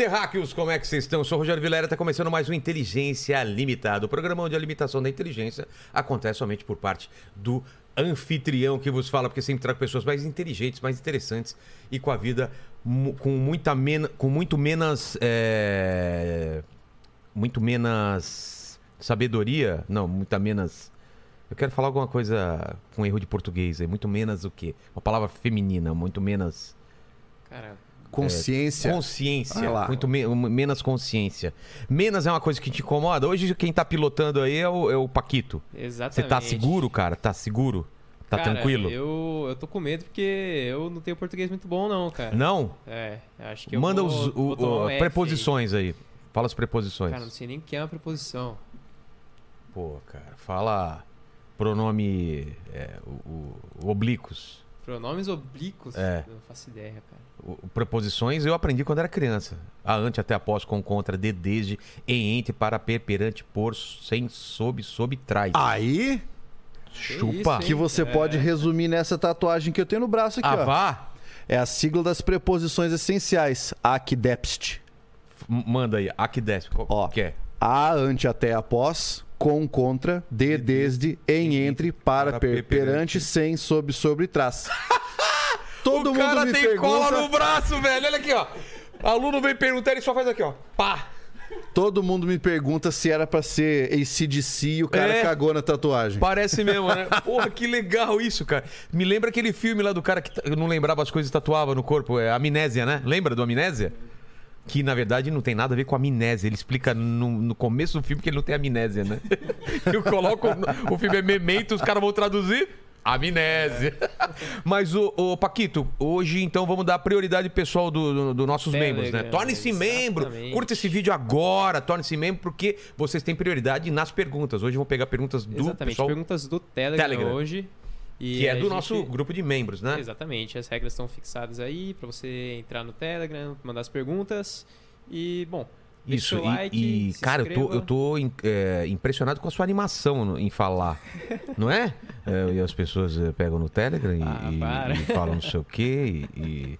terráqueos, como é que vocês estão? Eu sou o Rogério Vilera, está começando mais um Inteligência Limitada. O programa onde a limitação da inteligência acontece somente por parte do anfitrião que vos fala, porque sempre trago pessoas mais inteligentes, mais interessantes e com a vida com muita mena, com muito menos é, muito menos sabedoria, não, muita menos eu quero falar alguma coisa com erro de português aí, muito menos o quê? Uma palavra feminina, muito menos Cara, Consciência. Consciência. Ah lá. Muito me- menos consciência. Menos é uma coisa que te incomoda. Hoje quem tá pilotando aí é o, é o Paquito. Você exatamente. tá seguro, cara? Tá seguro? Tá Cara, tranquilo? Eu, eu tô com medo porque eu não tenho português muito bom, não, cara. Não? É, acho que eu Manda vou, os o- vou tomar o- um F preposições aí. Fala as aí. preposições. Cara, não sei nem o que é uma preposição. Pô, cara, fala pronome é, o, o- o oblíquos. Pronomes oblíquos? É. Eu não faço ideia, cara. O- preposições eu aprendi quando era criança. A ante, até, após, com, contra, de, desde, em, entre, para, per, perante, por, sem, sob, sob, trás. Aí Chupa. isso, hein? que você É. pode resumir nessa tatuagem que eu tenho no braço aqui, ah, ó. vá? É a sigla das preposições essenciais. Ac depst. F- Manda aí. Qual Ó. que é? A ante até após, com contra, de desde, em entre, para, para, per, per, perante, sem, sob, sobre, trás. Todo o mundo cara me tem pergunta, cola no braço, velho. Olha aqui, ó. Aluno vem perguntar, ele só faz aqui, ó. Pá. todo mundo me pergunta se era pra ser ACDC e o cara É. cagou na tatuagem. Parece mesmo, né? Porra, que legal isso, cara. Me lembra aquele filme lá do cara que não lembrava as coisas e tatuava no corpo. É Amnésia, né? Lembra do Amnésia? Que na verdade não tem nada a ver com amnésia. Ele explica no, no começo do filme que ele não tem amnésia, né? Eu coloco. O filme é memento, os caras vão traduzir. Amnésia. Mas, o, o Paquito, hoje então vamos dar prioridade pessoal dos do, do nossos Telegram, membros, né? Torne-se membro. Curta esse vídeo agora, torne-se membro, porque vocês têm prioridade nas perguntas. Hoje vão pegar perguntas do Exatamente. pessoal Perguntas do Telegram, Telegram. hoje. E que é do gente- nosso grupo de membros, né? Exatamente. As regras estão fixadas aí pra você entrar no Telegram, mandar as perguntas. E, bom, deixa Isso, e, like, e, cara, eu tô, inscreva. eu tô é, impressionado com a sua animação no- em falar, não é? É, e as pessoas é, pegam no Telegram e, Ah, e- para. e falam não sei o quê e...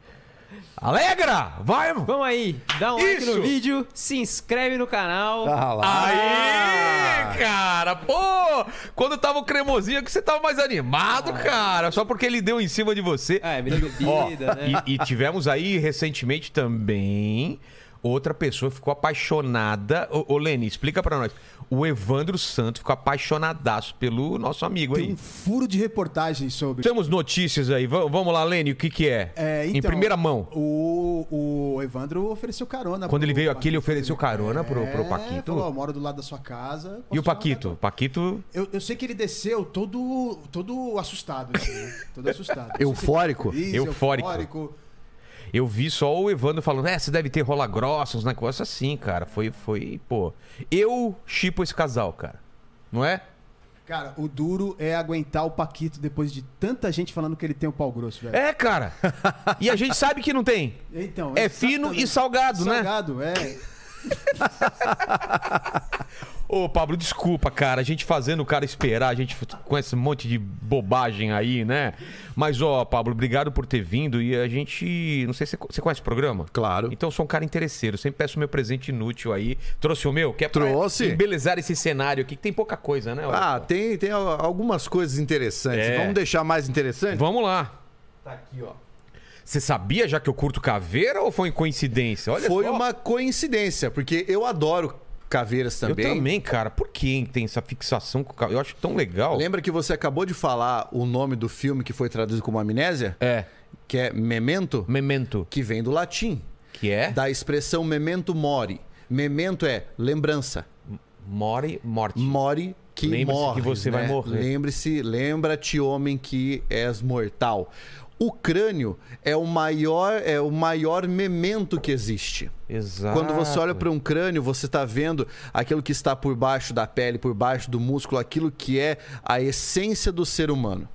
Alegra! Vai! Vamos aí, dá um like Isso! no vídeo, se inscreve no canal. Ah lá. Aí, cara! Pô! Quando tava o cremosinho que você tava mais animado, cara. Só porque ele deu em cima de você. Ah, é bebida, Ó, né? e, e tivemos aí recentemente também outra pessoa ficou apaixonada. Ô, ô Lene, explica pra nós. O Evandro Santos ficou apaixonadaço pelo nosso amigo Tem aí. um furo de reportagem sobre. Temos notícias aí. Va- Vamos lá, Lene, o que que é? É, em então, primeira mão. O, o Evandro ofereceu carona. Quando pro ele veio aqui, ele ofereceu carona pro- pro É, Paquito. Falou, ó, moro do lado da sua casa. E o Paquito? foto?" Paquito. Eu, eu sei que ele desceu todo, todo assustado. Assim, né? todo assustado. Eu Eufórico? Isso, Eufórico. eufórico. Eu vi só o Evandro falando, é, você deve ter rola grossa, uns negócios assim, cara. Foi, foi, pô. Eu chipo esse casal, cara. Não é? Cara, o duro é aguentar o Paquito depois de tanta gente falando que ele tem o pau grosso, velho. É, cara. E a gente sabe que não tem. Então, É fino e salgado, né? Salgado, é. Ô, Pablo, desculpa, cara. A gente fazendo o cara esperar, a gente com esse monte de bobagem aí, né? Mas, ó, Pablo, obrigado por ter vindo. E a gente. Não sei se você- conhece o programa? Claro. Então eu sou um cara interesseiro. Sempre peço meu presente inútil aí. Trouxe o meu? Que é pra Trouxe. embelezar esse cenário aqui, que tem pouca coisa, né? Ah, tem, tem al- algumas coisas interessantes. É. Vamos deixar mais interessante? Vamos lá. Tá aqui, ó. Você sabia já que eu curto caveira ou foi coincidência? Olha Foi só. uma coincidência, porque eu adoro caveiras Eu também. também, cara. Por que tem essa fixação com caveira? Eu acho tão legal. Lembra que você acabou de falar o nome do filme que foi traduzido como Amnésia? É. Que é Memento, Memento. que vem do latim, Que é? da expressão memento mori. Memento é lembrança. More, morte. Mori que Lembre-se morre. que você vai morrer. Lembre-se, lembra-te, homem, que és mortal. O crânio é o maior, é o maior memento que existe. Exato. Quando você olha para um crânio, você está vendo aquilo que está por baixo da pele, por baixo do músculo, aquilo que é a essência do ser humano.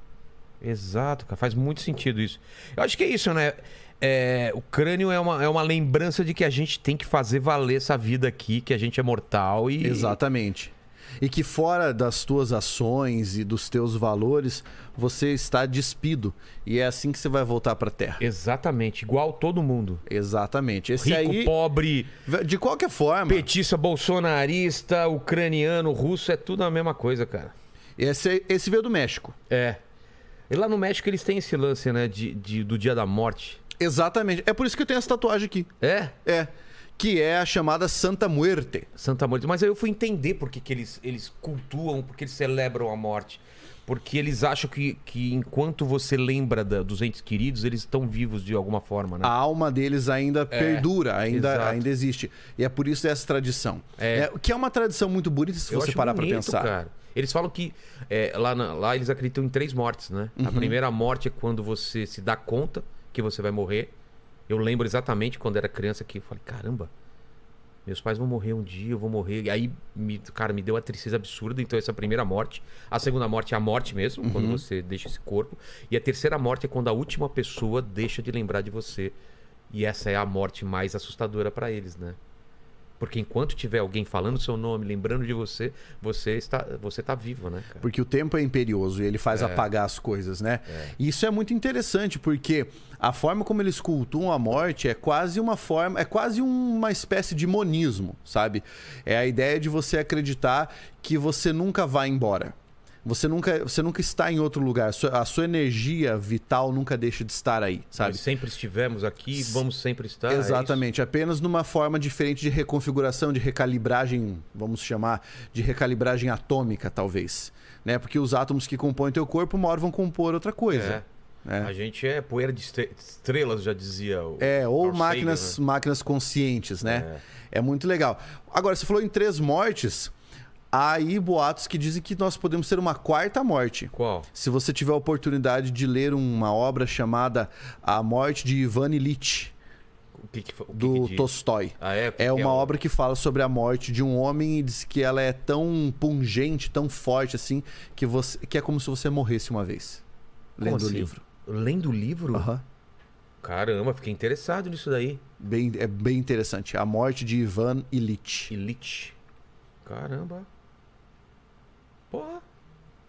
Exato, cara. Faz muito sentido isso. Eu acho que é isso, né? É, o crânio é uma, é uma lembrança de que a gente tem que fazer valer essa vida aqui, que a gente é mortal e. Exatamente. E que fora das tuas ações e dos teus valores, você está despido. E é assim que você vai voltar para a Terra. Exatamente, igual todo mundo. Exatamente. Esse Rico, aí, pobre, de qualquer forma, petista, bolsonarista, ucraniano, russo, é tudo a mesma coisa, cara. esse, esse veio do México. É. E lá no México eles têm esse lance, né, de, de- do dia da morte. Exatamente. É por isso que eu tenho essa tatuagem aqui. É? É. Que é a chamada Santa Muerte. Santa Morte. Mas aí eu fui entender por que, que eles, eles cultuam, porque eles celebram a morte. Porque eles acham que, que enquanto você lembra da- dos entes queridos, eles estão vivos de alguma forma, né? A alma deles ainda perdura, ainda, exato. ainda existe. E é por isso essa tradição. É. É, que é uma tradição muito bonita se Eu você parar pra pensar. Cara. Eles falam que é, lá, na- lá eles acreditam em três mortes, né? A primeira morte é quando você se dá conta que você vai morrer. Eu lembro exatamente quando era criança que eu falei, caramba, meus pais vão morrer um dia, eu vou morrer. E aí, me, cara, me deu uma tristeza absurda. Então, essa é a primeira morte. A segunda morte é a morte mesmo, quando você deixa esse corpo. E a terceira morte é quando a última pessoa deixa de lembrar de você. E essa é a morte mais assustadora pra eles, né? Porque enquanto tiver alguém falando seu nome, lembrando de você, você está, você tá vivo, né, cara? Porque o tempo é imperioso e ele faz apagar as coisas, né? E isso é muito interessante, porque a forma como eles cultuam a morte é quase uma forma, é quase uma espécie de monismo, sabe? É a ideia de você acreditar que você nunca vai embora. Você nunca, você nunca está em outro lugar. A sua- A sua energia vital nunca deixa de estar aí, sabe? Nós sempre estivemos aqui, vamos sempre estar. é Exatamente, apenas numa forma diferente de reconfiguração, de recalibragem, vamos chamar de recalibragem atômica, talvez. Né? Porque os átomos que compõem teu corpo uma hora vão compor outra coisa. É. A gente é poeira de estre- estrelas, já dizia o. É, ou Carl máquinas, Sagan, né? máquinas conscientes, né? É. muito legal. Agora, você falou em três mortes, aí boatos que dizem que nós podemos ter uma quarta morte. Qual? Se você tiver a oportunidade de ler uma obra chamada A Morte de Ivan Illich, O que que, o do que? Tolstói. Ah, é? O É que uma o- obra que fala sobre a morte de um homem e diz que ela é tão pungente, tão forte assim, que, você, que é como se você morresse uma vez. Como Lendo o assim? livro. Lendo o livro? Aham. Caramba, fiquei interessado nisso daí. Bem, é bem interessante. A morte de Ivan Illich. Elite. Caramba. Porra.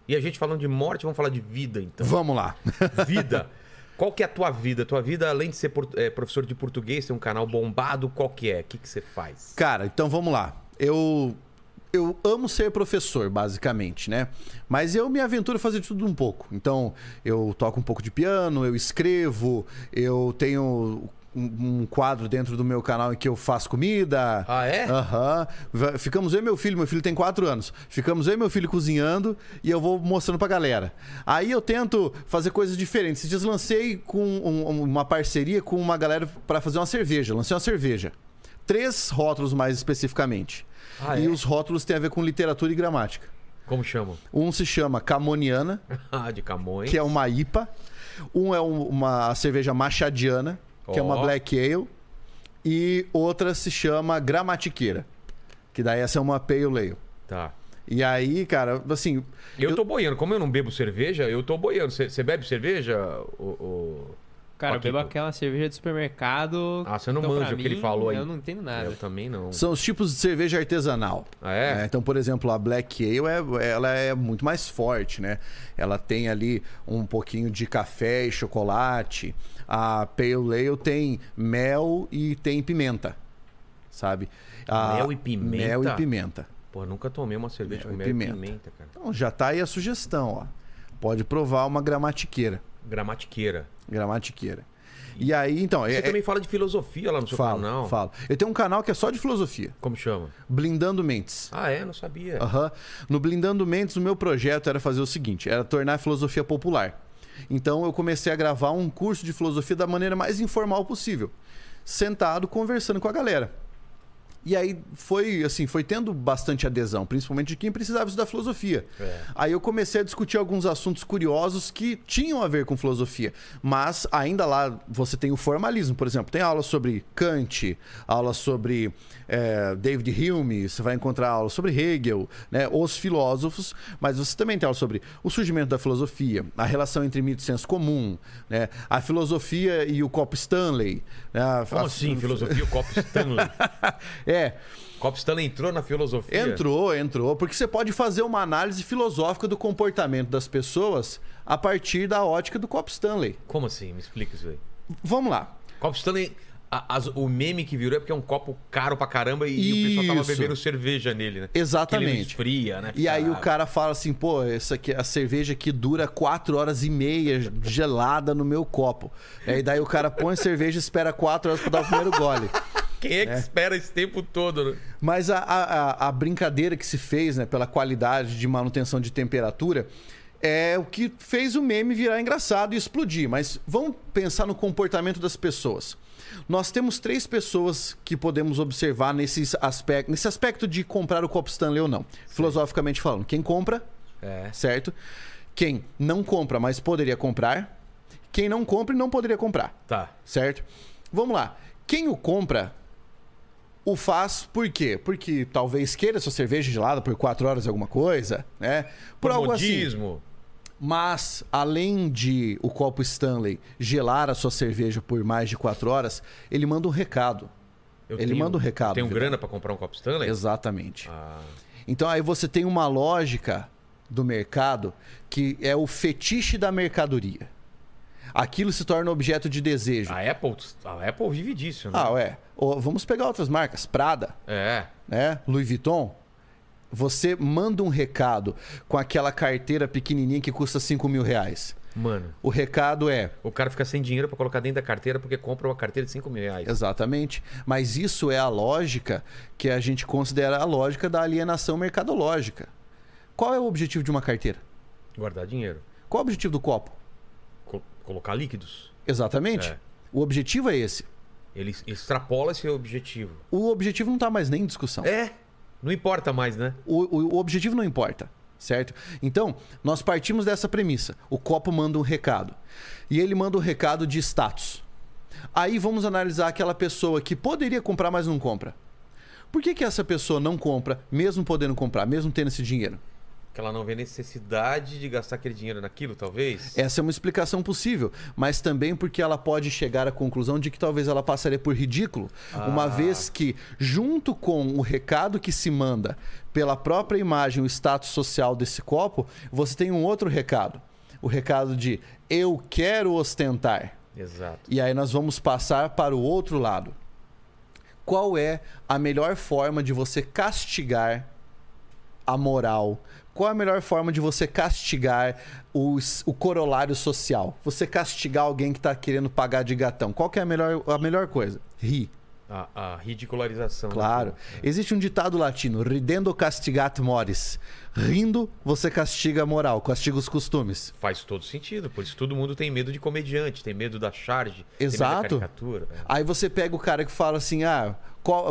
E a gente falando de morte, vamos falar de vida, então. Vamos lá. Vida. Qual que é a tua vida? Tua vida, além de ser é, professor de português, tem um canal bombado, qual que é? O que, que você faz? Cara, então vamos lá. Eu eu amo ser professor, basicamente, né? Mas eu me aventuro a fazer de tudo um pouco. Então, eu toco um pouco de piano, eu escrevo, eu tenho um, um quadro dentro do meu canal em que eu faço comida. Ah, é? Aham. Va- Ficamos eu e meu filho, meu filho tem quatro anos. Ficamos eu e meu filho cozinhando e eu vou mostrando pra galera. Aí eu tento fazer coisas diferentes. Esses dias lancei com um- uma parceria com uma galera pra fazer uma cerveja. Lancei uma cerveja. Três rótulos mais especificamente. Ah, e é? os rótulos têm a ver com literatura e gramática. Como chamam? Um se chama Camoniana, Ah, de Camões. que é uma IPA. Um é um- uma cerveja machadiana, que é uma. Black Ale. E outra se chama Gramatiqueira, que daí essa é uma Pale Ale. Tá. E aí, cara, assim, Eu, tô boiando. Como eu não bebo cerveja, eu tô boiando. Você bebe cerveja? O, o- Cara, eu Aqui, bebo aquela cerveja de supermercado. Ah, você não então, manja o que ele falou aí. Eu não entendo nada. Eu também não. são os tipos de cerveja artesanal. Ah, é? né? Então, por exemplo, a Black Ale é, ela é muito mais forte, né? Ela tem ali um pouquinho de café e chocolate. A Pale Ale tem mel e tem pimenta, sabe? A- Mel e pimenta? Mel e pimenta. Pô, nunca tomei uma cerveja Mel com e mel e pimenta. pimenta, cara. Então, já tá aí a sugestão, ó. Pode provar uma gramatiqueira. Gramatiqueira. Gramatiqueira. E aí, então... Você é, também fala de filosofia lá no seu falo, canal. falo. Eu tenho um canal que é só de filosofia. Como chama? Blindando Mentes. Ah, é? Não sabia. Aham. No Blindando Mentes, o meu projeto era fazer o seguinte: era tornar a filosofia popular. Então eu comecei a gravar um curso de filosofia da maneira mais informal possível, sentado conversando com a galera. E aí foi assim, foi tendo bastante adesão, principalmente de quem precisava estudar filosofia. É. Aí eu comecei a discutir alguns assuntos curiosos que tinham a ver com filosofia, mas ainda lá você tem o formalismo, por exemplo, tem aula sobre Kant, aula sobre eh, David Hume, você vai encontrar aula sobre Hegel, né, os filósofos, mas você também tem aula sobre o surgimento da filosofia, a relação entre mito e senso comum, né, a filosofia e o copo Stanley. né, Como a- assim, filosofia, o copo Stanley? É, Copo Stanley entrou na filosofia. entrou, entrou, porque você pode fazer uma análise filosófica do comportamento das pessoas a partir da ótica do Cop Stanley. Como assim? Me explica isso aí. Vamos lá. Copo Stanley, a- as- o meme que virou é porque é um copo caro pra caramba e, o pessoal tava bebendo cerveja nele, né? Exatamente. Que esfria, né? E aí o cara fala assim, pô, essa aqui, a cerveja aqui dura 4 horas e meia gelada no meu copo. E daí o cara põe a cerveja e espera 4 horas pra dar o primeiro gole. Quem é que espera esse tempo todo, né? Mas a, a, a- brincadeira que se fez, né, pela qualidade de manutenção de temperatura, é o que fez o meme virar engraçado e explodir. Mas vamos pensar no comportamento das pessoas. Nós temos três pessoas que podemos observar nesse aspecto, nesse aspecto de comprar o copo Stanley ou não. Filosoficamente falando, quem compra, É. certo? Quem não compra, mas poderia comprar. Quem não compra e não poderia comprar Tá. certo? Vamos lá. Quem o compra o faz por quê? Porque talvez queira sua cerveja gelada por 4 horas alguma coisa, né? Por, algo assim. Mas, além de o copo Stanley gelar a sua cerveja por mais de 4 horas, ele manda um recado. Eu Ele manda um recado, Tem Vidal. grana pra comprar um copo Stanley? Exatamente. Ah, Então aí você tem uma lógica do mercado que é o fetiche da mercadoria. Aquilo se torna objeto de desejo. a Apple, a Apple vive disso, né? Ah, ué. Ô, Vamos pegar outras marcas. Prada, É. né? Louis Vuitton. Você manda um recado com aquela carteira pequenininha que custa 5 mil reais. Mano, O recado é o cara fica sem dinheiro pra colocar dentro da carteira porque compra uma carteira de 5 mil reais. exatamente, mas isso é a lógica que a gente considera a lógica da alienação mercadológica. Qual é o objetivo de uma carteira? Guardar dinheiro. Qual é o objetivo do copo? Co- colocar líquidos. Exatamente. É. O objetivo é esse. Ele extrapola esse objetivo. O objetivo não está mais nem em discussão. É. Não importa mais, né? O, o- o objetivo não importa, certo? Então, nós partimos dessa premissa. O copo manda um recado. E ele manda um recado de status. Aí vamos analisar aquela pessoa que poderia comprar, mas não compra. Por que, que essa pessoa não compra, mesmo podendo comprar, mesmo tendo esse dinheiro? Que ela não vê necessidade de gastar aquele dinheiro naquilo, talvez. Essa é uma explicação possível, mas também porque ela pode chegar à conclusão de que talvez ela passaria por ridículo, uma Ah. vez que, junto com o recado que se manda pela própria imagem, o status social desse copo, você tem um outro recado. O recado de eu quero ostentar. Exato. E aí nós vamos passar para o outro lado. Qual é a melhor forma de você castigar a moral? Qual é a melhor forma de você castigar os- o corolário social? Você castigar alguém que está querendo pagar de gatão. Qual que é a melhor, a melhor coisa? Rir. A, a ridicularização. Claro. daquilo. Existe um ditado latino, ridendo castigat mores. Rindo, você castiga a moral, castiga os costumes. Faz todo sentido. Por isso todo mundo tem medo de comediante, tem medo da charge, tem Exato. medo da caricatura. É. Aí você pega o cara que fala assim: ah,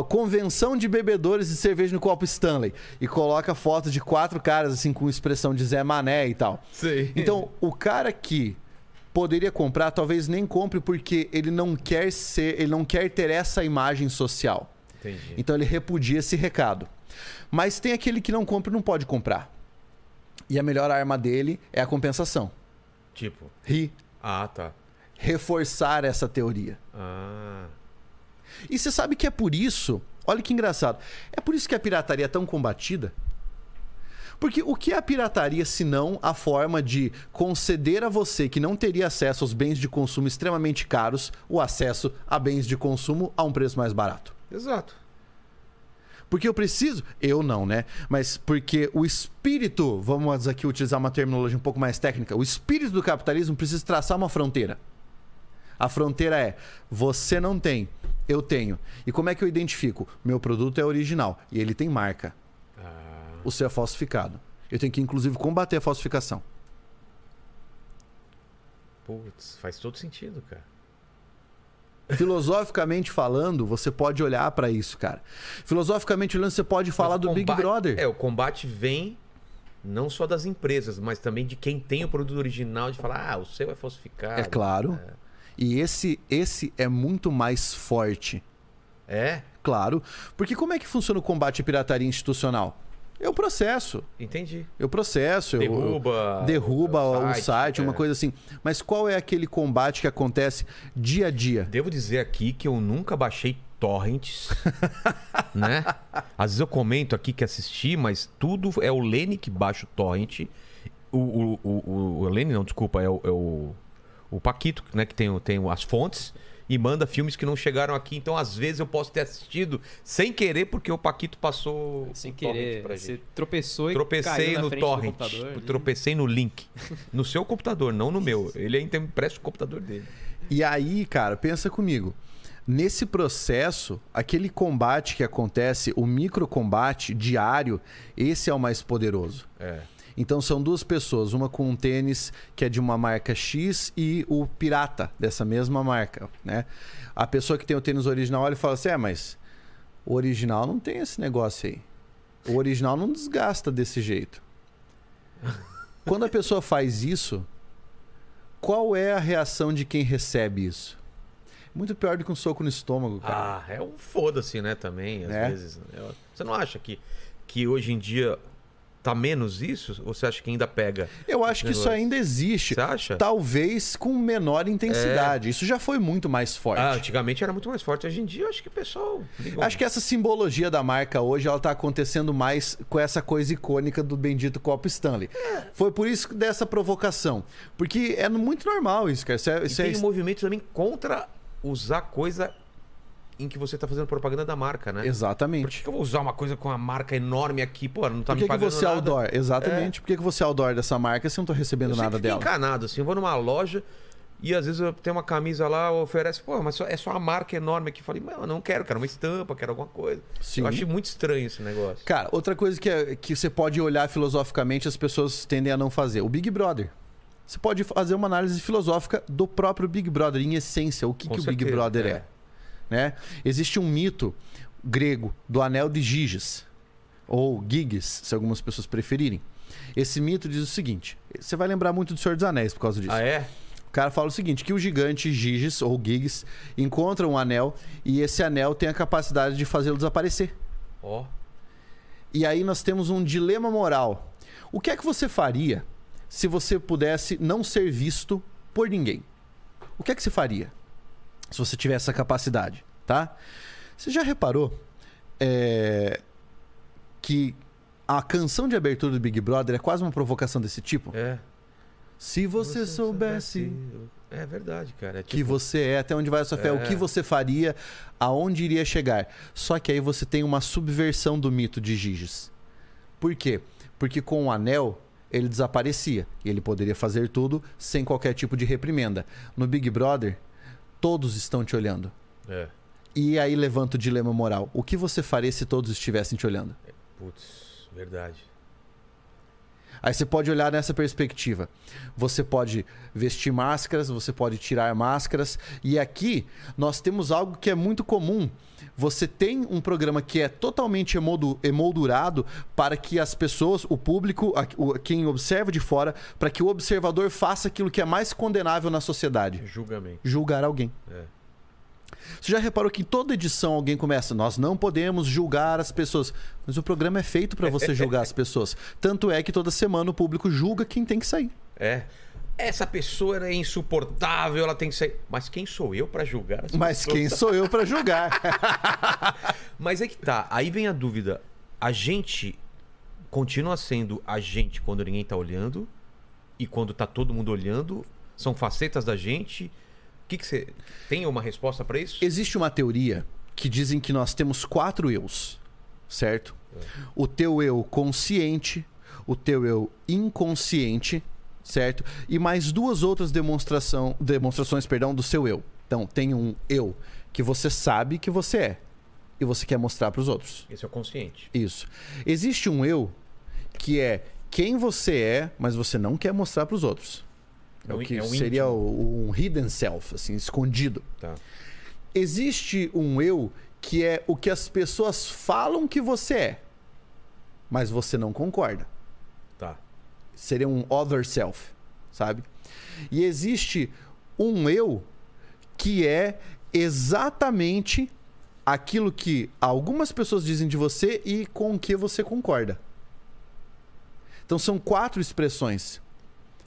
convenção de bebedores de cerveja no copo Stanley. E coloca foto de quatro caras, assim, com expressão de Zé Mané e tal. Sei. Então, o cara que poderia comprar, talvez nem compre porque ele não quer ser, ele não quer ter essa imagem social. Entendi. Então ele repudia esse recado. Mas tem aquele que não compra e não pode comprar. E a melhor arma dele é a compensação. Tipo, Rir, ah, tá. reforçar essa teoria. Ah. E você sabe que é por isso, olha que engraçado, é por isso que a pirataria é tão combatida? Porque o que é a pirataria se não a forma de conceder a você que não teria acesso aos bens de consumo extremamente caros o acesso a bens de consumo a um preço mais barato? Exato. Porque eu preciso, eu não, né? Mas porque o espírito, vamos aqui utilizar uma terminologia um pouco mais técnica, o espírito do capitalismo precisa traçar uma fronteira. A fronteira é: você não tem, eu tenho. E como é que eu identifico? Meu produto é original e ele tem marca. Ah, O seu é falsificado. Eu tenho que, inclusive, combater a falsificação. putz, faz todo sentido, cara. Filosoficamente falando, você pode olhar pra isso, cara. Filosoficamente olhando, você pode falar Mas do Big combate- Brother. É, o combate vem não só das empresas, mas também de quem tem o produto original, de falar, ah, o seu é falsificado. É claro. E esse, esse é muito mais forte. É, Claro. Porque como é que funciona o combate à pirataria institucional? Eu processo. entendi. Eu processo. Derruba. eu- derruba o site, uma é. coisa assim. Mas qual é aquele combate que acontece dia a dia? Devo dizer aqui que eu nunca baixei torrents, né? Às vezes eu comento aqui que assisti, mas tudo é o Lene que baixa o torrent. O, o, o, o Lene, não, desculpa, é o, é o, o Paquito, né? Que tem, o- tem as fontes e manda filmes que não chegaram aqui. Então, às vezes, eu posso ter assistido sem querer, porque o Paquito passou Sem querer, pra você gente. tropeçou e Tropecei caiu na no torrent. né? tropecei no link. No seu computador, não no meu. Ele ainda empresta o computador dele. E aí, cara, pensa comigo. Nesse processo, aquele combate que acontece, o micro combate diário, esse é o mais poderoso. É. Então são duas pessoas, uma com um tênis que é de uma marca X e o pirata dessa mesma marca, né? A pessoa que tem o tênis original olha e fala assim: "É, mas o original não tem esse negócio aí. O original não desgasta desse jeito". Quando a pessoa faz isso, qual é a reação de quem recebe isso? Muito pior do que um soco no estômago, cara. Ah, é um foda-se, né, também, às Né? vezes. É, Você não acha que, que hoje em dia tá menos isso? Ou você acha que ainda pega? Eu acho que isso ainda existe. Você acha? Talvez com menor intensidade. Isso já foi muito mais forte. Ah, antigamente era muito mais forte. Hoje em dia, eu acho que o pessoal. liga um- Acho que essa simbologia da marca hoje ela tá acontecendo mais com essa coisa icônica do bendito copo Stanley. Foi por isso dessa provocação. Porque é muito normal isso, cara. Isso é, E isso é- tem um movimento também contra usar coisa em que você tá fazendo propaganda da marca, né? Por Exatamente. que que eu vou usar uma coisa com a marca enorme aqui? Pô, não tá Por me que, que pagando você é nada. outdoor? Exatamente. Por que, que você é outdoor dessa marca se eu não tô recebendo Eu nada dela? encanado, assim. Eu vou numa loja e às vezes eu tenho uma camisa lá, oferece, pô, mas é só uma marca enorme aqui. Eu falei, eu não quero, quero uma estampa, quero alguma coisa. Sim. Eu achei muito estranho esse negócio. Cara, outra coisa que, é- que você pode olhar filosoficamente, as pessoas tendem a não fazer. O Big Brother. Você pode fazer uma análise filosófica do próprio Big Brother, em essência, o que, que o Big Brother é. é. Né? Existe um mito grego do anel de Giges, ou Giges, se algumas pessoas preferirem. Esse mito diz o seguinte: você vai lembrar muito do Senhor dos Anéis por causa disso. Ah, é? O cara fala o seguinte: que o gigante Giges, ou Giges, encontra um anel e esse anel tem a capacidade de fazê-lo desaparecer. Ó. E aí nós temos um dilema moral. O que é que você faria se você pudesse não ser visto por ninguém? O que é que você faria se você tivesse essa capacidade, tá? Você já reparou é, que a canção de abertura do Big Brother é quase uma provocação desse tipo? É. Se você, soubesse É verdade, cara. É que tipo, você é, até onde vai a sua fé, o É. que você faria, aonde iria chegar. Só que aí você tem uma subversão do mito de Giges. Por quê? Porque com o anel ele desaparecia e ele poderia fazer tudo sem qualquer tipo de reprimenda. No Big Brother, todos estão te olhando. É. E aí levanta o dilema moral. O que você faria se todos estivessem te olhando? Putz, verdade. Aí você pode olhar nessa perspectiva. Você pode vestir máscaras, você pode tirar máscaras. E aqui nós temos algo que é muito comum. Você tem um programa que é totalmente emoldu- emoldurado para que as pessoas, o público, quem observa de fora, para que o observador faça aquilo que é mais condenável na sociedade: Julgamento. julgar alguém. É. Você já reparou que em toda edição alguém começa, nós não podemos julgar as pessoas. Mas o programa é feito para você julgar as pessoas. Tanto é que toda semana o público julga quem tem que sair. É. Essa pessoa é insuportável, ela tem que sair. Mas quem sou eu pra julgar? as Mas pessoas? quem sou eu para julgar? Mas é que tá. Aí vem a dúvida. A gente continua sendo a gente quando ninguém tá olhando e quando tá todo mundo olhando? São facetas da gente? O que que você tem uma resposta pra isso? Existe uma teoria que dizem que nós temos quatro eus, certo? O teu eu consciente, o teu eu inconsciente, certo? E mais duas outras demonstração, demonstrações, perdão, do seu eu. Então, tem um eu que você sabe que você é e você quer mostrar para os outros. Esse é o consciente. Isso. Existe um eu que é quem você é, mas você não quer mostrar para os outros. É, É o que é um seria o- um hidden self, assim, escondido. Tá. Existe um eu que é o que as pessoas falam que você é, mas você não concorda. Seria um other self, sabe? E existe um eu que é exatamente aquilo que algumas pessoas dizem de você e com o que você concorda. Então são quatro expressões.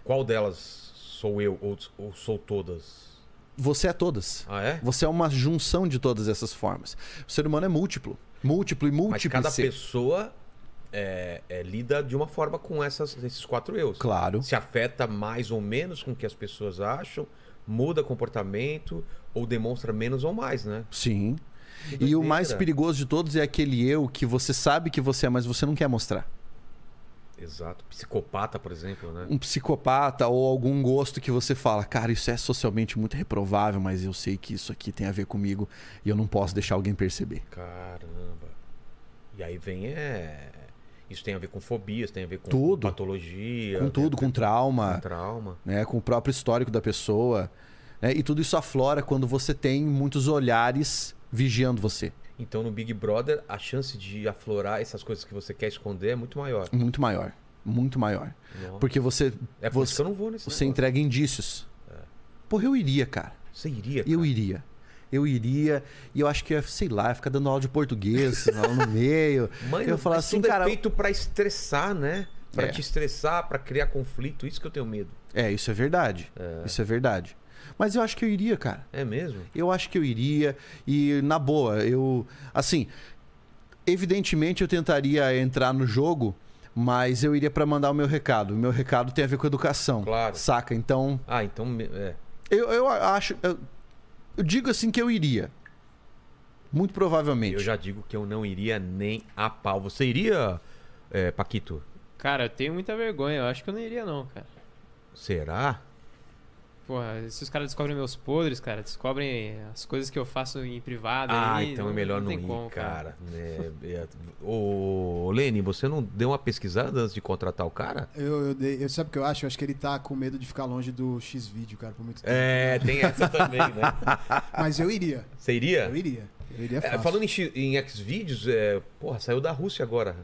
Qual delas sou eu ou, ou sou todas? você é todas. Ah, é? Você é uma junção de todas essas formas. O ser humano é múltiplo. Múltiplo e Mas múltiplo. cada pessoa é, é, lida de uma forma com essas, esses quatro eus. Claro. Se afeta mais ou menos com o que as pessoas acham, muda comportamento ou demonstra menos ou mais, né? Sim. E o mais perigoso de todos é aquele eu que você sabe que você é, mas você não quer mostrar. Exato. Psicopata, por exemplo, né? Um psicopata ou algum gosto que você fala, cara, isso é socialmente muito reprovável, mas eu sei que isso aqui tem a ver comigo e eu não posso deixar alguém perceber. Caramba. E aí vem é. Isso tem a ver com fobias, tem a ver com Tudo. patologia. Com tudo, com com trauma, trauma. né, com o próprio histórico da pessoa. né? E tudo isso aflora quando você tem muitos olhares vigiando você. Então no Big Brother, a chance de aflorar essas coisas que você quer esconder é muito maior. Muito maior. Muito maior. Nossa. Porque você, É por você, que eu não vou nesse você negócio. entrega indícios. Porra, eu iria, cara. Você iria, Eu cara? iria. Eu iria. E eu acho que ia, sei lá, ia ficar dando aula de português no meio. Mano, eu falar assim, tudo cara. é feito pra estressar, né? Pra É. te estressar, pra criar conflito. Isso que eu tenho medo. É, isso é verdade. Isso é verdade. Mas eu acho que eu iria, cara. É mesmo? Eu acho que eu iria. E, na boa, eu. Assim, evidentemente eu tentaria entrar no jogo, mas eu iria pra mandar o meu recado. O meu recado tem a ver com educação. Claro. Saca? Então, Ah, então. É. eu, eu acho. Eu, eu digo assim que eu iria. Muito provavelmente. Eu já digo que eu não iria nem a pau. Você iria, é, Paquito? Cara, eu tenho muita vergonha. Eu acho que eu não iria, não, cara. Será? Porra, se os caras descobrem meus podres, cara, descobrem as coisas que eu faço em privado. Ah, aí, então é melhor não, tem ir, como, cara. É, é, Ô, Lene, você não deu uma pesquisada antes de contratar o cara? Eu, eu, dei- eu sabe o que eu acho? Eu acho que ele tá com medo de ficar longe do X-Vídeo, cara, por muito tempo. É, tem essa também, né? Mas eu iria. Você iria? Eu iria. Eu iria É, falando em, X- em Xvideos, é, porra, saiu da Rússia agora.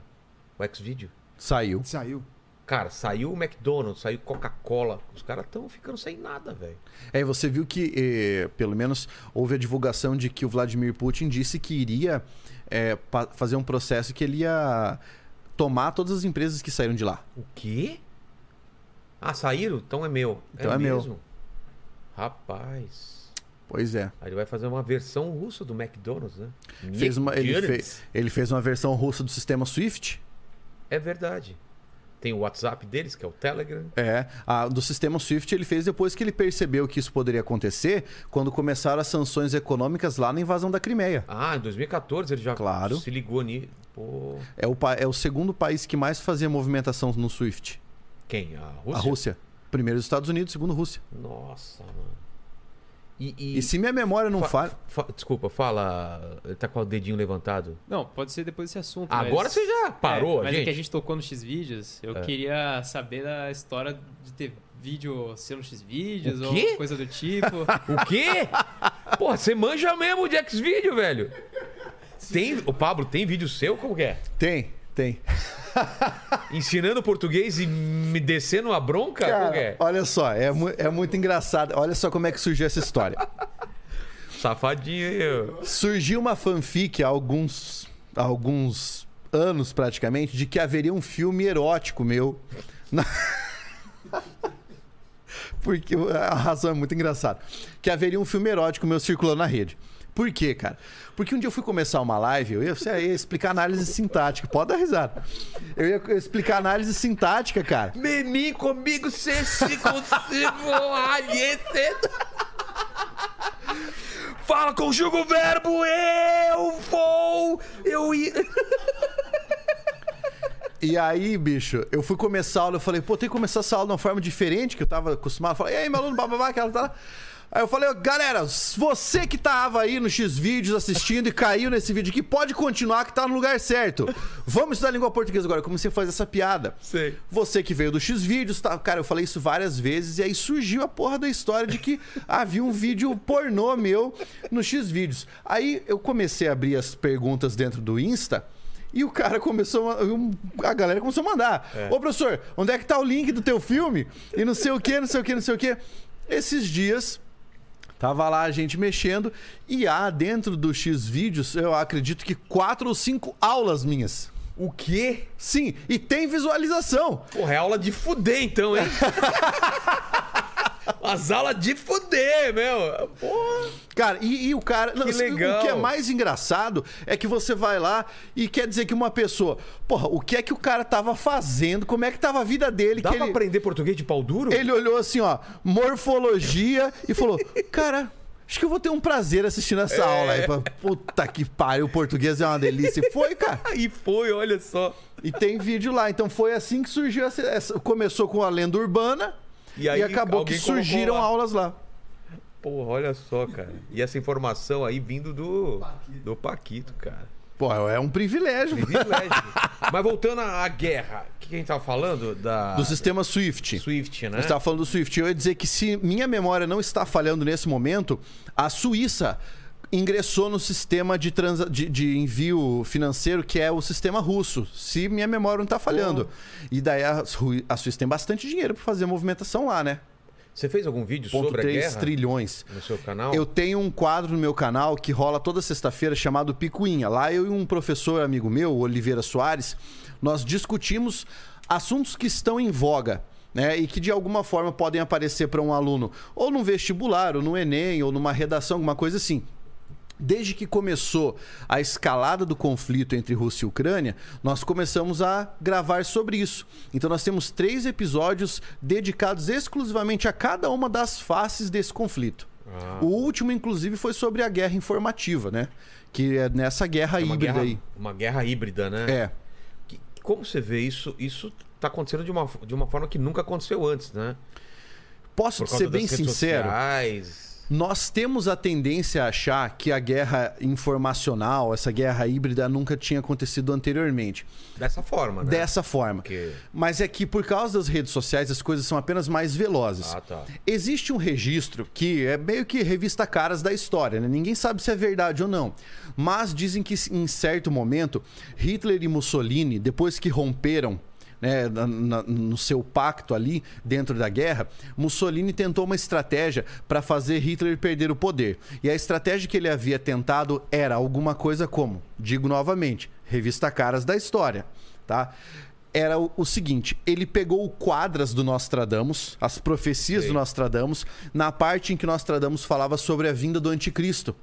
O Xvideo. Saiu. Saiu. Cara, saiu o McDonald's, saiu Coca-Cola. Os caras estão ficando sem nada, velho. É, e você viu que, eh, pelo menos, houve a divulgação de que o Vladimir Putin disse que iria eh, fazer um processo que ele ia tomar todas as empresas que saíram de lá. O quê? Ah, saíram? Então é meu. Então é meu. mesmo? Rapaz. Pois é. Aí ele vai fazer uma versão russa do McDonald's, né? Fez uma, ele, McDonald's. fe- ele fez uma versão russa do sistema Swift. É verdade. Tem o WhatsApp deles, que é o Telegram. É, a, do sistema Swift ele fez depois que ele percebeu que isso poderia acontecer quando começaram as sanções econômicas lá na invasão da Crimeia. Ah, em 2014 ele já Claro. se ligou nisso. Pô, É o, é o segundo país que mais fazia movimentação no Swift. quem? A Rússia? A Rússia. Primeiro os Estados Unidos, segundo Rússia. Nossa, mano. E, e- E se minha memória não fa- falha. fa- desculpa, fala. Ele tá com o dedinho levantado. Não, pode ser depois desse assunto. Agora mas... você já parou, é, mas gente. é que a gente tocou no X-Vídeos. Eu É. queria saber da história de ter vídeo seu no X-Vídeos O ou quê? coisa do tipo. O quê? Porra, você manja mesmo de X-Video, velho. Tem, o Pablo, tem vídeo seu? Como que é? Tem, tem. Ensinando português e me descendo a bronca? como que é? olha só, é, mu- é muito engraçado. Olha só como é que surgiu essa história. Safadinho aí. Surgiu uma fanfic há alguns, há alguns anos, praticamente, de que haveria um filme erótico meu. na- Porque a razão é muito engraçada. Que haveria um filme erótico meu circulando na rede. Por quê, cara? Porque um dia eu fui começar uma live, eu ia, eu ia explicar análise sintática. Pode dar risada. Eu ia explicar análise sintática, cara. Memi comigo, se consigo alhecer. Fala, conjuga o verbo, eu vou, eu ia... E aí, bicho, eu fui começar a aula, eu falei, pô, tem que começar essa aula de uma forma diferente, que eu tava acostumado. Eu falei, e aí, meu aluno, bababá, aquela tá. Aí eu falei, galera, você que tava aí no X-Vídeos assistindo e caiu nesse vídeo aqui, pode continuar que tá no lugar certo. Vamos estudar língua portuguesa agora. Eu comecei a fazer essa piada. Sei. Você que veio do X-Vídeos, tá? Cara, eu falei isso várias vezes e aí surgiu a porra da história de que havia um vídeo pornô meu no X-Vídeos. Aí eu comecei a abrir as perguntas dentro do Insta. E o cara começou a, a galera começou a mandar. Ô, professor, onde é que tá o link do teu filme? E não sei o que, não sei o que, não sei o que. Esses dias, Tava lá a gente mexendo e há dentro do X vídeos, eu acredito que quatro ou cinco aulas minhas. O quê? Sim, e tem visualização. Porra, é aula de fuder então, hein? As aulas de fuder, meu. Porra. Cara, e, e o cara. não, legal. O que é mais engraçado é que você vai lá e quer dizer que uma pessoa. Porra, o que é que o cara tava fazendo? Como é que tava a vida dele? Dá que pra ele, aprender português de pau duro? ele olhou assim, ó, morfologia e falou: Cara. Acho que eu vou ter um prazer assistindo essa aula. Aí, falou, Puta que pariu, o português é uma delícia. E foi, cara. Aí foi, olha só. E tem vídeo lá. Então foi assim que surgiu essa. essa- começou com a lenda urbana E e, aí acabou que surgiram aulas lá. Porra, olha só, cara. E essa informação aí vindo do do Paquito, cara. Pô, é um privilégio. Privilégio. Mas voltando à guerra, o que a gente tava falando? Da... Do sistema Swift. Swift, né? Você estava falando do Swift. Eu ia dizer que se minha memória não está falhando nesse momento, a Suíça ingressou no sistema de, transa- de, de envio financeiro que é o sistema russo. Se minha memória não está falhando. E daí a, a Suíça tem bastante dinheiro para fazer movimentação lá, né? Você fez algum vídeo Ponto sobre a 3 guerra trilhões. no seu canal? Eu tenho um quadro no meu canal que rola toda sexta-feira chamado Picuinha. Lá eu e um professor amigo meu, Oliveira Soares, nós discutimos assuntos que estão em voga. Né, e que de alguma forma podem aparecer para um aluno ou num vestibular, ou no Enem, ou numa redação, alguma coisa assim. Desde que começou a escalada do conflito entre Rússia e Ucrânia, nós começamos a gravar sobre isso. Então nós temos três episódios dedicados exclusivamente a cada uma das faces desse conflito. Ah. O último, inclusive, foi sobre a guerra informativa, né? Que é nessa guerra É híbrida guerra, aí. Uma guerra híbrida, né? É. Que- Como você vê isso? Isso tá acontecendo de uma, de uma forma que nunca aconteceu antes, né? Posso ser bem sincero? sociais. Nós temos a tendência a achar que a guerra informacional, essa guerra híbrida, nunca tinha acontecido anteriormente. Dessa forma, né? Dessa forma. Porque... Mas é que por causa das redes sociais as coisas são apenas mais velozes. Ah, tá. Existe um registro que é meio que revista caras da história, né? Ninguém sabe se é verdade ou não. Mas dizem que em certo momento, Hitler e Mussolini, depois que romperam né, na- no seu pacto ali dentro da guerra, Mussolini tentou uma estratégia para fazer Hitler perder o poder. E a estratégia que ele havia tentado era alguma coisa como, digo novamente, revista caras da história, tá? Era o, o seguinte, ele pegou o quadras do Nostradamus, as profecias Sei. do Nostradamus, na parte em que Nostradamus falava sobre a vinda do anticristo.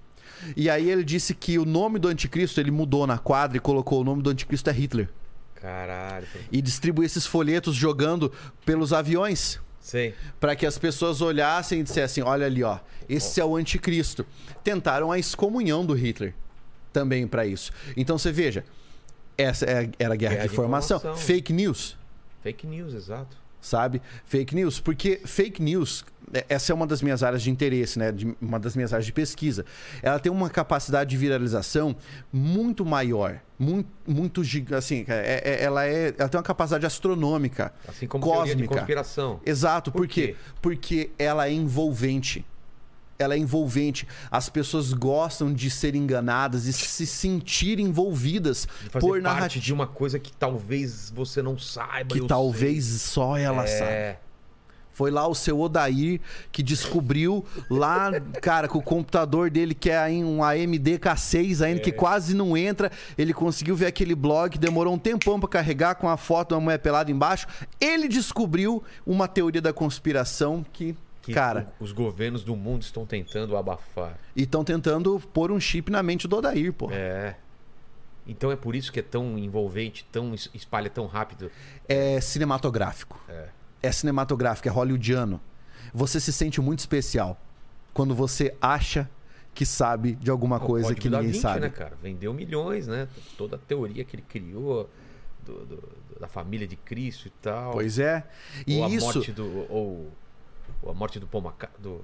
E aí ele disse que o nome do anticristo, ele mudou na quadra e colocou o nome do anticristo é Hitler Caralho. e distribui esses folhetos jogando pelos aviões Sei. para que as pessoas olhassem e dissessem: olha ali, ó, esse é o anticristo. Tentaram a excomunhão do Hitler também para isso. Então você veja, essa é- era guerra, Guerra de de informação, informação. fake news, Fake news, exato. sabe? Fake news, porque fake news, essa é uma das minhas áreas de interesse, né? De- uma das minhas áreas de pesquisa. Ela tem uma capacidade de viralização muito maior, muito, muito giga- assim, é- é- ela é, ela tem uma capacidade astronômica, Assim como teoria de cósmica. conspiração. Exato, Por por quê? Porque ela é envolvente. Ela é envolvente. As pessoas gostam de ser enganadas e se sentir envolvidas por parte narrativa de uma coisa que talvez você não saiba. que talvez sei. só ela saiba. É. Foi lá o seu Odair que descobriu lá, cara, com o computador dele que é aí um AMD K6 ainda, que quase não entra. Ele conseguiu ver aquele blog, demorou um tempão pra carregar com a foto de uma mulher pelada embaixo. Ele descobriu uma teoria da conspiração que, Que cara, os governos do mundo estão tentando abafar. e estão tentando pôr um chip na mente do Odair, pô. É. Então é por isso que é tão envolvente, tão es- espalha tão rápido. É cinematográfico. É. É cinematográfico, é hollywoodiano. Você se sente muito especial quando você acha que sabe de alguma O coisa que ninguém Vinci, sabe. né, cara? Vendeu milhões, né? Toda a teoria que ele criou do- do- da família de Cristo e tal. Pois é. E ou a isso. morte do ou, ou a morte do Paul Maca- do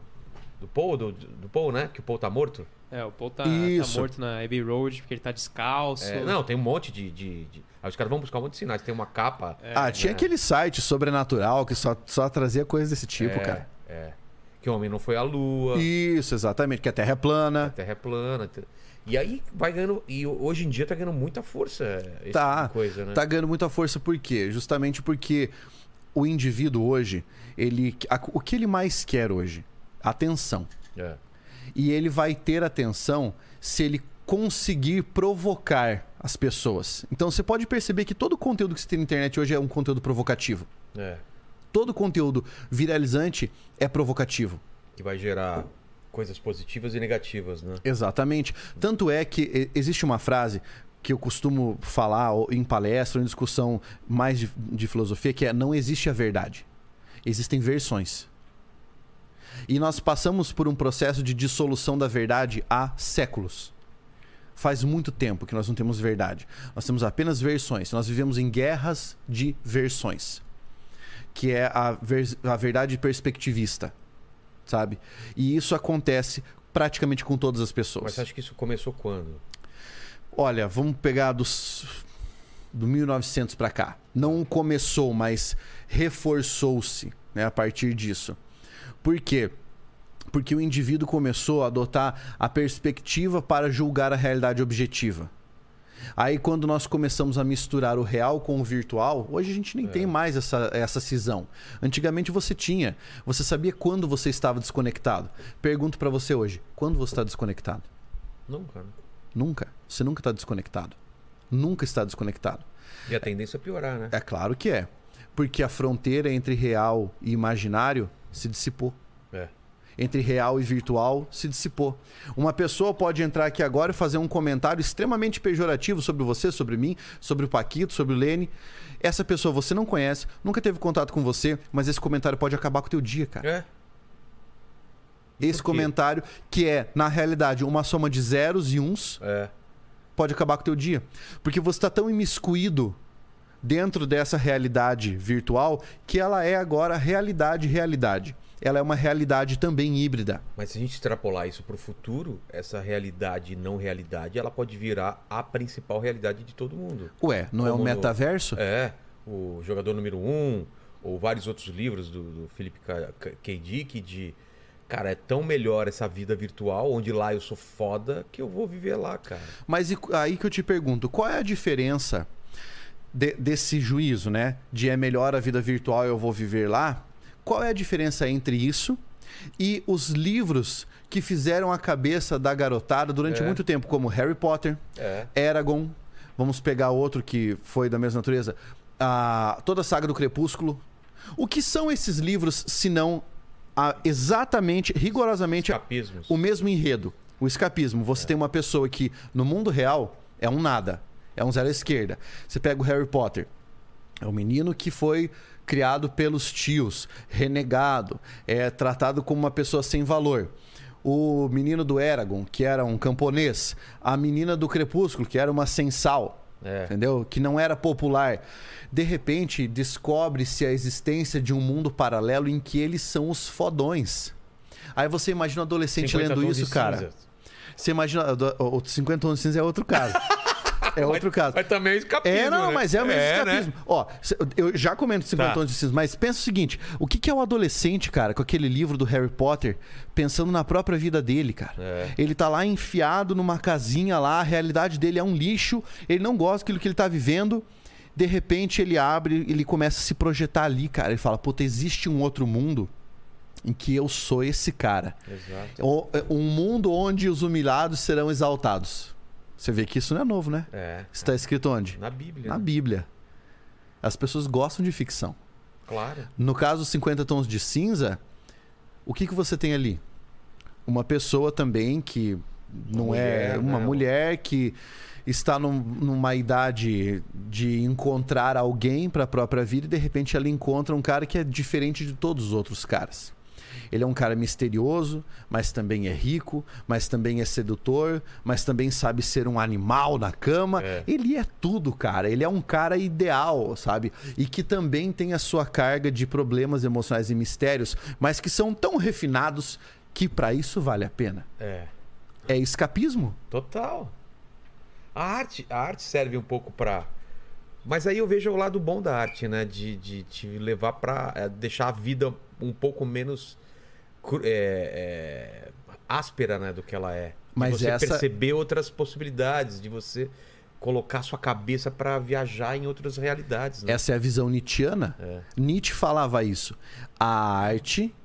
do Paul, do, do Paul, né? Que o Paul tá morto. É, o Paul tá, tá morto na Abbey Road porque ele tá descalço. É, não, tem um monte de, de, de- Aí os caras vão buscar um monte de sinais. Tem uma capa. ah, tinha né? aquele site sobrenatural que só, só trazia coisas desse tipo, é, cara. É. Que o homem não foi à lua. Isso, exatamente. Que a Terra é A plana. Terra é plana. E aí vai ganhando. E hoje em dia tá ganhando muita força esse Tá, tipo de coisa, né? Tá ganhando muita força por quê? Justamente porque o indivíduo hoje, ele, a- o que ele mais quer hoje? Atenção. É. E ele vai ter atenção se ele conseguir provocar as pessoas. Então você pode perceber que todo conteúdo que você tem na internet hoje é um conteúdo provocativo. É. todo conteúdo viralizante é provocativo. Que vai gerar coisas positivas e negativas, né? Exatamente. Tanto é que existe uma frase que eu costumo falar em palestra, em discussão mais de, de filosofia, que é não existe a verdade. Existem versões. E nós passamos por um processo de dissolução da verdade há séculos. Faz muito tempo que nós não temos verdade. Nós temos apenas versões. Nós vivemos em guerras de versões. Que é a, ver a verdade perspectivista. Sabe? E isso acontece praticamente com todas as pessoas. Mas você acha que isso começou quando? Olha, vamos pegar dos do 1900 para cá. Não começou, mas reforçou-se né, a partir disso. Por quê? Porque o indivíduo começou a adotar a perspectiva para julgar a realidade objetiva. Aí, quando nós começamos a misturar o real com o virtual, hoje a gente nem é. tem mais essa, essa cisão. Antigamente você tinha. Você sabia quando você estava desconectado. Pergunto para você hoje: quando você está desconectado? Nunca. Nunca. Você nunca está desconectado. Nunca está desconectado. E a tendência é piorar, né? É claro que é. Porque a fronteira entre real e imaginário se dissipou. É. Entre real e virtual se dissipou. Uma pessoa pode entrar aqui agora e fazer um comentário extremamente pejorativo sobre você, sobre mim, sobre o Paquito, sobre o Lene. Essa pessoa você não conhece, nunca teve contato com você, mas esse comentário pode acabar com o teu dia, cara. É. Esse comentário, que é, na realidade, uma soma de zeros e uns, é. pode acabar com o teu dia. Porque você está tão imiscuído dentro dessa realidade virtual que ela é agora realidade, realidade. Ela é uma realidade também híbrida. Mas se a gente extrapolar isso para o futuro, essa realidade e não realidade, ela pode virar a principal realidade de todo mundo. Ué, não Como é o metaverso? No... É, o jogador número um, ou vários outros livros do, do Philip K. Dick de cara, é tão melhor essa vida virtual, onde lá eu sou foda, que eu vou viver lá, cara. Mas aí que eu te pergunto, qual é a diferença de, desse juízo, né? De é melhor a vida virtual, eu vou viver lá? Qual é a diferença entre isso e os livros que fizeram a cabeça da garotada durante é. muito tempo, como Harry Potter, é. Eragon, vamos pegar outro que foi da mesma natureza, a, toda a saga do Crepúsculo. O que são esses livros, se não a, exatamente, rigorosamente, Escapismos. o mesmo enredo. O escapismo. Você é. tem uma pessoa que, no mundo real, é um nada. É um zero à esquerda. Você pega o Harry Potter. É um menino que foi criado pelos tios, renegado, é tratado como uma pessoa sem valor. O menino do Eragon, que era um camponês. A menina do Crepúsculo, que era uma sensal. É. Entendeu? Que não era popular. De repente, descobre-se a existência de um mundo paralelo em que eles são os fodões. Aí você imagina um adolescente lendo isso, cara. Você imagina. O 50 anos de cinza é outro caso. É outro caso. Mas também é escapismo. É, não, né? mas é o mesmo é, escapismo. Né? Ó, eu já comento 50 tá. tons de cinza, mas pensa o seguinte: o que, que é o adolescente, cara, com aquele livro do Harry Potter, pensando na própria vida dele, cara? É. Ele tá lá enfiado numa casinha lá, a realidade dele é um lixo, ele não gosta daquilo que ele tá vivendo. De repente ele abre, ele começa a se projetar ali, cara. Ele fala: puta, existe um outro mundo em que eu sou esse cara. Exato. Um mundo onde os humilhados serão exaltados. Você vê que isso não é novo, né? É. Está escrito onde? Na Bíblia. Na né? Bíblia. As pessoas gostam de ficção. Claro. No caso 50 tons de cinza, o que, que você tem ali? Uma pessoa também que não uma é mulher, uma né? mulher que está num, numa idade de encontrar alguém para a própria vida e de repente ela encontra um cara que é diferente de todos os outros caras. Ele é um cara misterioso, mas também é rico, mas também é sedutor, mas também sabe ser um animal na cama. É. Ele é tudo, cara. Ele é um cara ideal, sabe? E que também tem a sua carga de problemas emocionais e mistérios, mas que são tão refinados que para isso vale a pena. É. É escapismo. Total. A arte, a arte serve um pouco para mas aí eu vejo o lado bom da arte, né? De, de te levar para é, deixar a vida um pouco menos é, é, áspera né, do que ela é. Mas de você essa... perceber outras possibilidades, de você colocar sua cabeça para viajar em outras realidades. Né? Essa é a visão nietzschiana. É. Nietzsche falava isso. A arte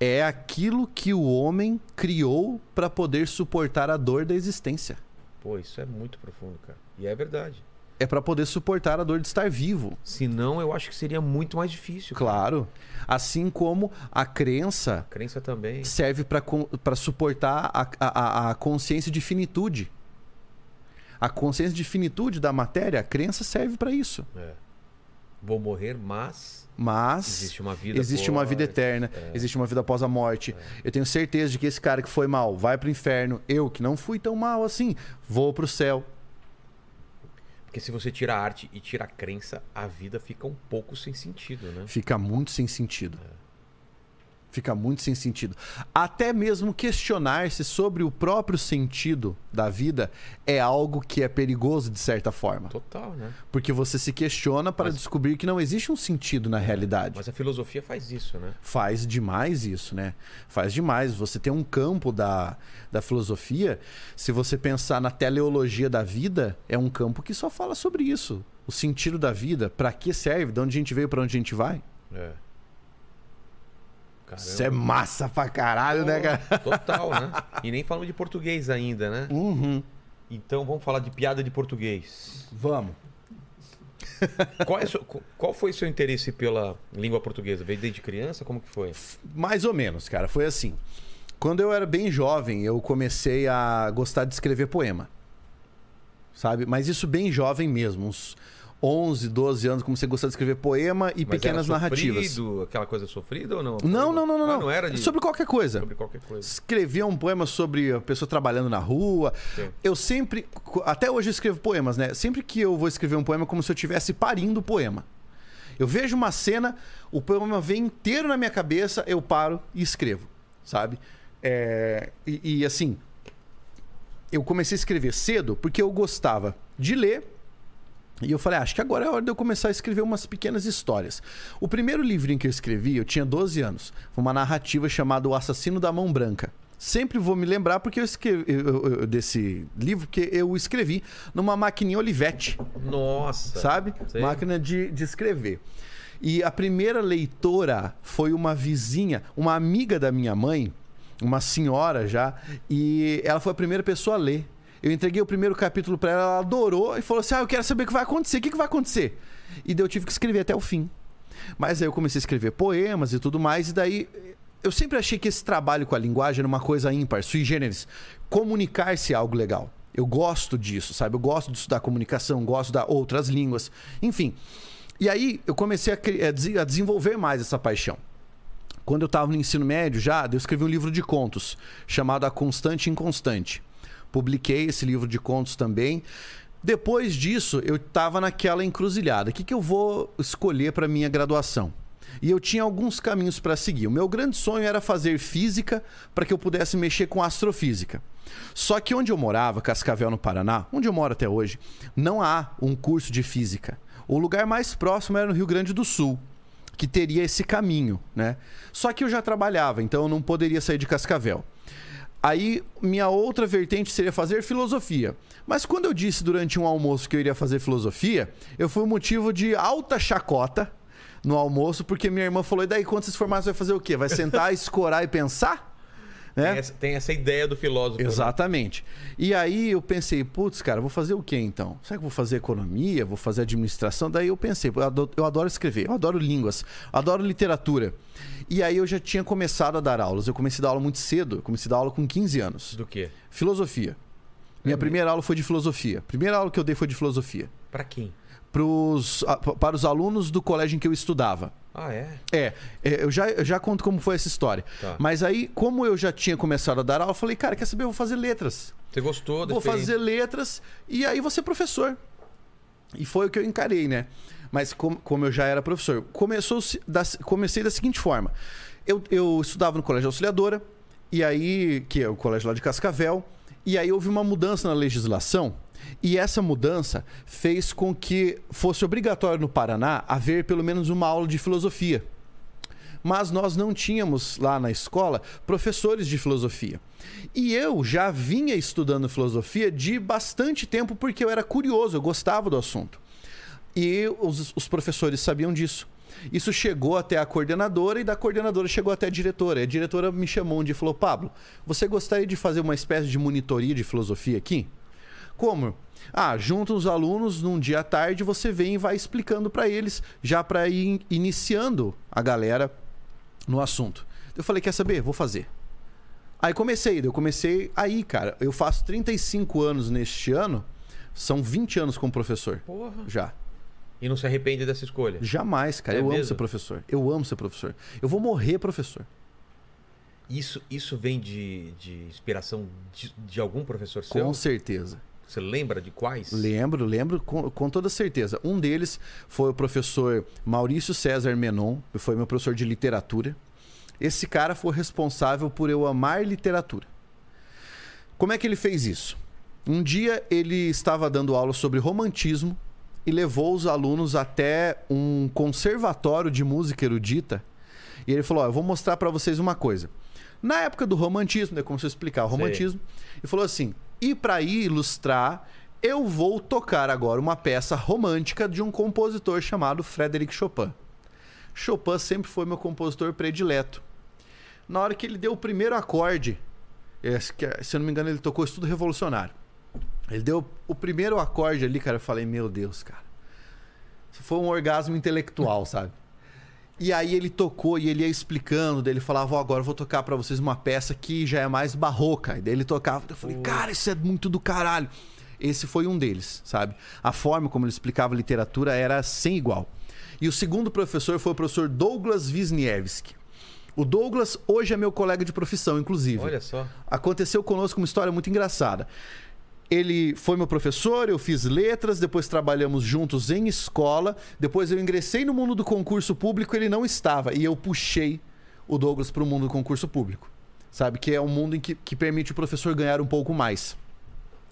é aquilo que o homem criou para poder suportar a dor da existência. Pô, isso é muito profundo, cara. E é verdade. É para poder suportar a dor de estar vivo. Senão, eu acho que seria muito mais difícil. cara. Claro. Assim como a crença A crença também. serve para suportar a, a, a consciência de finitude. A consciência de finitude da matéria, a crença serve para isso. É. Vou morrer, mas Mas existe uma vida. existe uma vida eterna, existe uma vida após a morte. Eu tenho certeza de que esse cara que foi mal vai pro inferno. Eu, que não fui tão mal assim, vou pro céu. Porque se você tira a arte e tira a crença, a vida fica um pouco sem sentido, né? Fica muito sem sentido. Fica muito sem sentido. Até mesmo questionar-se sobre o próprio sentido da vida é algo que é perigoso de certa forma. Total, né? Porque você se questiona para Mas- descobrir que não existe um sentido na realidade. Mas a filosofia faz isso, né? Faz demais isso, né? Faz demais. Você tem um campo da, da filosofia, se você pensar na teleologia da vida, é um campo que só fala sobre isso. O sentido da vida, para que serve, de onde a gente veio, para onde a gente vai. É. Caramba. Isso é massa pra caralho, né, cara? Total, né? E nem falamos de português ainda, né? Uhum. Então vamos falar de piada de português. Vamos. Qual, é seu- qual foi o seu interesse pela língua portuguesa? Veio desde criança? Como que foi? Mais ou menos, cara. Foi assim. Quando eu era bem jovem, eu comecei a gostar de escrever poema. Sabe? Mas isso bem jovem mesmo, uns 11, 12 anos, comecei a gostar de escrever poema e Mas pequenas era narrativas. sofrido, aquela coisa sofrida ou não? Não, não, não, não. Ah, não. não era de... Sobre qualquer coisa. sobre qualquer coisa. Escrevia um poema sobre a pessoa trabalhando na rua. Sim. Eu sempre, até hoje eu escrevo poemas, né? Sempre que eu vou escrever um poema é como se eu estivesse parindo o poema. Eu vejo uma cena, o poema vem inteiro na minha cabeça, eu paro e escrevo, sabe? É, e, e, assim, eu comecei a escrever cedo porque eu gostava de ler. E eu falei, ah, acho que agora é hora de eu começar a escrever umas pequenas histórias. O primeiro livrinho que eu escrevi, eu tinha 12 anos. Foi uma narrativa chamada O Assassino da Mão Branca. Sempre vou me lembrar porque eu escrevi eu- eu- desse livro, porque eu escrevi numa maquininha Olivetti Nossa. sabe? Sei. Máquina de, de escrever. E a primeira leitora foi uma vizinha, uma amiga da minha mãe, uma senhora já, e ela foi a primeira pessoa a ler. Eu entreguei o primeiro capítulo para ela, ela adorou e falou assim: Ah, eu quero saber o que vai acontecer, o que, que vai acontecer? E daí eu tive que escrever até o fim. Mas aí eu comecei a escrever poemas e tudo mais, e daí eu sempre achei que esse trabalho com a linguagem era uma coisa ímpar, sui generis. Comunicar-se é algo legal. Eu gosto disso, sabe? Eu gosto de estudar comunicação, gosto de outras línguas, enfim. E aí eu comecei a, cri- a dese- a desenvolver mais essa paixão. Quando eu estava no ensino médio já, eu escrevi um livro de contos chamado A Constante Inconstante. Publiquei esse livro de contos também. Depois disso, eu estava naquela encruzilhada. O que, que eu vou escolher para minha graduação? E eu tinha alguns caminhos para seguir. O meu grande sonho era fazer física para que eu pudesse mexer com astrofísica. Só que onde eu morava, Cascavel, no Paraná, onde eu moro até hoje, não há um curso de física. O lugar mais próximo era no Rio Grande do Sul, que teria esse caminho, né? Só que eu já trabalhava, então eu não poderia sair de Cascavel. Aí, minha outra vertente seria fazer filosofia. Mas quando eu disse durante um almoço que eu iria fazer filosofia, eu fui motivo de alta chacota no almoço, porque minha irmã falou: e daí, quando você se formar, você vai fazer o quê? Vai sentar, escorar e pensar? Né? Tem, essa, tem essa ideia do filósofo. né? Exatamente. E aí eu pensei, putz, cara, vou fazer o quê então? Será que eu vou fazer economia? Vou fazer administração? Daí eu pensei, eu adoro, eu adoro escrever, eu adoro línguas, adoro literatura. E aí eu já tinha começado a dar aulas. Eu comecei a dar aula muito cedo, eu comecei a dar aula com 15 anos. Do quê? Filosofia. Minha primeira aula foi de filosofia. Primeira aula que eu dei foi de filosofia. Pra quem? Pros, para os alunos do colégio em que eu estudava. Ah, é? É, é, eu já, eu já conto como foi essa história. Tá. Mas aí, como eu já tinha começado a dar aula, eu falei, cara, quer saber? Eu vou fazer letras. Você gostou da Vou fazer letras e aí vou ser professor. E foi o que eu encarei, né? Mas como, como eu já era professor, começou da, comecei da seguinte forma. Eu, eu estudava no Colégio Auxiliadora, e aí, que é o colégio lá de Cascavel, e aí houve uma mudança na legislação, e essa mudança fez com que fosse obrigatório no Paraná haver pelo menos uma aula de filosofia mas nós não tínhamos lá na escola professores de filosofia. E eu já vinha estudando filosofia de bastante tempo porque eu era curioso, eu gostava do assunto. E os, os professores sabiam disso. Isso chegou até a coordenadora e da coordenadora chegou até a diretora. E a diretora me chamou um dia e falou: Pablo, você gostaria de fazer uma espécie de monitoria de filosofia aqui? Como? Ah, junta os alunos num dia à tarde, você vem e vai explicando para eles, já para ir iniciando a galera no assunto. Eu falei, quer saber? Vou fazer. Aí comecei, eu comecei aí, cara. Eu faço 35 anos neste ano, são 20 anos como professor. Porra. Já. E não se arrepende dessa escolha? Jamais, cara. É eu amo mesmo? ser professor. Eu amo ser professor. Eu vou morrer professor. Isso, isso vem de, de inspiração de, de algum professor seu? Com certeza. Você lembra de quais? Lembro, lembro com, com toda certeza. Um deles foi o professor Maurício César Menon, que foi meu professor de literatura. Esse cara foi responsável por eu amar literatura. Como é que ele fez isso? Um dia ele estava dando aula sobre romantismo e levou os alunos até um conservatório de música erudita. E ele falou: ó, Eu vou mostrar para vocês uma coisa. Na época do romantismo, né, como se eu explicar o Sei. romantismo, ele falou assim: E para ilustrar, eu vou tocar agora uma peça romântica de um compositor chamado Frédéric Chopin. Chopin sempre foi meu compositor predileto. Na hora que ele deu o primeiro acorde, que- se eu não me engano, ele tocou Estudo Revolucionário. Ele deu o primeiro acorde ali, cara. Eu falei, meu Deus, cara. Isso foi um orgasmo intelectual, sabe? E aí ele tocou e ele ia explicando, daí ele falava, ó, agora eu vou tocar pra vocês uma peça que já é mais barroca. E daí ele tocava, eu falei, cara, isso é muito do caralho. Esse foi um deles, sabe? A forma como ele explicava literatura era sem igual. E o segundo professor foi o professor Douglas Wisniewski. O Douglas hoje é meu colega de profissão, inclusive. Olha só. Aconteceu conosco uma história muito engraçada. Ele foi meu professor, eu fiz letras, depois trabalhamos juntos em escola, depois eu ingressei no mundo do concurso público, ele não estava, e eu puxei o Douglas para o mundo do concurso público. Sabe? Que é um mundo em que, que permite o professor ganhar um pouco mais.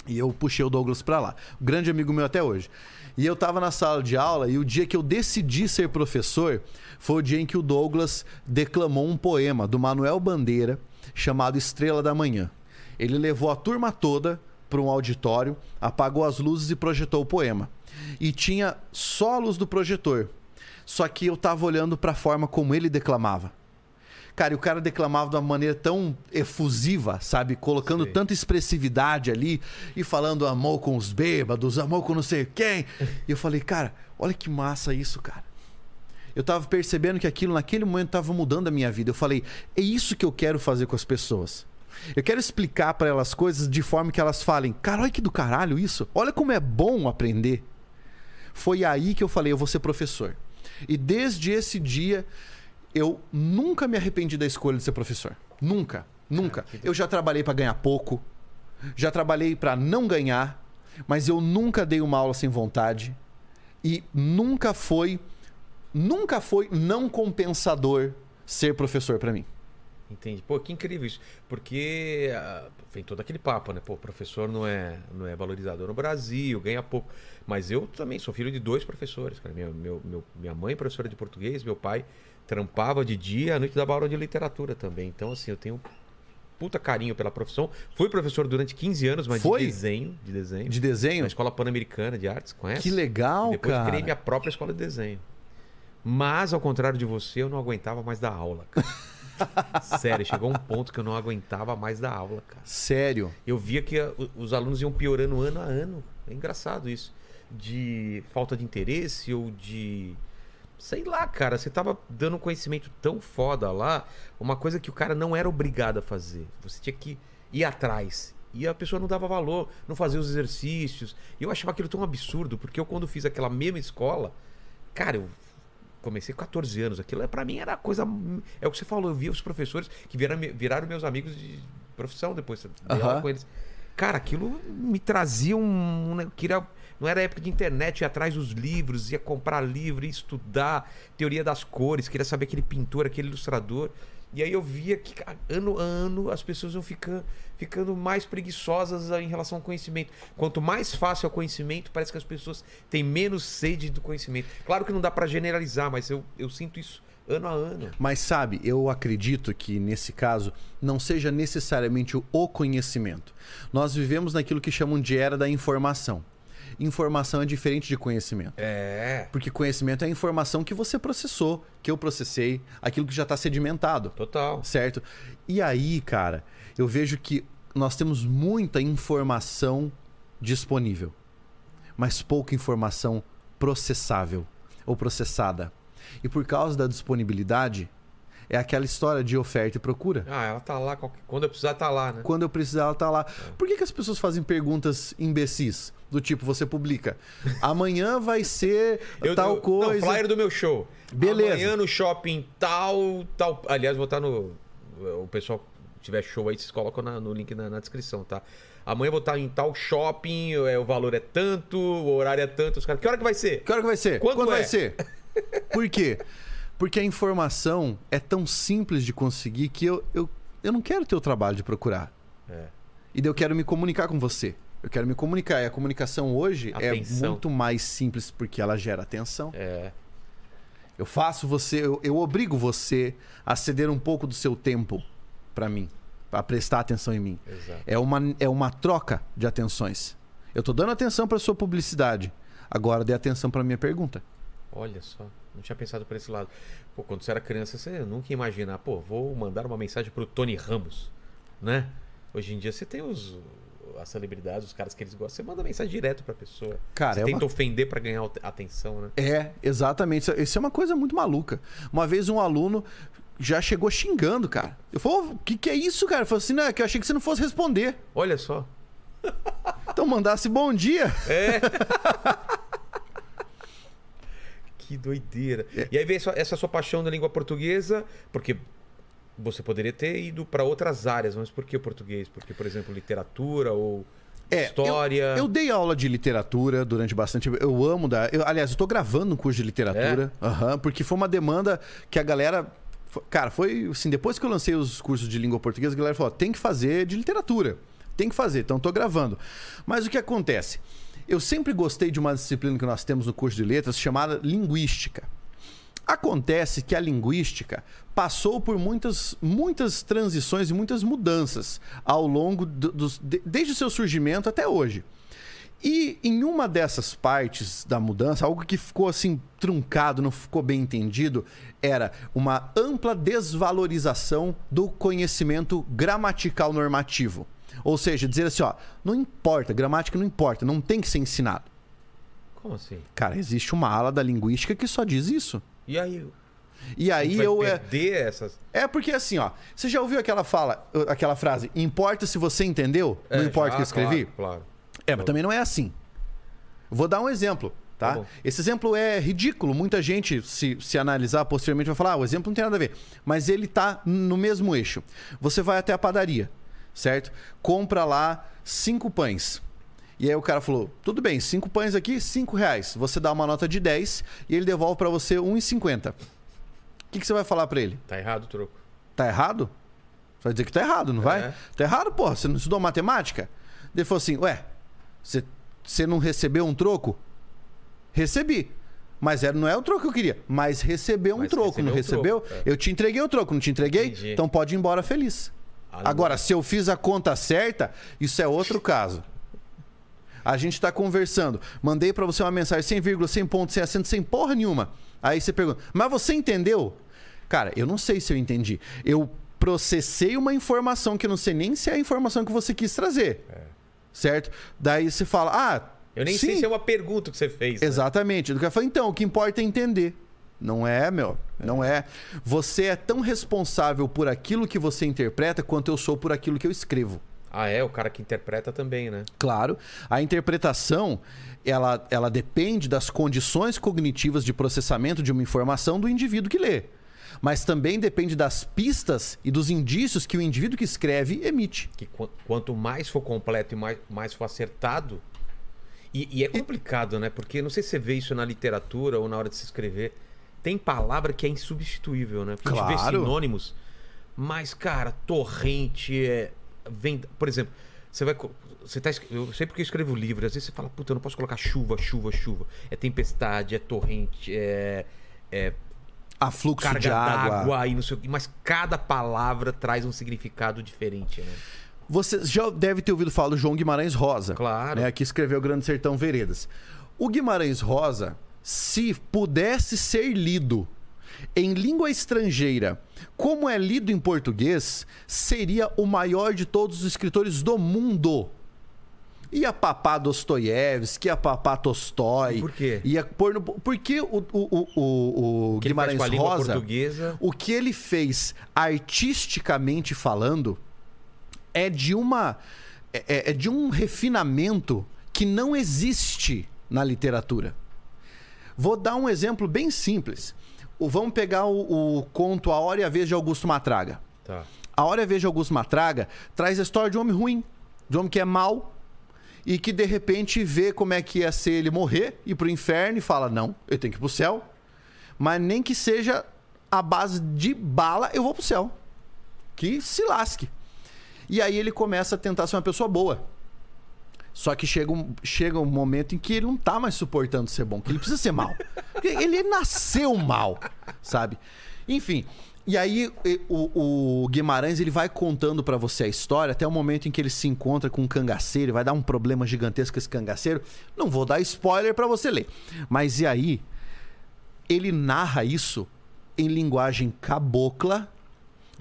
E eu puxei o Douglas pra lá. Grande amigo meu até hoje. E eu tava na sala de aula e o dia que eu decidi ser professor foi o dia em que o Douglas declamou um poema do Manuel Bandeira chamado Estrela da Manhã. Ele levou a turma toda para um auditório, apagou as luzes e projetou o poema. E tinha só a luz do projetor. Só que eu tava olhando para a forma como ele declamava. Cara, e o cara declamava de uma maneira tão efusiva, sabe? Colocando Sei. tanta expressividade ali e falando amor com os bêbados, amor com não sei quem. E eu falei, cara, olha que massa isso, cara. Eu tava percebendo que aquilo naquele momento tava mudando a minha vida. Eu falei, é isso que eu quero fazer com as pessoas. Eu quero explicar para elas coisas de forma que elas falem, cara, olha que do caralho isso. Olha como é bom aprender. Foi aí que eu falei, eu vou ser professor. E desde esse dia, eu nunca me arrependi da escolha de ser professor. Nunca, nunca. Eu já trabalhei para ganhar pouco, já trabalhei para não ganhar, mas eu nunca dei uma aula sem vontade e nunca foi nunca foi não compensador ser professor para mim. Entendi. Pô, que incrível isso. Porque ah, vem todo aquele papo, né? Pô, o professor não é, não é valorizador no Brasil, ganha pouco. Mas eu também sou filho de dois professores, cara. Meu, meu, meu- minha mãe é professora de português, meu pai trampava de dia, à noite dava aula de literatura também. Então, assim, eu tenho puta carinho pela profissão. Fui professor durante 15 anos, mas Foi? de desenho, de desenho. De desenho? Na Escola Pan-Americana de Artes, conhece? Que legal, Depois cara. criei minha própria escola de desenho. Mas, ao contrário de você, eu não aguentava mais dar aula, cara. Sério, chegou um ponto que eu não aguentava mais dar aula, cara. Sério. Eu via que a- o- os alunos iam piorando ano a ano. É engraçado isso. De falta de interesse ou de. Sei lá, cara. Você tava dando um conhecimento tão foda lá, uma coisa que o cara não era obrigado a fazer. Você tinha que ir atrás. E a pessoa não dava valor, não fazia os exercícios. E eu achava aquilo tão absurdo, porque eu, quando fiz aquela mesma escola, cara, eu comecei com 14 anos. Aquilo é, pra mim era coisa. É o que você falou, eu via os professores que viraram, viraram meus amigos de profissão depois. Você Aham. com eles. Cara, aquilo me trazia um. né, eu queria, não era época de internet, ia atrás dos livros, ia comprar livro, ia estudar teoria das cores, queria saber aquele pintor, aquele ilustrador. E aí eu via que ano a ano as pessoas iam ficando, ficando mais preguiçosas em relação ao conhecimento. Quanto mais fácil é o conhecimento, parece que as pessoas têm menos sede do conhecimento. Claro que não dá pra generalizar, mas eu, eu sinto isso ano a ano. Mas sabe, eu acredito que nesse caso não seja necessariamente o conhecimento. Nós vivemos naquilo que chamam de era da informação. Informação é diferente de conhecimento. É, Porque conhecimento é a informação que você processou, que eu processei, aquilo que já está sedimentado. total. Certo? E aí, cara, eu vejo que nós temos muita informação disponível, mas pouca informação processável ou processada. E por causa da disponibilidade, é aquela história de oferta e procura. Ah, ela tá lá, quando eu precisar, tá lá, né? Quando eu precisar, ela tá lá. Por que, que as pessoas fazem perguntas imbecis? Do tipo, você publica, amanhã vai ser Eu- tal eu- coisa. Não, flyer do meu show. Beleza. Amanhã no shopping tal, tal. Aliás, vou estar no. O pessoal tiver show aí, vocês colocam na- no link na, na descrição, tá? Amanhã eu vou estar em tal shopping, é, o valor é tanto, o horário é tanto. Os caras, que hora que vai ser? Que hora que vai ser? Quanto Quando é? vai ser? Por quê? Porque a informação é tão simples de conseguir que eu, eu, eu não quero ter o trabalho de procurar. É. E eu quero me comunicar com você. Eu quero me comunicar. E a comunicação hoje Atenção. é muito mais simples porque ela gera atenção. É. Eu faço você, eu, eu obrigo você a ceder um pouco do seu tempo para mim, para prestar atenção em mim. Exato. É uma, é uma troca de atenções. Eu tô dando atenção para sua publicidade. Agora dê atenção para minha pergunta. Olha só, não tinha pensado por esse lado. Pô, quando você era criança, você nunca ia imaginar, pô, vou mandar uma mensagem pro Tony Ramos, né? Hoje em dia você tem os as celebridades, os caras que eles gostam, você manda mensagem direto pra pessoa. Cara, você é tenta uma- ofender pra ganhar atenção, né? É, exatamente. Isso é uma coisa muito maluca. Uma vez um aluno já chegou xingando, cara. Eu falei, o que, que é isso, cara? Eu falei assim, não, é que eu achei que você não fosse responder. Olha só. Então mandasse bom dia. É. que doideira. É. E aí vem essa, essa sua paixão da língua portuguesa, porque você poderia ter ido pra outras áreas, mas por que o português? Porque, por exemplo, literatura ou É, história. Eu, eu dei aula de literatura durante bastante Eu amo dar. eu- aliás, eu tô gravando um curso de literatura. É? aham, porque foi uma demanda que a galera. Cara, foi assim, depois que eu lancei os cursos de língua portuguesa, a galera falou: tem que fazer de literatura. Tem que fazer, então tô gravando. Mas o que acontece? Eu sempre gostei de uma disciplina que nós temos no curso de letras chamada linguística. Acontece que a linguística passou por muitas, muitas transições e muitas mudanças ao longo do- de- desde o seu surgimento até hoje. E em uma dessas partes da mudança, algo que ficou assim truncado, não ficou bem entendido, era uma ampla desvalorização do conhecimento gramatical normativo. Ou seja, dizer assim, ó, não importa, gramática não importa, não tem que ser ensinado. Como assim? Cara, existe uma ala da linguística que só diz isso. E aí? E aí eu é, essas. é porque assim, ó, você já ouviu aquela fala, aquela frase, importa se você entendeu, não É, importa o que eu escrevi? Claro, claro. É, mas também não é assim. Vou dar um exemplo, Tá tá? Esse exemplo é ridículo. Muita gente, se, se analisar posteriormente, vai falar: ah, o exemplo não tem nada a ver. Mas ele tá no mesmo eixo. Você vai até a padaria, certo? Compra lá cinco pães. E aí o cara falou: tudo bem, cinco pães aqui, cinco reais. Você dá uma nota de 10 e ele devolve pra você 1,50. O que, que você vai falar pra ele? Tá errado o troco. Tá errado? Você vai dizer que tá errado, não vai? É. Tá errado, porra. Você não estudou matemática? Ele falou assim: Ué, você, você não recebeu um troco? Recebi. Mas era, não é o troco que eu queria. Mas recebeu um Mas troco, não recebeu recebeu? o troco, é. Eu te entreguei o troco, não te entreguei? Entendi. Então pode ir embora feliz. Ah, Agora, se eu fiz a conta certa, isso é outro caso. A gente tá conversando. Mandei pra você uma mensagem sem vírgula, sem ponto, sem acento, sem porra nenhuma. Aí você pergunta, mas você entendeu? Cara, eu não sei se eu entendi. Eu processei uma informação que eu não sei nem se é a informação que você quis trazer. Certo? Daí você fala, ah. Eu nem sim, sei se é uma pergunta que você fez. né? Exatamente. Do cara fala, então, o que importa é entender. Não é, meu. Não é. Você é tão responsável por aquilo que você interpreta quanto eu sou por aquilo que eu escrevo. Ah, é? O cara que interpreta também, né? Claro, a interpretação ela, ela depende das condições cognitivas de processamento de uma informação do indivíduo que lê. Mas também depende das pistas e dos indícios que o indivíduo que escreve emite. Que qu- quanto mais for completo e mais, mais for acertado. E, e é complicado, né? Porque não sei se você vê isso na literatura ou na hora de se escrever. Tem palavra que é insubstituível, né? Porque a gente vê Claro. sinônimos. Mas, cara, torrente é. Vem, por exemplo, você vai. Você tá, eu sei porque eu escrevo livro, às vezes você fala, puta, eu não posso colocar chuva, chuva, chuva. É tempestade, é torrente, é. é A fluxo carga de água. d'água e não sei o. Mas cada palavra traz um significado diferente, né? Você já deve ter ouvido falar do João Guimarães Rosa. Claro. Né, que escreveu Grande Sertão Veredas. O Guimarães Rosa, se pudesse ser lido em língua estrangeira, como é lido em português, seria o maior de todos os escritores do mundo. Ia papar Dostoiévski, ia papar Tolstói. Por quê? Ia pôr no... Porque o, o, o, o, Que Guimarães Rosa, portuguesa. o que ele fez artisticamente falando é de uma é- é, é de um refinamento que não existe na literatura. Vou dar um exemplo bem simples. Vamos pegar o, o conto A Hora e a Vez de Augusto Matraga. Tá. A Hora e a Vez de Augusto Matraga traz a história de um homem ruim, de um homem que é mau e que de repente vê como é que ia ser ele morrer, ir pro inferno e fala: Não, eu tenho que ir pro céu. Mas nem que seja a base de bala, eu vou pro céu. Que se lasque. E aí ele começa a tentar ser uma pessoa boa. Só que chega um, chega um momento em que ele não tá mais suportando ser bom, que ele precisa ser mal. Porque ele nasceu mal, sabe? Enfim. E aí o, o Guimarães ele vai contando pra você a história até o momento em que ele se encontra com um cangaceiro, vai dar um problema gigantesco esse cangaceiro. Não vou dar spoiler pra você ler. Mas e aí ele narra isso em linguagem cabocla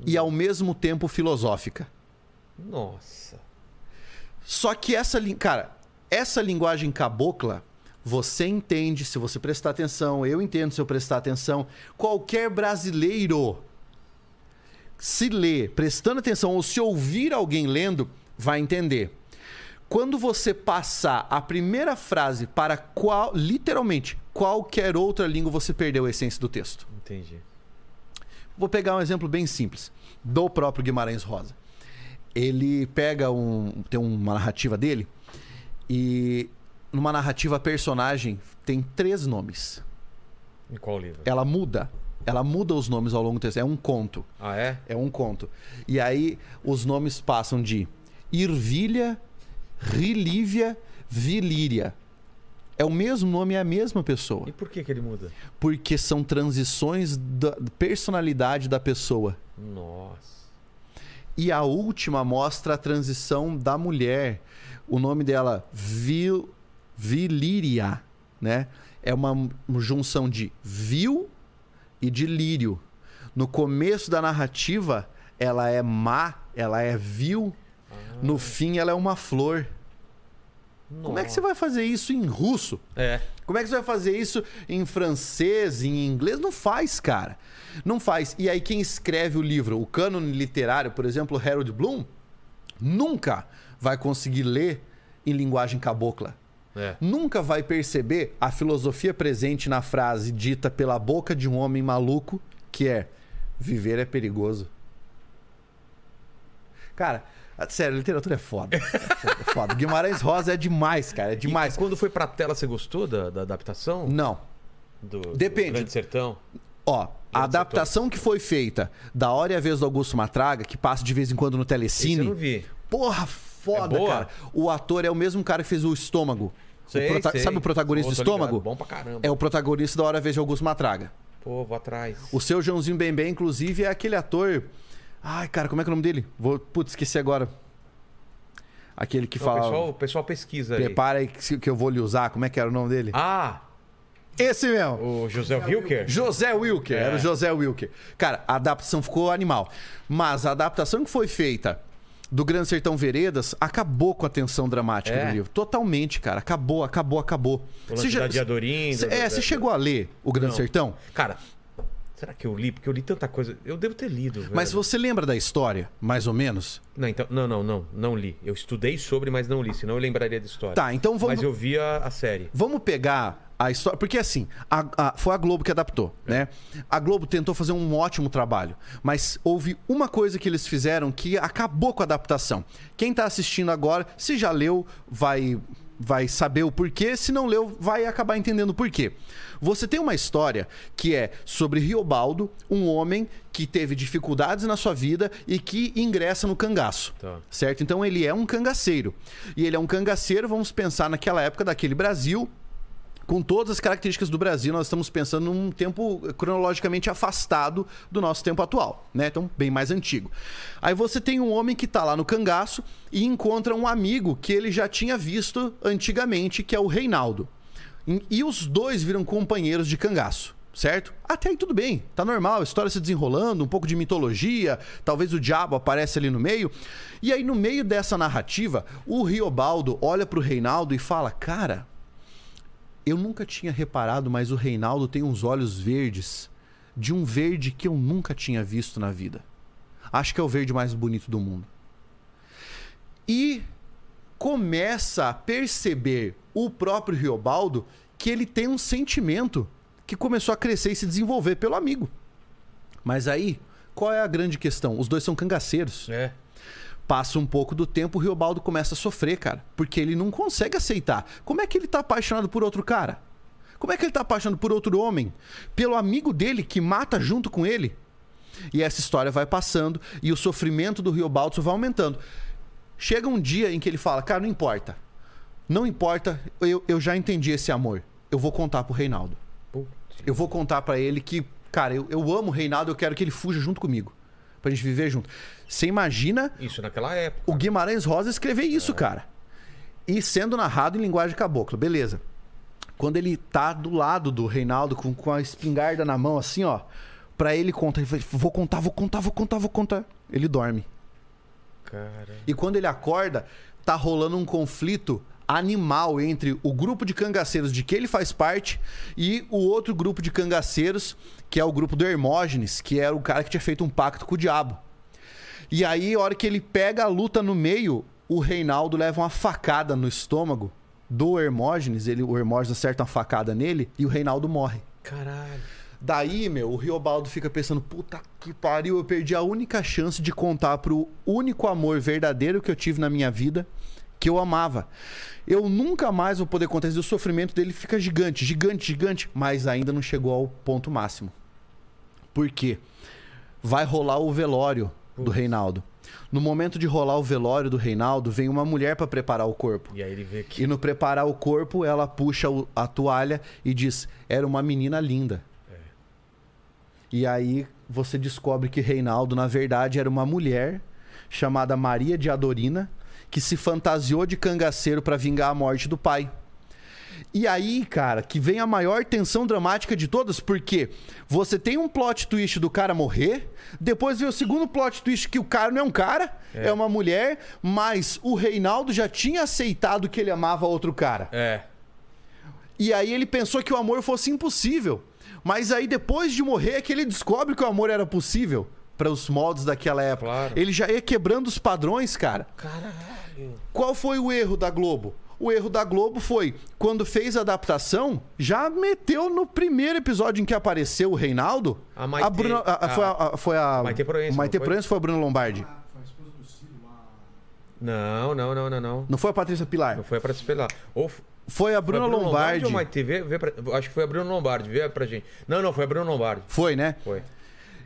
e ao mesmo tempo filosófica. Nossa. Só que essa, cara, essa linguagem cabocla, você entende se você prestar atenção, eu entendo se eu prestar atenção. Qualquer brasileiro se ler prestando atenção ou se ouvir alguém lendo, vai entender. Quando você passar a primeira frase para qual, literalmente, qualquer outra língua, você perdeu a essência do texto. Entendi. Vou pegar um exemplo bem simples do próprio Guimarães Rosa. Ele pega um. Tem uma narrativa dele e numa narrativa a personagem tem três nomes. Em qual livro? Ela muda. Ela muda os nomes ao longo do texto. É um conto. Ah, é? É um conto. E aí os nomes passam de Irvília, Rilívia, Vilíria. É o mesmo nome, é a mesma pessoa. E por que que ele muda? Porque são transições da personalidade da pessoa. Nossa. E a última mostra a transição da mulher. O nome dela, Vil, Vilíria, né? É uma junção de vil e de lírio. No começo da narrativa, ela é má, ela é vil. No fim, ela é uma flor. Como é que você vai fazer isso em russo? É. Como é que você vai fazer isso em francês, em inglês? Não faz, cara. Não faz. E aí, quem escreve o livro, o cânone literário, por exemplo, Harold Bloom, nunca vai conseguir ler em linguagem cabocla. É. Nunca vai perceber a filosofia presente na frase dita pela boca de um homem maluco, que é: viver é perigoso. Cara, sério, literatura é foda. É foda, é foda. Guimarães Rosa é demais, cara. É demais. E quando foi pra tela, você gostou da, da adaptação? Não. Do, do Depende. Grande Sertão? Ó, a adaptação que foi feita da Hora e a Vez do Augusto Matraga, que passa de vez em quando no Esse eu Telecine. não vi. Porra, foda, É cara. O ator é o mesmo cara que fez o Estômago. O Sei, prota- sei. Sabe o protagonista Pô, do tô ligado. Estômago? Bom pra caramba. É o protagonista da Hora e a Vez de Augusto Matraga. Pô, vou atrás. O seu Joãozinho Bem Bem, inclusive, é aquele ator. Ai, cara, como é que é o nome dele? Vou... Putz, esqueci agora. Aquele que fala. o, pessoal, o pessoal pesquisa aí. Prepara aí que que eu vou lhe usar. Como é que era o nome dele? Ah, Esse mesmo. o José Wilker? José Wilker, É. era o José Wilker. Cara, a adaptação ficou animal. Mas a adaptação que foi feita do Grande Sertão Veredas acabou com a tensão dramática É. do livro. Totalmente, cara. Acabou, acabou, acabou. O lance da Diadorim, É, você chegou a ler o Grande Não. Sertão? Cara, será que eu li? Porque eu li tanta coisa. Eu devo ter lido. Mas velho. você lembra da história, mais ou menos? Não, então, não, não, não. Não li. Eu estudei sobre, mas não li. Senão eu lembraria da história. Tá, então vamos. Mas eu vi a, a série. Vamos pegar a história. Porque assim, a- a- foi a Globo que adaptou, né? A Globo tentou fazer um ótimo trabalho. Mas houve uma coisa que eles fizeram que acabou com a adaptação. Quem tá assistindo agora, se já leu, vai. Vai saber o porquê, se não leu, vai acabar entendendo o porquê. Você tem uma história que é sobre Riobaldo, um homem que teve dificuldades na sua vida e que ingressa no cangaço Tá. certo? Então ele é um cangaceiro. E ele é um cangaceiro, vamos pensar naquela época daquele Brasil. Com todas as características do Brasil, nós estamos pensando num tempo cronologicamente afastado do nosso tempo atual, né? Então, bem mais antigo. Aí você tem um homem que tá lá no cangaço e encontra um amigo que ele já tinha visto antigamente, que é o Reinaldo. E- E os dois viram companheiros de cangaço. certo? Até aí tudo bem, tá normal, a história se desenrolando, um pouco de mitologia, talvez o diabo aparece ali no meio. E aí, no meio dessa narrativa, o Riobaldo olha pro Reinaldo e fala: Cara, eu nunca tinha reparado, mas o Reinaldo tem uns olhos verdes, de um verde que eu nunca tinha visto na vida. Acho que é o verde mais bonito do mundo. E começa a perceber o próprio Riobaldo que ele tem um sentimento que começou a crescer e se desenvolver pelo amigo. Mas aí, qual é a grande questão? Os dois são cangaceiros. É. Passa um pouco do tempo, o Riobaldo começa a sofrer, cara. Porque ele não consegue aceitar. Como é que ele tá apaixonado por outro cara? Como é que ele tá apaixonado por outro homem? Pelo amigo dele que mata junto com ele? E essa história vai passando e o sofrimento do Riobaldo vai aumentando. Chega um dia em que ele fala: Cara, não importa. Não importa, eu, eu já entendi esse amor. Eu vou contar pro Reinaldo. Eu vou contar pra ele que, cara, eu, eu amo o Reinaldo, eu quero que ele fuja junto comigo. Pra gente viver junto. Você imagina Isso naquela época. o Guimarães Rosa escrever isso, cara. E sendo narrado em linguagem cabocla, beleza. Quando ele tá do lado do Reinaldo com, com a espingarda na mão, assim, ó, pra ele contar, ele fala, vou contar, vou contar, vou contar, vou contar. Ele dorme. Cara. E quando ele acorda, tá rolando um conflito animal entre o grupo de cangaceiros de que ele faz parte e o outro grupo de cangaceiros, que é o grupo do Hermógenes, que era o cara que tinha feito um pacto com o diabo. E aí, a hora que ele pega a luta no meio, o Reinaldo leva uma facada no estômago do Hermógenes, ele, o Hermógenes acerta uma facada nele e o Reinaldo morre. Caralho. Daí, meu, o Riobaldo fica pensando: puta que pariu, eu perdi a única chance de contar pro único amor verdadeiro que eu tive na minha vida, que eu amava. Eu nunca mais vou poder contar isso. O sofrimento dele fica gigante, gigante, gigante, mas ainda não chegou ao ponto máximo. Por quê? Vai rolar o velório do Reinaldo. No momento de rolar o velório do Reinaldo, vem uma mulher para preparar o corpo. E aí ele vê que. E no preparar o corpo, ela puxa a toalha e diz: Era uma menina linda. E aí você descobre que Reinaldo, na verdade, era uma mulher chamada Maria de Adorina, que se fantasiou de cangaceiro para vingar a morte do pai. E aí, cara, que vem a maior tensão dramática de todas, porque você tem um plot twist do cara morrer, depois vem o segundo plot twist que o cara não é um cara, é, uma mulher, mas o Reinaldo já tinha aceitado que ele amava outro cara. É. E aí ele pensou que o amor fosse impossível. Mas aí depois de morrer é que ele descobre que o amor era possível para os moldes daquela época. Claro. Ele já ia quebrando os padrões, cara. Caralho. Qual foi o erro da Globo? O erro da Globo foi, quando fez a adaptação, já meteu no primeiro episódio em que apareceu o Reinaldo. A Maitê- Bruna- a- a- foi a, a- foi a Maitê Proença, Maitê não foi? Proença foi a Bruna Lombardi? Foi a esposa do Ciro lá. Não, não, não, não, não. Não foi a Patrícia Pilar? Não foi pra se pelar. Ou Foi a Bruna Lombardi. ou Maitê? Vê, vê pra- Acho que foi a Bruna Lombardi. Vê pra gente. Não, não, foi a Bruna Lombardi. Foi, né? Foi.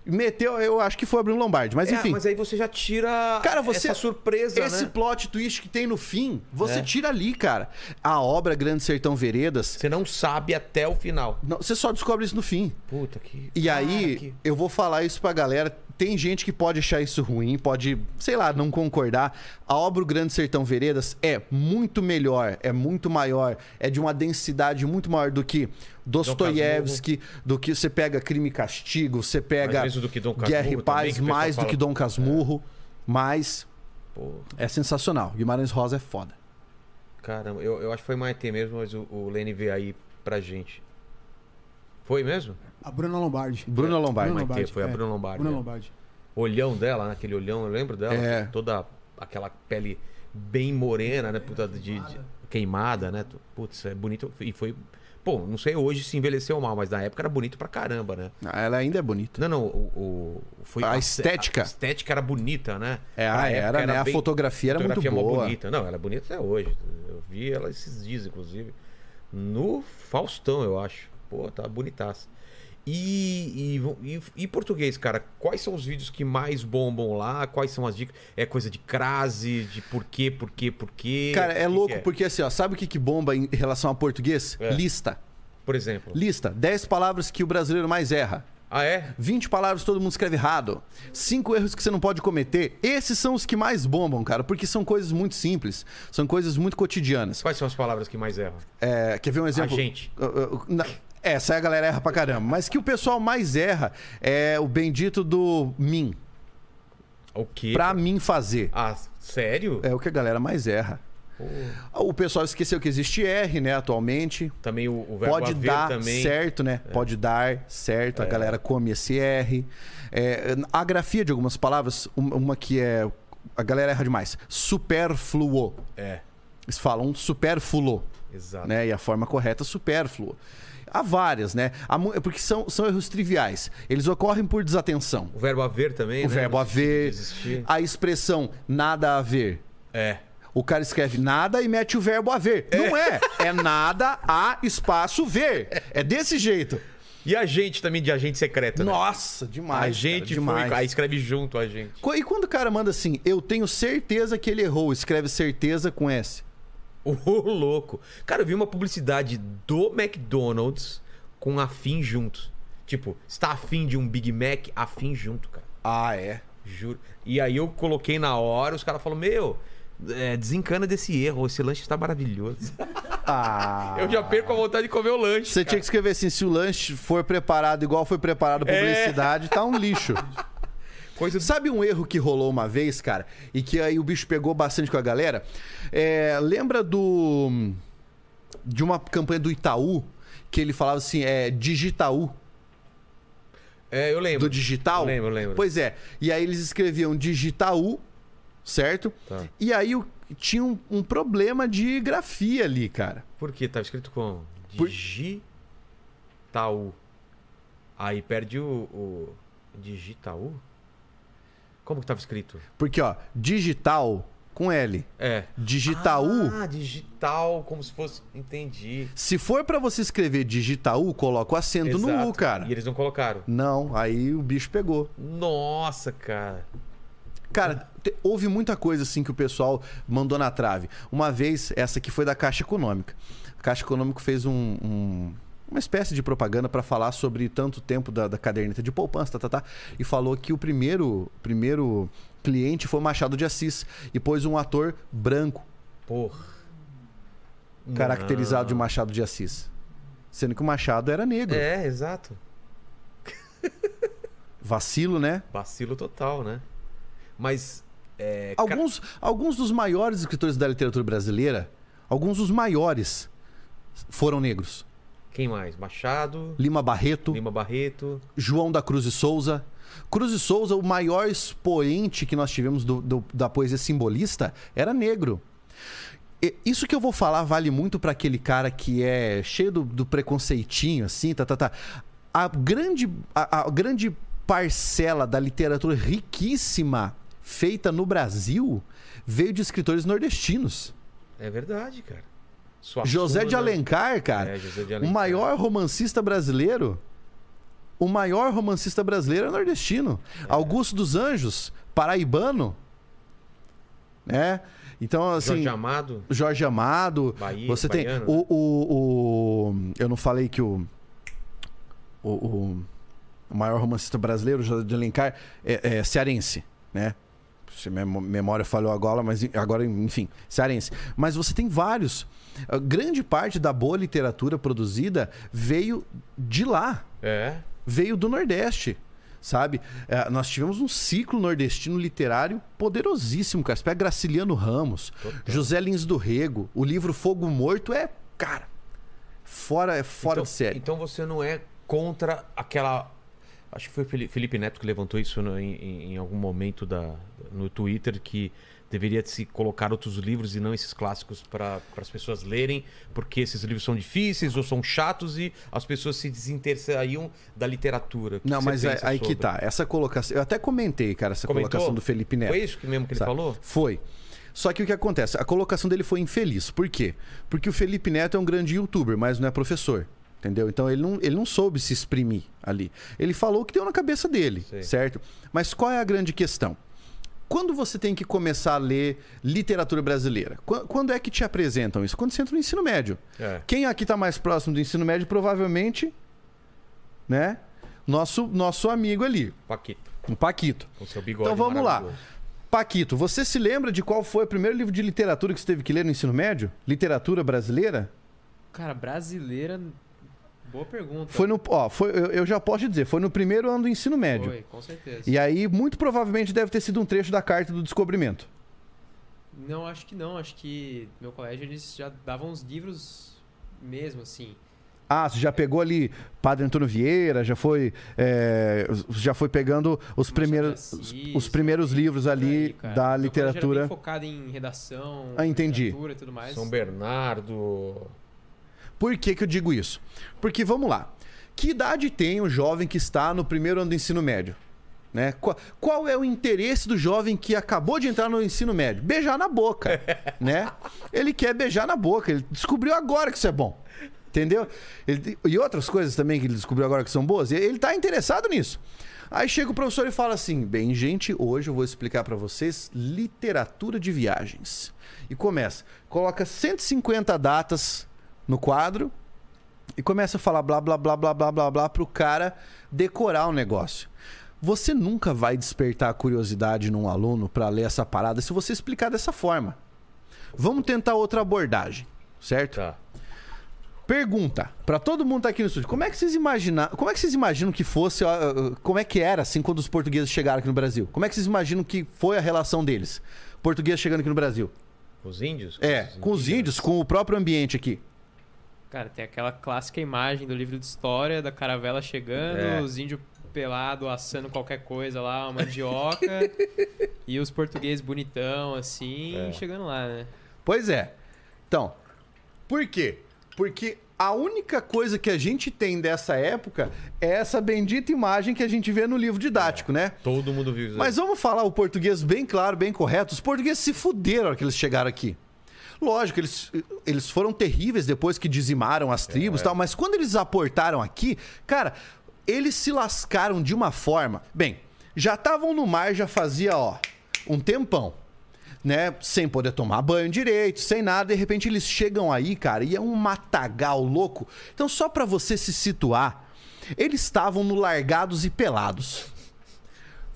Meteu, eu acho que foi a Bruna Lombardi, mas É, enfim. mas aí você já tira Cara, você. essa surpresa, Esse né? plot twist que tem no fim, você É. tira ali, cara. A obra Grande Sertão Veredas, Você não sabe até o final. não- você só descobre isso no fim. Puta que. E cara, aí, que- eu vou falar isso pra galera. Tem gente que pode achar isso ruim, pode, sei lá, não concordar. A obra O Grande Sertão Veredas é muito melhor, é muito maior, é de uma densidade muito maior do que Dostoiévski, do que você pega Crime e Castigo, você pega Mais vezes do que Dom Guerra e Paz, mais do fala. que Dom Casmurro, mas Pô, é sensacional. Guimarães Rosa é foda. caramba, eu, eu acho que foi Maitê mesmo, mas o, o Lene veio aí pra gente. Foi mesmo? A Bruna Lombardi. Bruna Lombardi. Bruna Maitê, foi a Bruna Lombardi, Bruna é. Lombardi. Olhão dela, né? aquele olhão, eu lembro dela. É. Toda aquela pele bem morena, né? Puta, de, de- queimada, né? Putz, é bonito. E foi. Pô, não sei hoje se envelheceu mal, mas na época era bonito pra caramba, né? Ah, Ela ainda é bonita. Não, não, o. o- foi A estética. A estética era bonita, né? É, ah, época era, né? A bem- fotografia era fotografia muito boa. bonita. Não, ela é bonita até hoje. Eu vi ela esses dias, inclusive. No Faustão, eu acho. Pô, tá bonitaça. E, e, e, e português, cara, quais são os vídeos que mais bombam lá? Quais são as dicas? É coisa de crase, de porquê, porquê, porquê? Cara, é que louco que é? porque assim, ó, sabe o que, que bomba em relação a português? É. Lista. Por exemplo. Lista. 10 palavras que o brasileiro mais erra. Ah, é? 20 palavras que todo mundo escreve errado. 5 erros que você não pode cometer. Esses são os que mais bombam, cara, porque são coisas muito simples. São coisas muito cotidianas. Quais são as palavras que mais erram? É, quer ver um exemplo? A gente. Na- Essa a galera erra pra caramba. Mas que o pessoal mais erra é o bendito do mim. O quê? Pra mim fazer. Ah, sério? É o que a galera mais erra. O pessoal esqueceu que existe R, né, atualmente. Também o, o verbo Pode dar também. certo, né? Pode dar certo. A galera come esse R. É, a grafia de algumas palavras, um- uma que é. A galera erra demais. Superfluo. É, Eles falam supérfluo, exato. né? E a forma correta, supérfluo. Há várias, né? Há mu- porque são, são erros triviais. Eles ocorrem por desatenção. O verbo haver também, O né? verbo haver, a expressão nada a ver. É. O cara escreve nada e mete o verbo haver. Não é. É nada a espaço ver. É desse jeito. E a gente também de agente secreto, né? Nossa, demais. a gente demais. foi. Aí escreve junto a gente. E quando o cara manda assim, eu tenho certeza que ele errou, escreve certeza com S. Ô, louco. Cara, eu vi uma publicidade do McDonald's com afim juntos. Tipo, está afim de um Big Mac, afim junto, cara. Ah, é. Juro. E aí eu coloquei na hora, os caras falaram, meu, é, desencana desse erro, esse lanche está maravilhoso. Ah. Eu já perco a vontade de comer o lanche. Você cara. tinha que escrever assim, se o lanche for preparado igual foi preparado a É. publicidade, tá um lixo. Coisa. Sabe um erro que rolou uma vez, cara? E que aí o bicho pegou bastante com a galera? É, lembra do. De uma campanha do Itaú, que ele falava assim, é Digitaú, É, eu lembro. do digital? Eu lembro, eu lembro. Pois é. E aí eles escreviam Digitaú, certo? Tá. E aí o- tinha um, um problema de grafia ali, cara. Por quê? Tava escrito como? Digital. Aí perde o, o... Digital? Como que tava escrito? Porque, ó, digital com L. É. Digitaú. Ah, digital, como se fosse... Entendi. Se for pra você escrever Digitaú, coloca o acento no U, Exato. cara. E eles não colocaram. Não, aí o bicho pegou. Nossa, cara. Cara, houve muita coisa assim que o pessoal mandou na trave. Uma vez, essa aqui foi da Caixa Econômica. A Caixa Econômica fez um- um- uma espécie de propaganda para falar sobre tanto tempo da, da caderneta de poupança, tá, tá, tá, e falou que o primeiro, primeiro cliente foi Machado de Assis e pôs um ator branco Porra. caracterizado de Não. Machado de Assis. Sendo que o Machado era negro. É, exato. Vacilo, né? Vacilo total, né? Mas. É, Alguns, alguns dos maiores escritores da literatura brasileira, alguns dos maiores, foram negros. Quem mais? Machado, Lima Barreto, Lima Barreto. João da Cruz e Souza. Cruz e Souza, o maior expoente que nós tivemos do- do- da poesia simbolista, era negro. E- Isso que eu vou falar vale muito para aquele cara que é cheio do, do preconceitinho, assim, tá, tá, tá. A grande, a, a grande parcela da literatura riquíssima feita no Brasil veio de escritores nordestinos. É verdade, cara. José de. Alencar, cara, É, José de o Alencar. maior romancista brasileiro. O maior romancista brasileiro é nordestino. Augusto dos Anjos, paraibano. Né? Então, assim. Jorge Amado. Jorge Amado. Bahia, você tem. baiano, O, né? o, o- Eu não falei que o. O, o- o maior romancista brasileiro, José de Alencar, é, é cearense, né? Se minha mem- memória falhou agora, mas agora, enfim, cearense. Mas você tem vários. A grande parte da boa literatura produzida veio de lá É. veio do Nordeste, sabe? É, nós tivemos um ciclo nordestino literário poderosíssimo, cara. Você pega Graciliano Ramos, Total. José Lins do Rego, o livro Fogo Morto é, cara, fora, é fora então, de série. Então você não é contra aquela. Acho que foi o Feli- Felipe Neto que levantou isso no- em, em- em algum momento da, no Twitter, que deveria se colocar outros livros e não esses clássicos para as pessoas lerem, porque esses livros são difíceis ou são chatos e as pessoas se desinteressariam da literatura. Não, mas é- aí que tá. Essa colocação. Eu até comentei, cara, essa Comentou? colocação do Felipe Neto. Foi isso que mesmo que ele sabe? falou? Foi. Só que o que acontece? A colocação dele foi infeliz. Por quê? Porque o Felipe Neto é um grande youtuber, mas não é professor. Entendeu? Então ele não, ele não soube se exprimir ali. Ele falou o que deu na cabeça dele, Sei. certo? Mas qual é a grande questão? Quando você tem que começar a ler literatura brasileira? Qu- Quando é que te apresentam isso? Quando você entra no ensino médio. É. Quem aqui está mais próximo do ensino médio, provavelmente, né? Nosso, nosso amigo ali, Paquito, o Paquito. com seu bigode Então vamos lá. Paquito, você se lembra de qual foi o primeiro livro de literatura que você teve que ler no ensino médio? Literatura brasileira? Cara, brasileira. Boa pergunta. Foi no. Ó, foi, eu, eu já posso te dizer, foi no primeiro ano do ensino médio. Foi, com certeza. E aí, muito provavelmente, deve ter sido um trecho da carta do descobrimento. Não, acho que não. Acho que meu colégio eles já davam os livros mesmo, assim. Ah, você já pegou ali Padre Antônio Vieira, já foi, é, já foi pegando os primeiros, Assis, os primeiros livros por ali aí, da Meu colégio Era literatura. bem focado em redação, Ah, entendi. literatura e tudo mais. São Bernardo. Por que, que eu digo isso? Porque vamos lá. Que idade tem o jovem que está no primeiro ano do ensino médio? Né? Qual, qual é o interesse do jovem que acabou de entrar no ensino médio? Beijar na boca, né? Ele quer beijar na boca. Ele descobriu agora que isso é bom. Entendeu? Ele- e outras coisas também que ele descobriu agora que são boas. Ele está interessado nisso. Aí chega o professor e fala assim: Bem, gente, hoje eu vou explicar para vocês literatura de viagens. E começa. Coloca 150 datas no quadro e começa a falar blá blá blá blá blá blá blá pro cara decorar o negócio. Você nunca vai despertar a curiosidade num aluno para ler essa parada se você explicar dessa forma. Vamos tentar outra abordagem, certo? Tá. Pergunta para todo mundo que tá aqui no estúdio. Como é que vocês imaginam, como é que vocês imaginam que fosse, como é que era assim quando os portugueses chegaram aqui no Brasil? Como é que vocês imaginam que foi a relação deles? Portugueses chegando aqui no Brasil? Os índios? É, com os índios, com o próprio ambiente aqui. Cara, tem aquela clássica imagem do livro de história da caravela chegando, É. os índios pelados assando qualquer coisa lá, uma mandioca, e os portugueses bonitão, assim, É. chegando lá, né? Pois é. Então, por quê? Porque a única coisa que a gente tem dessa época é essa bendita imagem que a gente vê no livro didático, né? Todo mundo viu isso. aí. Mas vamos falar o português bem claro, bem correto. Os portugueses se fuderam na hora que eles chegaram aqui. Lógico, eles, eles foram terríveis depois que dizimaram as tribos e tal, mas quando eles aportaram aqui, cara, eles se lascaram de uma forma. Bem, já estavam no mar já fazia, ó, um tempão. Né, sem poder tomar banho direito, sem nada, de repente eles chegam aí, cara, e é um matagal louco. Então, só pra você se situar, eles estavam no Largados e Pelados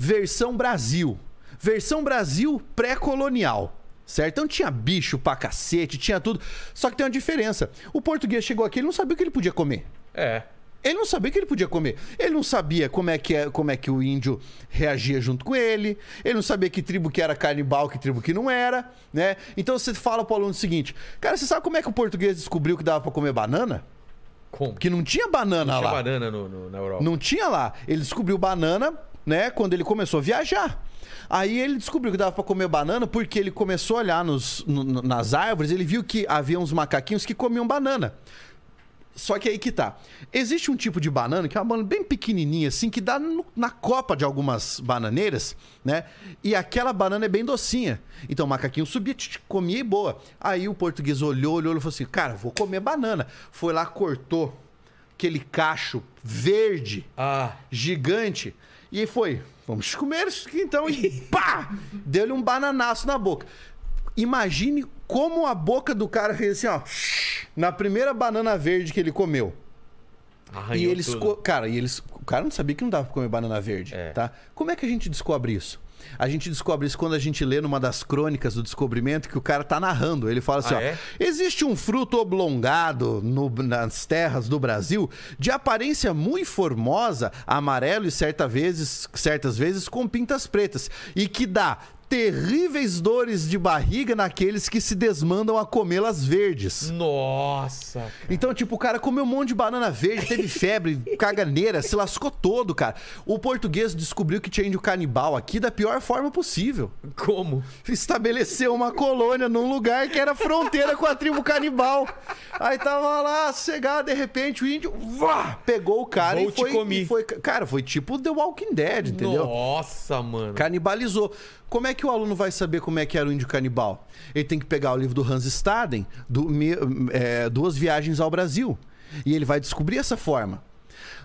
versão Brasil. Versão Brasil pré-colonial. Certo? Então tinha bicho pra cacete, tinha tudo. Só que tem uma diferença. O português chegou aqui, ele não sabia o que ele podia comer. É. Ele não sabia o que ele podia comer. Ele não sabia como é que, é, como é que o índio reagia junto com ele. Ele não sabia que tribo que era canibal, que tribo que não era, né? Então você fala pro aluno o seguinte: Cara, você sabe como é que o português descobriu que dava pra comer banana? Como? Que não tinha banana Tinha lá. banana no, no- na Europa. Não tinha lá. Ele descobriu banana, né, quando ele começou a viajar. Aí ele descobriu que dava pra comer banana porque ele começou a olhar nos, no- nas árvores, ele viu que havia uns macaquinhos que comiam banana. Só que aí que tá. Existe um tipo de banana que é uma banana bem pequenininha, assim, que dá no- na copa de algumas bananeiras, né? E aquela banana é bem docinha. Então o macaquinho subia, tch, tch, comia e boa. Aí o português olhou, olhou e falou assim: Cara, vou comer banana. Foi lá, cortou aquele cacho verde Ah, gigante. E foi, vamos comer isso aqui então. E pá! Deu-lhe um bananaço na boca. Imagine como a boca do cara fez assim, ó. Na primeira banana verde que ele comeu. arranhou e eles, tudo. cara, e eles, o cara não sabia que não dava pra comer banana verde, É. tá? Como é que a gente descobre isso? A gente descobre isso quando a gente lê numa das crônicas do descobrimento que o cara tá narrando. Ele fala assim: Ah, ó, é? existe um fruto oblongado no- nas terras do Brasil de aparência muito formosa, amarelo e certa vezes, certas vezes com pintas pretas, e que dá terríveis dores de barriga naqueles que se desmandam a comê-las verdes. Nossa. Então, tipo, o cara comeu um monte de banana verde, teve febre, caganeira, se lascou todo, cara. O português descobriu que tinha índio canibal aqui da pior forma possível. Como? Estabeleceu uma colônia num lugar que era fronteira com a tribo canibal. Aí tava lá, cegado, de repente o índio vá, pegou o cara Vou e te foi, e foi. Cara, foi tipo The Walking Dead, entendeu? Nossa, mano. Canibalizou. Como é que o aluno vai saber como é que era o índio canibal? Ele tem que pegar o livro do Hans Staden, do, é, Duas Viagens ao Brasil. E ele vai descobrir essa forma.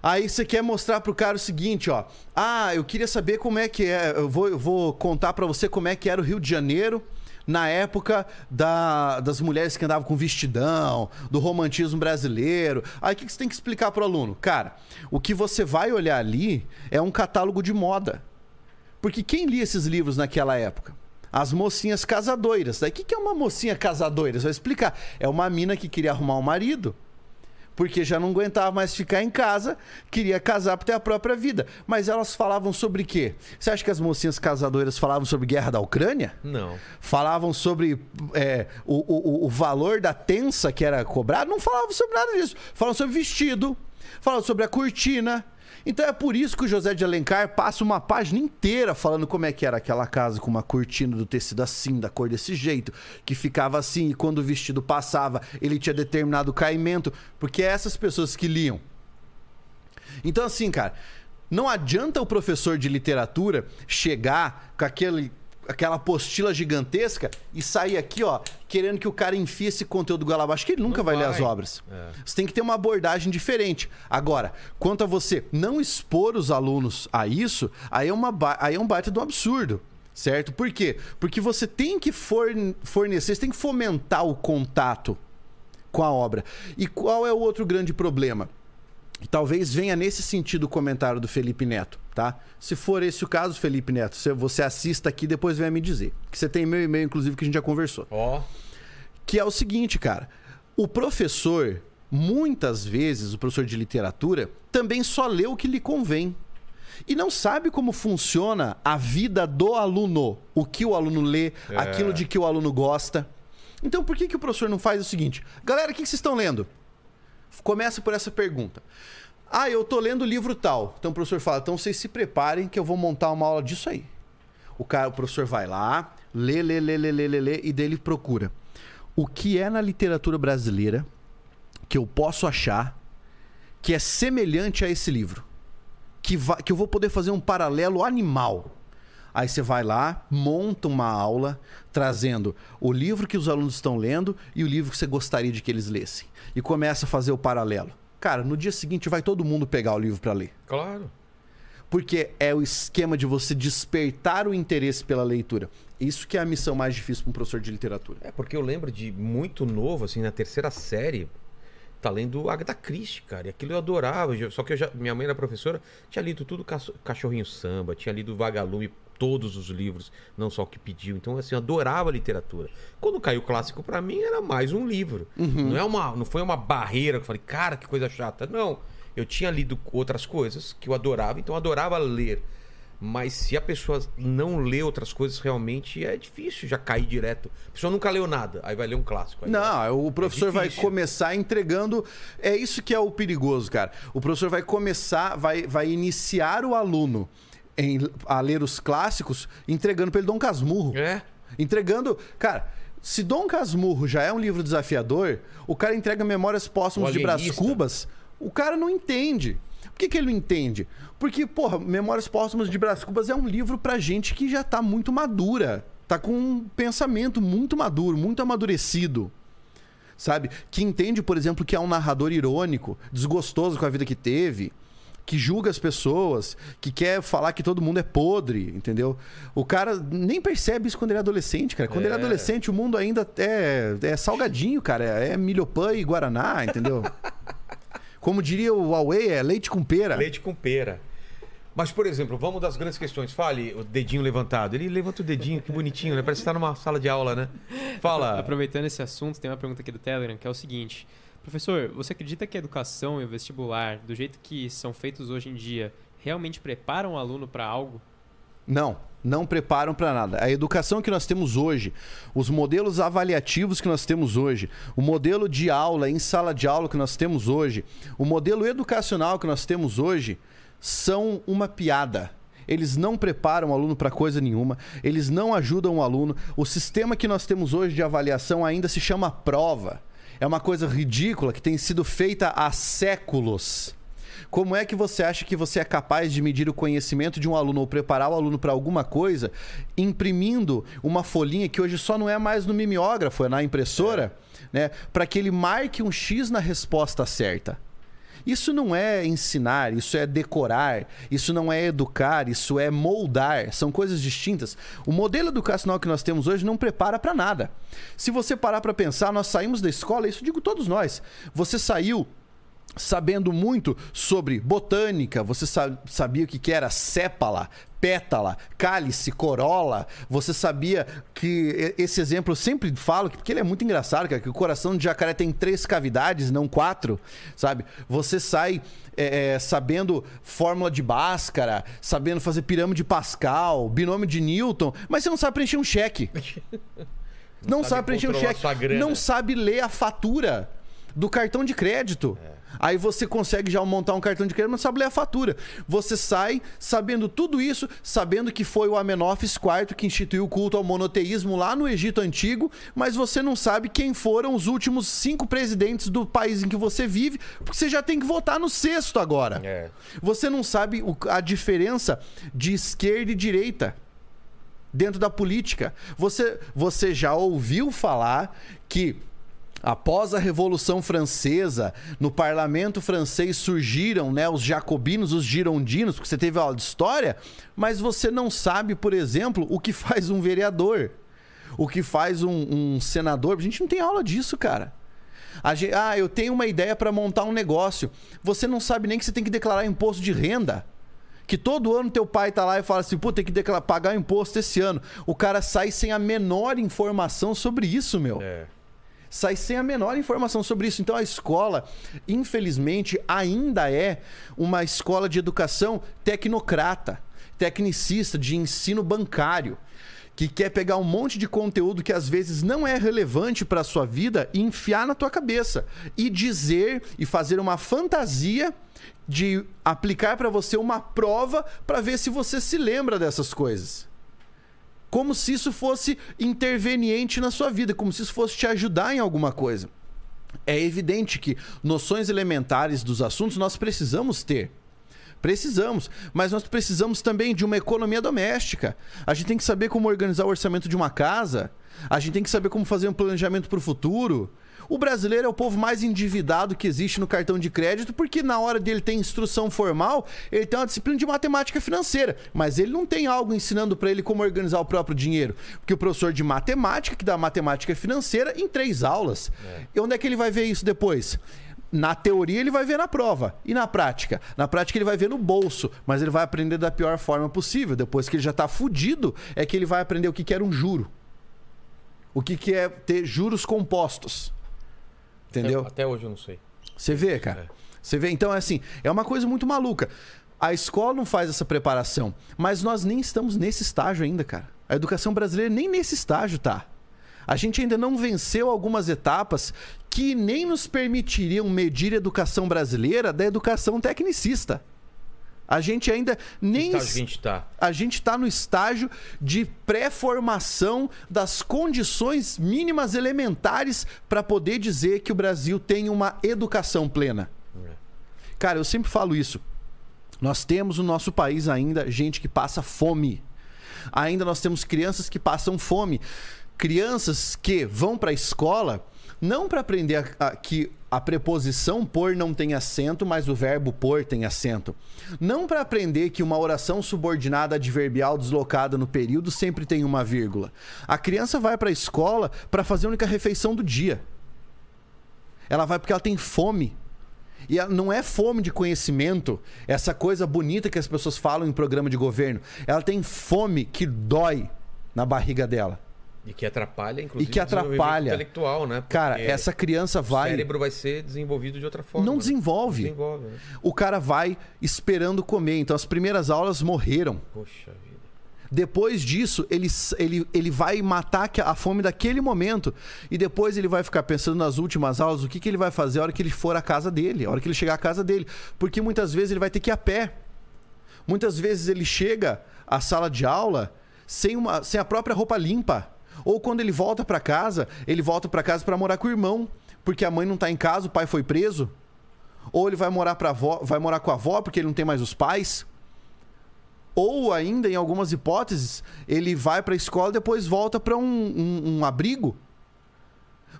Aí você quer mostrar pro cara o seguinte, ó. Ah, eu queria saber como é que é. Eu vou, eu vou contar pra você como é que era o Rio de Janeiro na época da- das mulheres que andavam com vestidão, do romantismo brasileiro. Aí o que que você tem que explicar pro aluno? Cara, o que você vai olhar ali é um catálogo de moda. Porque quem lia esses livros naquela época? As mocinhas casadoiras. Daí, o que é uma mocinha casadoira? Você vai explicar. É uma mina que queria arrumar um marido. porque já não aguentava mais ficar em casa, queria casar para ter a própria vida. Mas elas falavam sobre quê? Você acha que as mocinhas casadoras falavam sobre guerra da Ucrânia? Não. Falavam sobre é, o, o, o valor da tensa que era cobrado? Não falavam sobre nada disso. Falavam sobre vestido, falavam sobre a cortina. Então é por isso que o José de Alencar passa uma página inteira falando como é que era aquela casa com uma cortina do tecido assim, da cor desse jeito, que ficava assim e quando o vestido passava, ele tinha determinado caimento, porque é essas pessoas que liam. Então assim, cara, não adianta o professor de literatura chegar com aquele aquela apostila gigantesca e sair aqui, ó, querendo que o cara enfie esse conteúdo goela abaixo, que ele nunca vai, ler vai. as obras. É. Você tem que ter uma abordagem diferente. Agora, quanto a você não expor os alunos a isso, aí é, uma, aí é um baita do absurdo. Certo? Por quê? Porque você tem que forne- fornecer, você tem que fomentar o contato com a obra. E qual é o outro grande problema? E talvez venha nesse sentido o comentário do Felipe Neto, tá? Se for esse o caso, Felipe Neto, você- assista aqui e depois venha me dizer. Que você tem meu e-mail, inclusive, que a gente já conversou. Ó. Que é o seguinte, cara. O professor, muitas vezes, o professor de literatura, também só lê o que lhe convém. E não sabe como funciona a vida do aluno. O que o aluno lê, É. aquilo de que o aluno gosta. Então por que, que o professor não faz o seguinte? Galera, o que, que vocês estão lendo? Começa por essa pergunta. Ah, eu tô lendo o livro tal. Então o professor fala, então vocês se preparem que eu vou montar uma aula disso aí. O cara, o professor vai lá, lê, lê, lê, lê, lê, lê, lê e dele procura. O que é na literatura brasileira que eu posso achar que é semelhante a esse livro? Que, que eu vou poder fazer um paralelo animal. Aí você vai lá, monta uma aula trazendo o livro que os alunos estão lendo e o livro que você gostaria de que eles lessem. E começa a fazer o paralelo. Cara, no dia seguinte vai todo mundo pegar o livro para ler. Claro. Porque é o esquema de você despertar o interesse pela leitura. Isso que é a missão mais difícil para um professor de literatura. É, porque eu lembro de muito novo, assim, na terceira série, tá lendo Agatha Christie, cara. E aquilo eu adorava. Só que eu já, minha mãe era professora, tinha lido tudo Cachorrinho Samba, tinha lido Vagalume, todos os livros, não só o que pediu. Então, assim, eu adorava literatura. Quando caiu o clássico pra mim, era mais um livro. Não, é uma, não foi uma barreira que eu falei, cara, que coisa chata. Não. Eu tinha lido outras coisas que eu adorava, então eu adorava ler. Mas se a pessoa não lê outras coisas, realmente é difícil já cair direto. A pessoa nunca leu nada, aí vai ler um clássico. Não, o professor vai difícil. começar entregando. É isso que é o perigoso, cara. O professor vai começar, vai, vai iniciar o aluno em, a ler os clássicos, entregando para ele Dom Casmurro. É. Entregando. Cara, se Dom Casmurro já é um livro desafiador, o cara entrega Memórias Póstumas de Brás. Cubas, o cara não entende. Por que, que ele não entende? Porque, porra, Memórias Póstumas de Brás Cubas é um livro pra gente que já tá muito madura. Tá com um pensamento muito maduro, muito amadurecido. Sabe? Que entende, por exemplo, que é um narrador irônico, desgostoso com a vida que teve, que julga as pessoas, que quer falar que todo mundo é podre, entendeu? O cara nem percebe isso quando ele é adolescente, cara. Quando ele é É. adolescente, o mundo ainda é, é salgadinho, cara. É milhopan e guaraná, entendeu? Como diria o Huawei, é leite com pera. Leite com pera. Mas, por exemplo, vamos das grandes questões. Fale o dedinho levantado. Ele levanta o dedinho, que bonitinho, né? Parece que tá numa sala de aula, né? Fala. Aproveitando esse assunto, tem uma pergunta aqui do Telegram que é o seguinte: Professor, você acredita que a educação e o vestibular, do jeito que são feitos hoje em dia, realmente preparam o aluno para algo? Não, não preparam para nada. A educação que nós temos hoje, os modelos avaliativos que nós temos hoje, o modelo de aula em sala de aula que nós temos hoje, o modelo educacional que nós temos hoje, são uma piada. Eles não preparam o aluno para coisa nenhuma, eles não ajudam o aluno. O sistema que nós temos hoje de avaliação ainda se chama prova. É uma coisa ridícula que tem sido feita há séculos. Como é que você acha que você é capaz de medir o conhecimento de um aluno ou preparar o aluno para alguma coisa imprimindo uma folhinha que hoje só não é mais no mimeógrafo, é na impressora, né, para que ele marque um X na resposta certa? Isso não é ensinar, isso é decorar, isso não é educar, isso é moldar, são coisas distintas. O modelo educacional que nós temos hoje não prepara para nada. Se você parar para pensar, nós saímos da escola, isso digo todos nós. Você saiu sabendo muito sobre botânica, você sabia o que era sépala, pétala, cálice, corola. Você sabia que esse exemplo eu sempre falo, porque ele é muito engraçado, cara, que o coração de jacaré tem três cavidades, não quatro, sabe? Você sai é, é, sabendo fórmula de Bhaskara, sabendo fazer pirâmide de Pascal, binômio de Newton, mas você não sabe preencher um cheque. não, não sabe, sabe preencher um cheque. Não sabe ler a fatura do cartão de crédito. É. Aí você consegue já montar um cartão de crédito, mas sabe ler a fatura. Você sai sabendo tudo isso, sabendo que foi o Amenófis IV que instituiu o culto ao monoteísmo lá no Egito Antigo, mas você não sabe quem foram os últimos cinco presidentes do país em que você vive, porque você já tem que votar no sexto agora. É. Você não sabe a diferença de esquerda e direita dentro da política. Você, você já ouviu falar que Após a Revolução Francesa, no parlamento francês surgiram né, os jacobinos, os girondinos, porque você teve aula de história, mas você não sabe, por exemplo, o que faz um vereador, o que faz um, um senador. A gente não tem aula disso, cara. Gente, ah, eu tenho uma ideia para montar um negócio. Você não sabe nem que você tem que declarar imposto de renda. Que todo ano teu pai tá lá e fala assim, pô, tem que declarar, pagar imposto esse ano. O cara sai sem a menor informação sobre isso, meu. É sai sem a menor informação sobre isso. Então a escola, infelizmente, ainda é uma escola de educação tecnocrata, tecnicista, de ensino bancário. Que quer pegar um monte de conteúdo que às vezes não é relevante para a sua vida e enfiar na tua cabeça. E dizer e fazer uma fantasia de aplicar para você uma prova para ver se você se lembra dessas coisas como se isso fosse interveniente na sua vida, como se isso fosse te ajudar em alguma coisa. É evidente que noções elementares dos assuntos nós precisamos ter. Precisamos, mas nós precisamos também de uma economia doméstica. A gente tem que saber como organizar o orçamento de uma casa, a gente tem que saber como fazer um planejamento para o futuro. O brasileiro é o povo mais endividado que existe no cartão de crédito, porque na hora dele ter instrução formal, ele tem uma disciplina de matemática financeira, mas ele não tem algo ensinando para ele como organizar o próprio dinheiro. Porque o professor de matemática, que dá matemática financeira, em três aulas. É. E onde é que ele vai ver isso depois? Na teoria ele vai ver na prova. E na prática? Na prática ele vai ver no bolso, mas ele vai aprender da pior forma possível. Depois que ele já está fudido, é que ele vai aprender o que, que era um juro. O que, que é ter juros compostos. Entendeu? Até, até hoje eu não sei. Você vê, cara. É. Você vê? Então, é assim, é uma coisa muito maluca. A escola não faz essa preparação, mas nós nem estamos nesse estágio ainda, cara. A educação brasileira nem nesse estágio tá. A gente ainda não venceu algumas etapas que nem nos permitiriam medir a educação brasileira da educação tecnicista. A gente ainda nem. a gente está? A gente está no estágio de pré-formação das condições mínimas elementares para poder dizer que o Brasil tem uma educação plena. É. Cara, eu sempre falo isso. Nós temos no nosso país ainda gente que passa fome. Ainda nós temos crianças que passam fome. Crianças que vão para a escola não para aprender a, a, que a preposição por não tem acento, mas o verbo por tem acento. Não para aprender que uma oração subordinada adverbial deslocada no período sempre tem uma vírgula. A criança vai para a escola para fazer a única refeição do dia. Ela vai porque ela tem fome. E não é fome de conhecimento, essa coisa bonita que as pessoas falam em programa de governo. Ela tem fome que dói na barriga dela. E que atrapalha, inclusive, e que atrapalha. intelectual, né? Porque Cara, essa criança vai. O cérebro vai ser desenvolvido de outra forma. Não né? desenvolve. Não desenvolve né? O cara vai esperando comer. Então as primeiras aulas morreram. Poxa vida. Depois disso, ele, ele, ele vai matar a fome daquele momento. E depois ele vai ficar pensando nas últimas aulas, o que, que ele vai fazer a hora que ele for à casa dele, a hora que ele chegar à casa dele. Porque muitas vezes ele vai ter que ir a pé. Muitas vezes ele chega à sala de aula sem, uma, sem a própria roupa limpa. Ou quando ele volta para casa, ele volta para casa para morar com o irmão, porque a mãe não tá em casa, o pai foi preso. Ou ele vai morar para vai morar com a avó porque ele não tem mais os pais. Ou ainda, em algumas hipóteses, ele vai para a escola depois volta para um, um, um abrigo.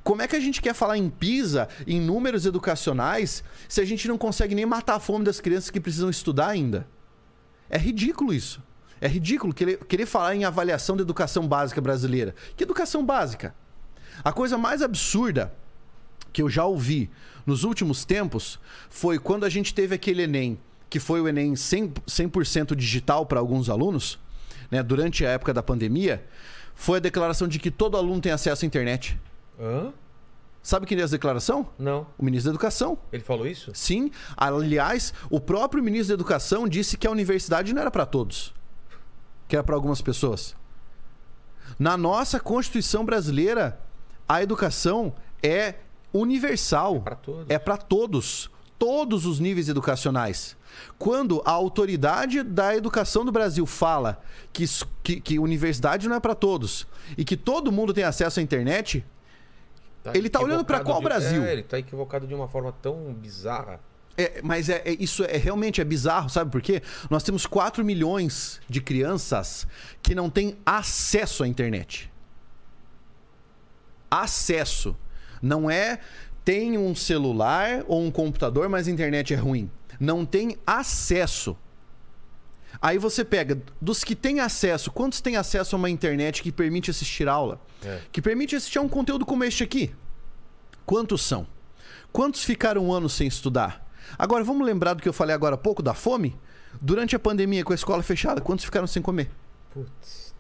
Como é que a gente quer falar em PISA, em números educacionais, se a gente não consegue nem matar a fome das crianças que precisam estudar ainda? É ridículo isso. É ridículo querer, querer falar em avaliação da educação básica brasileira. Que educação básica? A coisa mais absurda que eu já ouvi nos últimos tempos foi quando a gente teve aquele Enem, que foi o Enem 100%, 100 digital para alguns alunos, né, durante a época da pandemia, foi a declaração de que todo aluno tem acesso à internet. Hã? Sabe quem deu essa declaração? Não. O ministro da Educação. Ele falou isso? Sim. Aliás, o próprio ministro da Educação disse que a universidade não era para todos, que era para algumas pessoas. Na nossa Constituição brasileira, a educação é universal. Para todos. É para todos. Todos os níveis educacionais. Quando a autoridade da educação do Brasil fala que, que, que universidade não é para todos e que todo mundo tem acesso à internet, Ele tá olhando equivocado qual de- Brasil? É, ele tá equivocado de uma forma tão bizarra. É, mas é, é- isso é realmente é bizarro, sabe por quê? Nós temos 4 milhões de crianças que não têm acesso à internet. Acesso. Não é tem um celular ou um computador, mas a internet é ruim. Não tem acesso. Aí você pega, dos que têm acesso, quantos têm acesso a uma internet que permite assistir aula? É. Que permite assistir a um conteúdo como este aqui? Quantos são? Quantos ficaram um ano sem estudar? Agora, vamos lembrar do que eu falei agora há pouco, da fome? Durante a pandemia, com a escola fechada, quantos ficaram sem comer? Putz.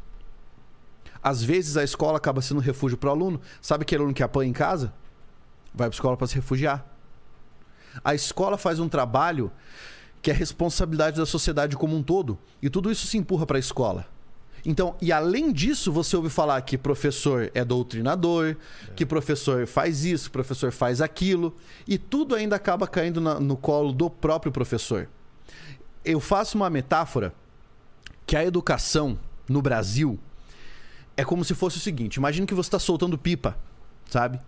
Às vezes a escola acaba sendo um refúgio para o aluno. Sabe aquele aluno que apanha em casa? Vai para a escola para se refugiar. A escola faz um trabalho que é responsabilidade da sociedade como um todo. E tudo isso se empurra para a escola. Então, e além disso, você ouve falar que professor é doutrinador, que professor faz isso, professor faz aquilo, e tudo ainda acaba caindo na- no colo do próprio professor. Eu faço uma metáfora que a educação no Brasil é como se fosse o seguinte: imagine que você está soltando pipa, sabe?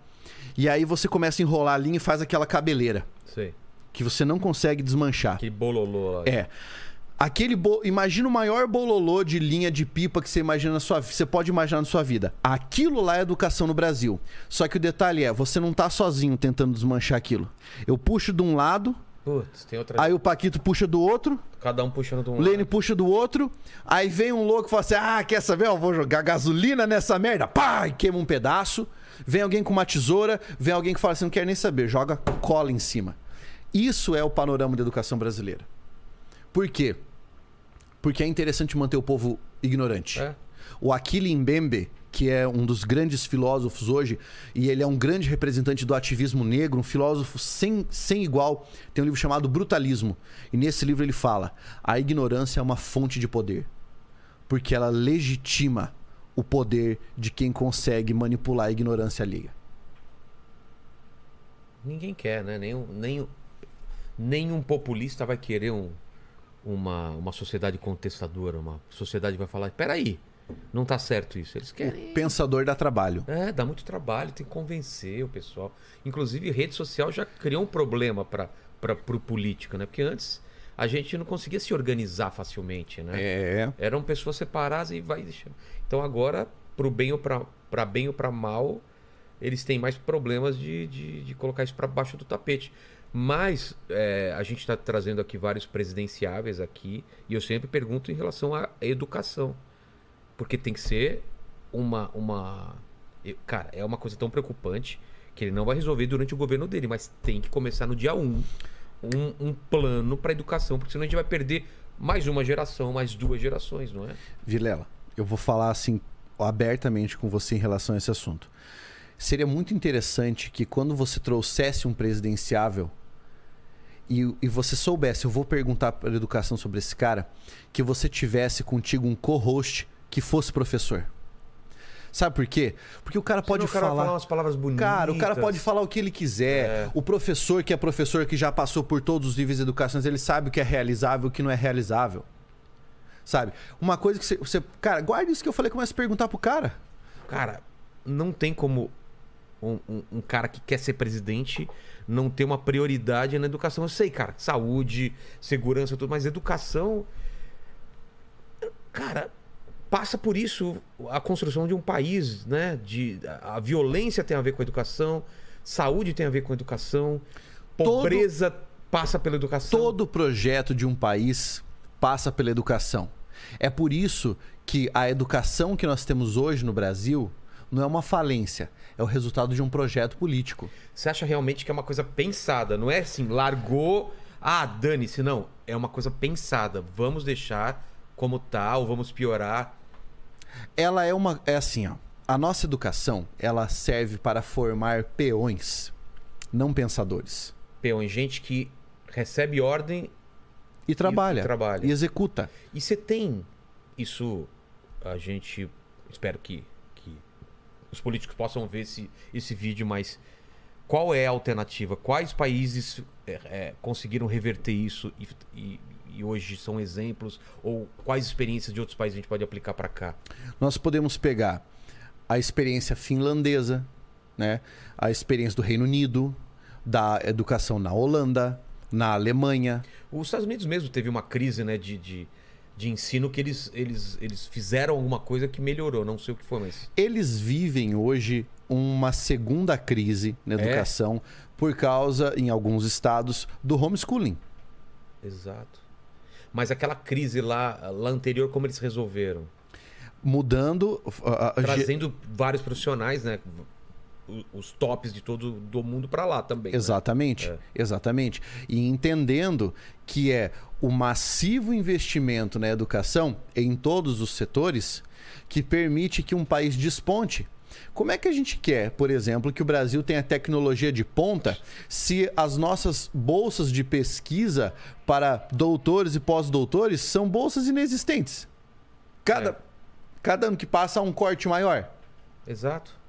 E aí você começa a enrolar a linha e faz aquela cabeleira Sei. que você não consegue desmanchar. Aquele bololô lá. É. Aquele bo... imagina o maior bololô de linha de pipa que você imagina na sua você pode imaginar na sua vida. Aquilo lá é educação no Brasil. Só que o detalhe é, você não tá sozinho tentando desmanchar aquilo. Eu puxo de um lado, Putz, tem outra. aí o Paquito puxa do outro, Cada um puxando de um o Lene lado. puxa do outro, aí vem um louco e fala assim: "Ah, quer saber? Eu vou jogar gasolina nessa merda". Pá, e queima um pedaço. Vem alguém com uma tesoura, vem alguém que fala assim: "Não quer nem saber", joga cola em cima. Isso é o panorama da educação brasileira. Por quê? Porque é interessante manter o povo ignorante. É. O Akili Mbembe, que é um dos grandes filósofos hoje, e ele é um grande representante do ativismo negro, um filósofo sem, sem igual, tem um livro chamado Brutalismo. E nesse livro ele fala: a ignorância é uma fonte de poder. Porque ela legitima o poder de quem consegue manipular a ignorância alheia. Ninguém quer, né? Nenhum, nenhum, nenhum populista vai querer um, uma, uma sociedade contestadora. Uma sociedade vai falar: peraí, não tá certo isso. Eles querem. O pensador dá trabalho. É, dá muito trabalho, tem que convencer o pessoal. Inclusive, rede social já criou um problema para o político, né? Porque antes a gente não conseguia se organizar facilmente, né? É. Eram pessoas separadas e vai deixando. Então agora, pro bem ou pra, pra bem ou pra mal, eles têm mais problemas de, de, de colocar isso para baixo do tapete. Mas é, a gente está trazendo aqui vários presidenciáveis aqui e eu sempre pergunto em relação à educação. Porque tem que ser uma. uma... Cara, é uma coisa tão preocupante que ele não vai resolver durante o governo dele, mas tem que começar no dia 1 um, um plano para educação, porque senão a gente vai perder mais uma geração, mais duas gerações, não é? Vilela, eu vou falar assim abertamente com você em relação a esse assunto. Seria muito interessante que quando você trouxesse um presidenciável e, e você soubesse, eu vou perguntar para educação sobre esse cara, que você tivesse contigo um co-host que fosse professor. Sabe por quê? Porque o cara pode o cara falar. falar umas palavras bonitas. Cara, o cara pode falar o que ele quiser. É. O professor, que é professor, que já passou por todos os níveis de educação, ele sabe o que é realizável e o que não é realizável. Sabe? Uma coisa que você, você. Cara, guarda isso que eu falei, começa a perguntar pro cara. Cara, não tem como um, um- um cara que quer ser presidente não ter uma prioridade na educação. Eu sei, cara, saúde, segurança, tudo, mas educação. Cara, passa por isso a construção de um país, né? De, a a violência tem a ver com a educação, saúde tem a ver com a educação, Todo- pobreza passa pela educação. Todo projeto de um país passa pela educação. É por isso que a educação que nós temos hoje no Brasil não é uma falência, é o resultado de um projeto político. Você acha realmente que é uma coisa pensada? Não é assim, largou, ah, dane-se. Não, é uma coisa pensada. Vamos deixar como tá ou vamos piorar. Ela é uma. É assim, ó. A nossa educação, ela serve para formar peões, não pensadores. Peões, gente que recebe ordem E trabalha. e trabalha. E executa. E você tem isso, a gente espero que, que os políticos possam ver esse, esse vídeo, mas qual é a alternativa? Quais países é, é, conseguiram reverter isso e, e- e hoje são exemplos? Ou quais experiências de outros países a gente pode aplicar para cá? Nós podemos pegar a experiência finlandesa, né? a experiência do Reino Unido, da educação na Holanda, na Alemanha. Os Estados Unidos mesmo teve uma crise né, de, de, de ensino que eles, eles, eles fizeram alguma coisa que melhorou, não sei o que foi, mas. Eles vivem hoje uma segunda crise na É? educação por causa, em alguns estados, do homeschooling. Exato. Mas aquela crise lá, lá anterior, como eles resolveram? Mudando. a- a- ge- Trazendo vários profissionais, né? Os tops de todo do mundo para lá também. né? Exatamente, É. exatamente. E entendendo que é o massivo investimento na educação em todos os setores que permite que um país desponte. Como é que a gente quer, por exemplo, que o Brasil tenha tecnologia de ponta se as nossas bolsas de pesquisa para doutores e pós-doutores são bolsas inexistentes? Cada, É. cada ano que passa há um corte maior Exato.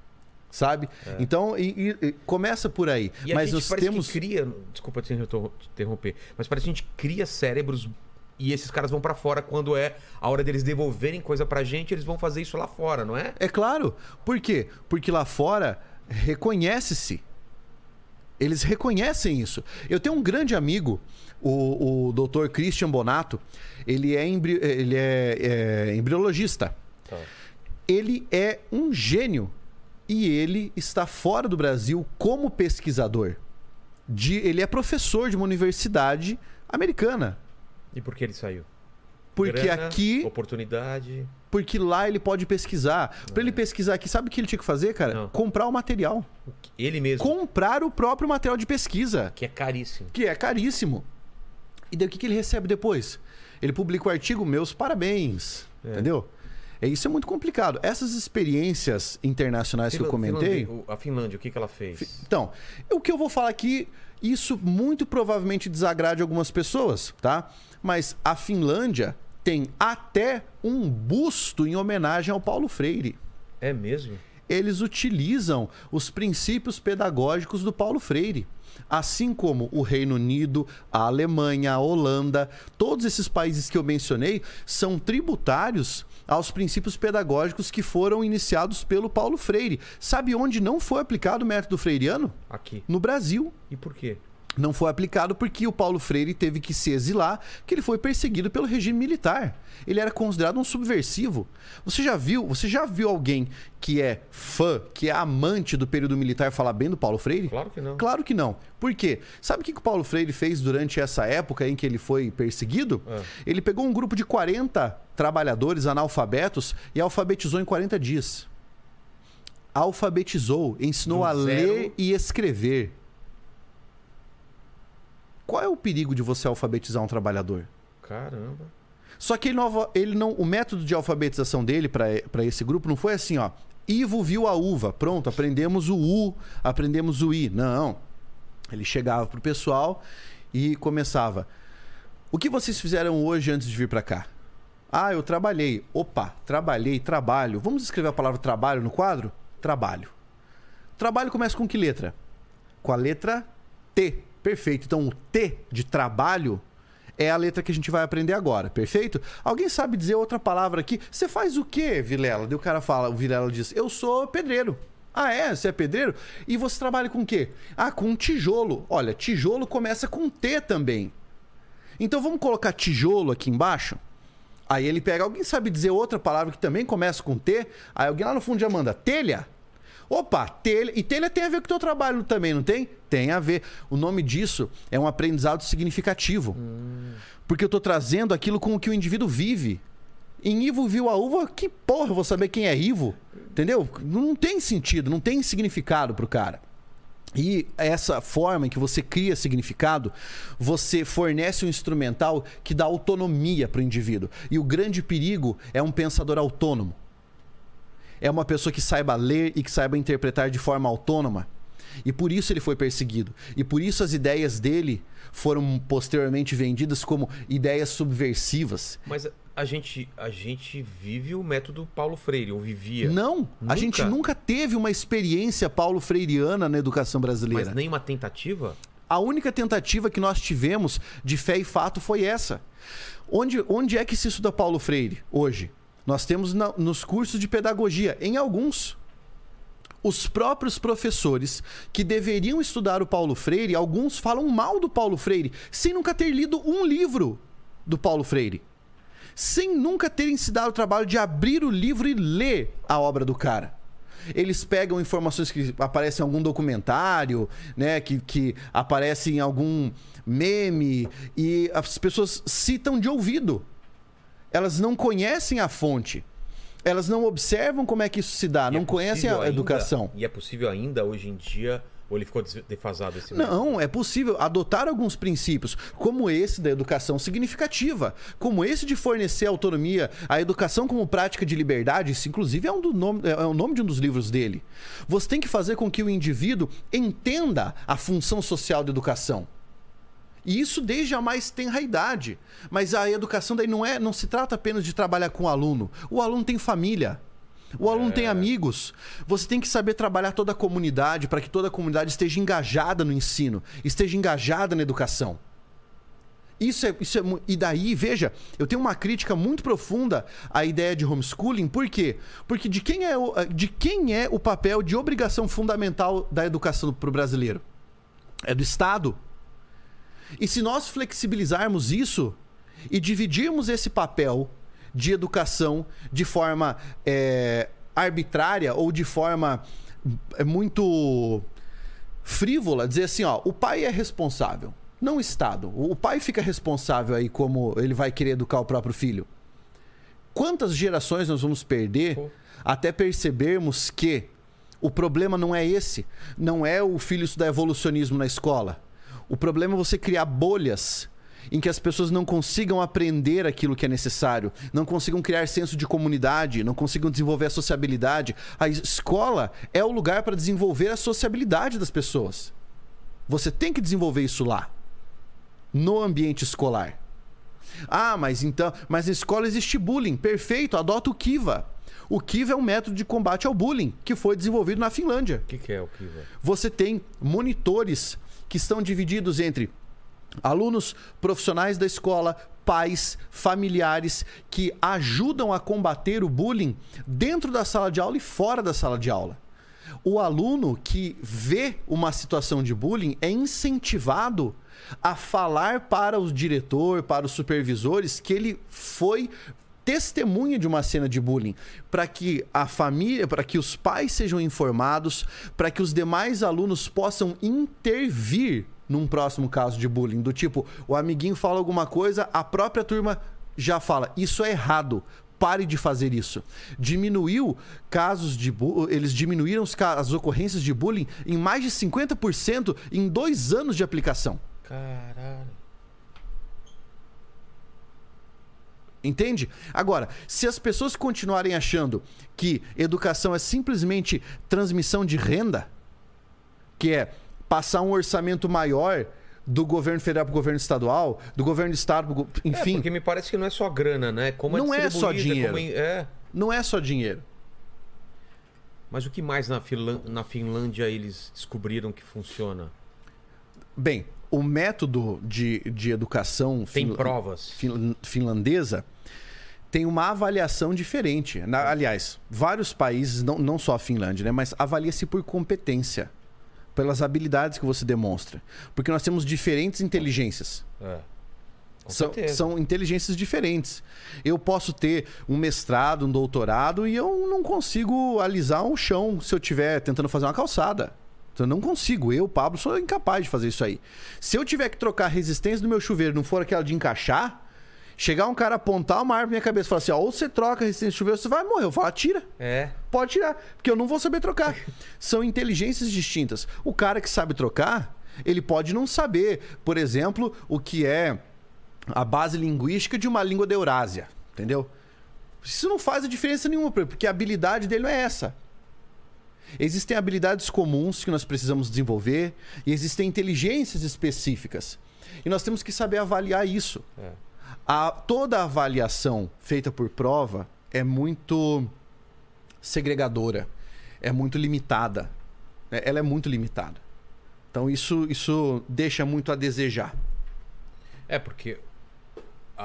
Sabe? Então, e- e- começa por aí. É. E a Mas gente nós parece temos. que cria. Desculpa te interrom- te interromper, mas parece que a gente cria cérebros e esses caras vão para fora quando é a hora deles devolverem coisa pra gente, eles vão fazer isso lá fora, não é? É claro. Por quê? Porque lá fora reconhece-se. Eles reconhecem isso. Eu tenho um grande amigo, o, o Dr. Christian Bonato. Ele é, embri- ele é, é embriologista. Tá. Ele é um gênio e ele está fora do Brasil como pesquisador. De, ele é professor de uma universidade americana. E por que ele saiu? Porque Grana, aqui Oportunidade. Porque lá ele pode pesquisar. Pra ele pesquisar aqui, sabe o que ele tinha que fazer, cara? Não. Comprar o material. Ele mesmo. Comprar o próprio material de pesquisa, Que é caríssimo. que é caríssimo. E daí o que, que ele recebe depois? Ele publica o artigo, meus parabéns. É. Entendeu? É, isso é muito complicado. Essas experiências internacionais que eu comentei. O- A Finlândia, o que, que ela fez? Então, o que eu vou falar aqui, isso muito provavelmente desagrade algumas pessoas, tá? Mas a Finlândia tem até um busto em homenagem ao Paulo Freire. É mesmo? Eles utilizam os princípios pedagógicos do Paulo Freire. Assim como o Reino Unido, a Alemanha, a Holanda, todos esses países que eu mencionei são tributários aos princípios pedagógicos que foram iniciados pelo Paulo Freire. Sabe onde não foi aplicado o método freiriano? Aqui. No Brasil. E por quê? Não foi aplicado porque o Paulo Freire teve que se exilar, que ele foi perseguido pelo regime militar. Ele era considerado um subversivo. Você já viu, você já viu alguém que é fã, que é amante do período militar falar bem do Paulo Freire? Claro que não. Claro que não. Por quê? Sabe o que que o Paulo Freire fez durante essa época em que ele foi perseguido? Ah. Ele pegou um grupo de 40 trabalhadores analfabetos e alfabetizou em 40 dias. Alfabetizou, ensinou Do a zero. ler e escrever. Qual é o perigo de você alfabetizar um trabalhador? Caramba. Só que ele não, ele não- o método de alfabetização dele para esse grupo não foi assim, ó. Ivo viu a uva, pronto, aprendemos o U, aprendemos o I. Não. Ele chegava pro pessoal e começava: O que vocês fizeram hoje antes de vir para cá? Ah, eu trabalhei. Opa, trabalhei, trabalho. Vamos escrever a palavra trabalho no quadro? Trabalho. Trabalho começa com que letra? Com a letra T. Perfeito. Então o T de trabalho é a letra que a gente vai aprender agora, perfeito? Alguém sabe dizer outra palavra aqui? Você faz o quê, Vilela? Daí o cara fala, o Vilela diz: Eu sou pedreiro. Ah, é? Você é pedreiro? E você trabalha com o quê? Ah, com tijolo. Olha, tijolo começa com T também. Então vamos colocar tijolo aqui embaixo? Aí ele pega, alguém sabe dizer outra palavra que também começa com T? Aí alguém lá no fundo já manda telha. Opa, telha. E telha tem a ver com o teu trabalho também, não tem? Tem a ver. O nome disso é um aprendizado significativo. Porque eu tô trazendo aquilo com o que o indivíduo vive. Em Ivo viu a uva, que porra, eu vou saber quem é Ivo? Entendeu? Não tem sentido, não tem significado pro cara. E essa forma em que você cria significado, você fornece um instrumental que dá autonomia para o indivíduo. E o grande perigo é um pensador autônomo. É uma pessoa que saiba ler e que saiba interpretar de forma autônoma. E por isso ele foi perseguido. E por isso as ideias dele foram posteriormente vendidas como ideias subversivas. Mas a gente, a gente vive o método Paulo Freire, ou vivia. Não, Nunca? a gente nunca teve uma experiência paulo freireana na educação brasileira. Mas nenhuma tentativa? A única tentativa que nós tivemos de fé e fato foi essa. Onde, onde é que se estuda Paulo Freire hoje? Nós temos na- nos cursos de pedagogia, em alguns. Os próprios professores que deveriam estudar o Paulo Freire, alguns falam mal do Paulo Freire, sem nunca ter lido um livro do Paulo Freire. Sem nunca terem se dado o trabalho de abrir o livro e ler a obra do cara. Eles pegam informações que aparecem em algum documentário, né, que, que aparecem em algum meme, e as pessoas citam de ouvido. Elas não conhecem a fonte. Elas não observam como é que isso se dá, E não é conhecem a ainda- educação. E é possível ainda, hoje em dia, ou ele ficou defasado esse método? Não, é possível adotar alguns princípios, como esse da educação significativa, como esse de fornecer autonomia, a educação como prática de liberdade, isso inclusive é, um do nome, é o nome de um dos livros dele. Você tem que fazer com que o indivíduo entenda a função social da educação. E isso desde a mais tenra idade. Mas a educação daí não é, não se trata apenas de trabalhar com o aluno. O aluno tem família. O aluno tem amigos. Você tem que saber trabalhar toda a comunidade para que toda a comunidade esteja engajada no ensino, esteja engajada na educação. Isso é, isso é e daí, veja, eu tenho uma crítica muito profunda à ideia de homeschooling, por quê? Porque de quem é o, de quem é o papel de obrigação fundamental da educação para o brasileiro? É do Estado. E se nós flexibilizarmos isso e dividirmos esse papel de educação de forma é, arbitrária ou de forma é, muito frívola, dizer assim, ó, o pai é responsável, não o Estado. O pai fica responsável aí como ele vai querer educar o próprio filho. Quantas gerações nós vamos perder Pô. até percebermos que o problema não é esse, não é o filho estudar evolucionismo na escola. O problema é você criar bolhas em que as pessoas não consigam aprender aquilo que é necessário, não consigam criar senso de comunidade, não consigam desenvolver a sociabilidade. A escola é o lugar para desenvolver a sociabilidade das pessoas. Você tem que desenvolver isso lá, no ambiente escolar. Ah, mas então, mas na escola existe bullying. Perfeito, adota o Kiva. O Kiva é um método de combate ao bullying que foi desenvolvido na Finlândia. O que, que é o Kiva? Você tem monitores que estão divididos entre alunos profissionais da escola, pais, familiares que ajudam a combater o bullying dentro da sala de aula e fora da sala de aula. O aluno que vê uma situação de bullying é incentivado a falar para o diretor, para os supervisores, que ele foi testemunha de uma cena de bullying, para que a família, para que os pais sejam informados, para que os demais alunos possam intervir num próximo caso de bullying, do tipo, o amiguinho fala alguma coisa, a própria turma já fala, isso é errado. Pare de fazer isso. Diminuiu casos de eles diminuíram as ocorrências de bullying em mais de 50% em dois anos de aplicação. Caralho. Entende? Agora, se as pessoas continuarem achando que educação é simplesmente transmissão de renda, que é passar um orçamento maior do governo federal para o governo estadual, do governo do estado, pro É, enfim, porque me parece que não é só grana, né? Como Não é só dinheiro. como É. não é só dinheiro. Mas o que mais na Finlândia eles descobriram que funciona? Bem, o método de, de educação Tem finla- provas? fin- finlandesa tem uma avaliação diferente. Na- aliás, vários países, não, não só a Finlândia, né, mas avalia-se por competência, pelas habilidades que você demonstra. Porque nós temos diferentes inteligências. É. São, são inteligências diferentes. Eu posso ter um mestrado, um doutorado e eu não consigo alisar um chão se eu estiver tentando fazer uma calçada. Eu não consigo. Eu, Pablo, sou incapaz de fazer isso aí. Se eu tiver que trocar a resistência do meu chuveiro não for aquela de encaixar, Chegar um cara apontar uma arma pra minha cabeça e falar assim: ó, ou você troca a resistência de chuveiro, você vai morrer. Eu falo, tira. É. Pode tirar, porque eu não vou saber trocar. São inteligências distintas. O cara que sabe trocar, ele pode não saber, por exemplo, o que é a base linguística de uma língua da Eurásia, entendeu? Isso não faz a diferença nenhuma, porque a habilidade dele não é essa. Existem habilidades comuns que nós precisamos desenvolver e existem inteligências específicas. E nós temos que saber avaliar isso. É. A, toda a avaliação feita por prova é muito segregadora, é muito limitada. né? Ela é muito limitada. Então isso, isso deixa muito a desejar. É, porque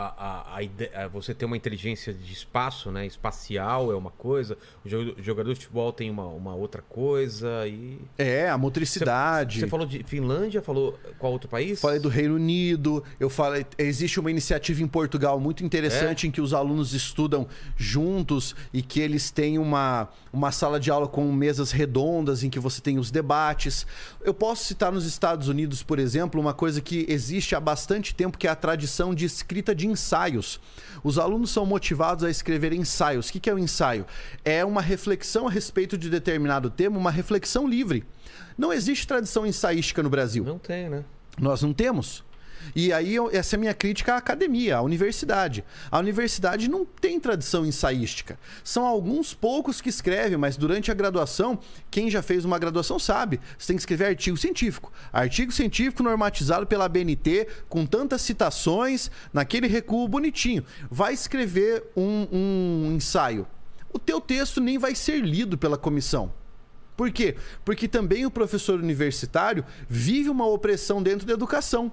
a, a, a você tem uma inteligência de espaço, né? Espacial é uma coisa, o jo- o jogador de futebol tem uma, uma outra coisa e. É, a motricidade. Você falou de Finlândia, falou qual outro país? Falei do Reino Unido, eu falei, existe uma iniciativa em Portugal muito interessante em que os alunos estudam juntos e que eles têm uma, uma sala de aula com mesas redondas em que você tem os debates. Eu posso citar nos Estados Unidos, por exemplo, uma coisa que existe há bastante tempo, que é a tradição de escrita de ensaios. Os alunos são motivados a escrever ensaios. O que é o ensaio? É uma reflexão a respeito de determinado tema, uma reflexão livre. Não existe tradição ensaística no Brasil. Não tem, né? Nós não temos. E aí, essa é a minha crítica à academia, à universidade. A universidade não tem tradição ensaística. São alguns poucos que escrevem, mas durante a graduação, quem já fez uma graduação sabe, você tem que escrever artigo científico. Artigo científico normatizado pela BNT, com tantas citações, naquele recuo bonitinho. Vai escrever um, um ensaio. O teu texto nem vai ser lido pela comissão. Por quê? Porque também o professor universitário vive uma opressão dentro da educação.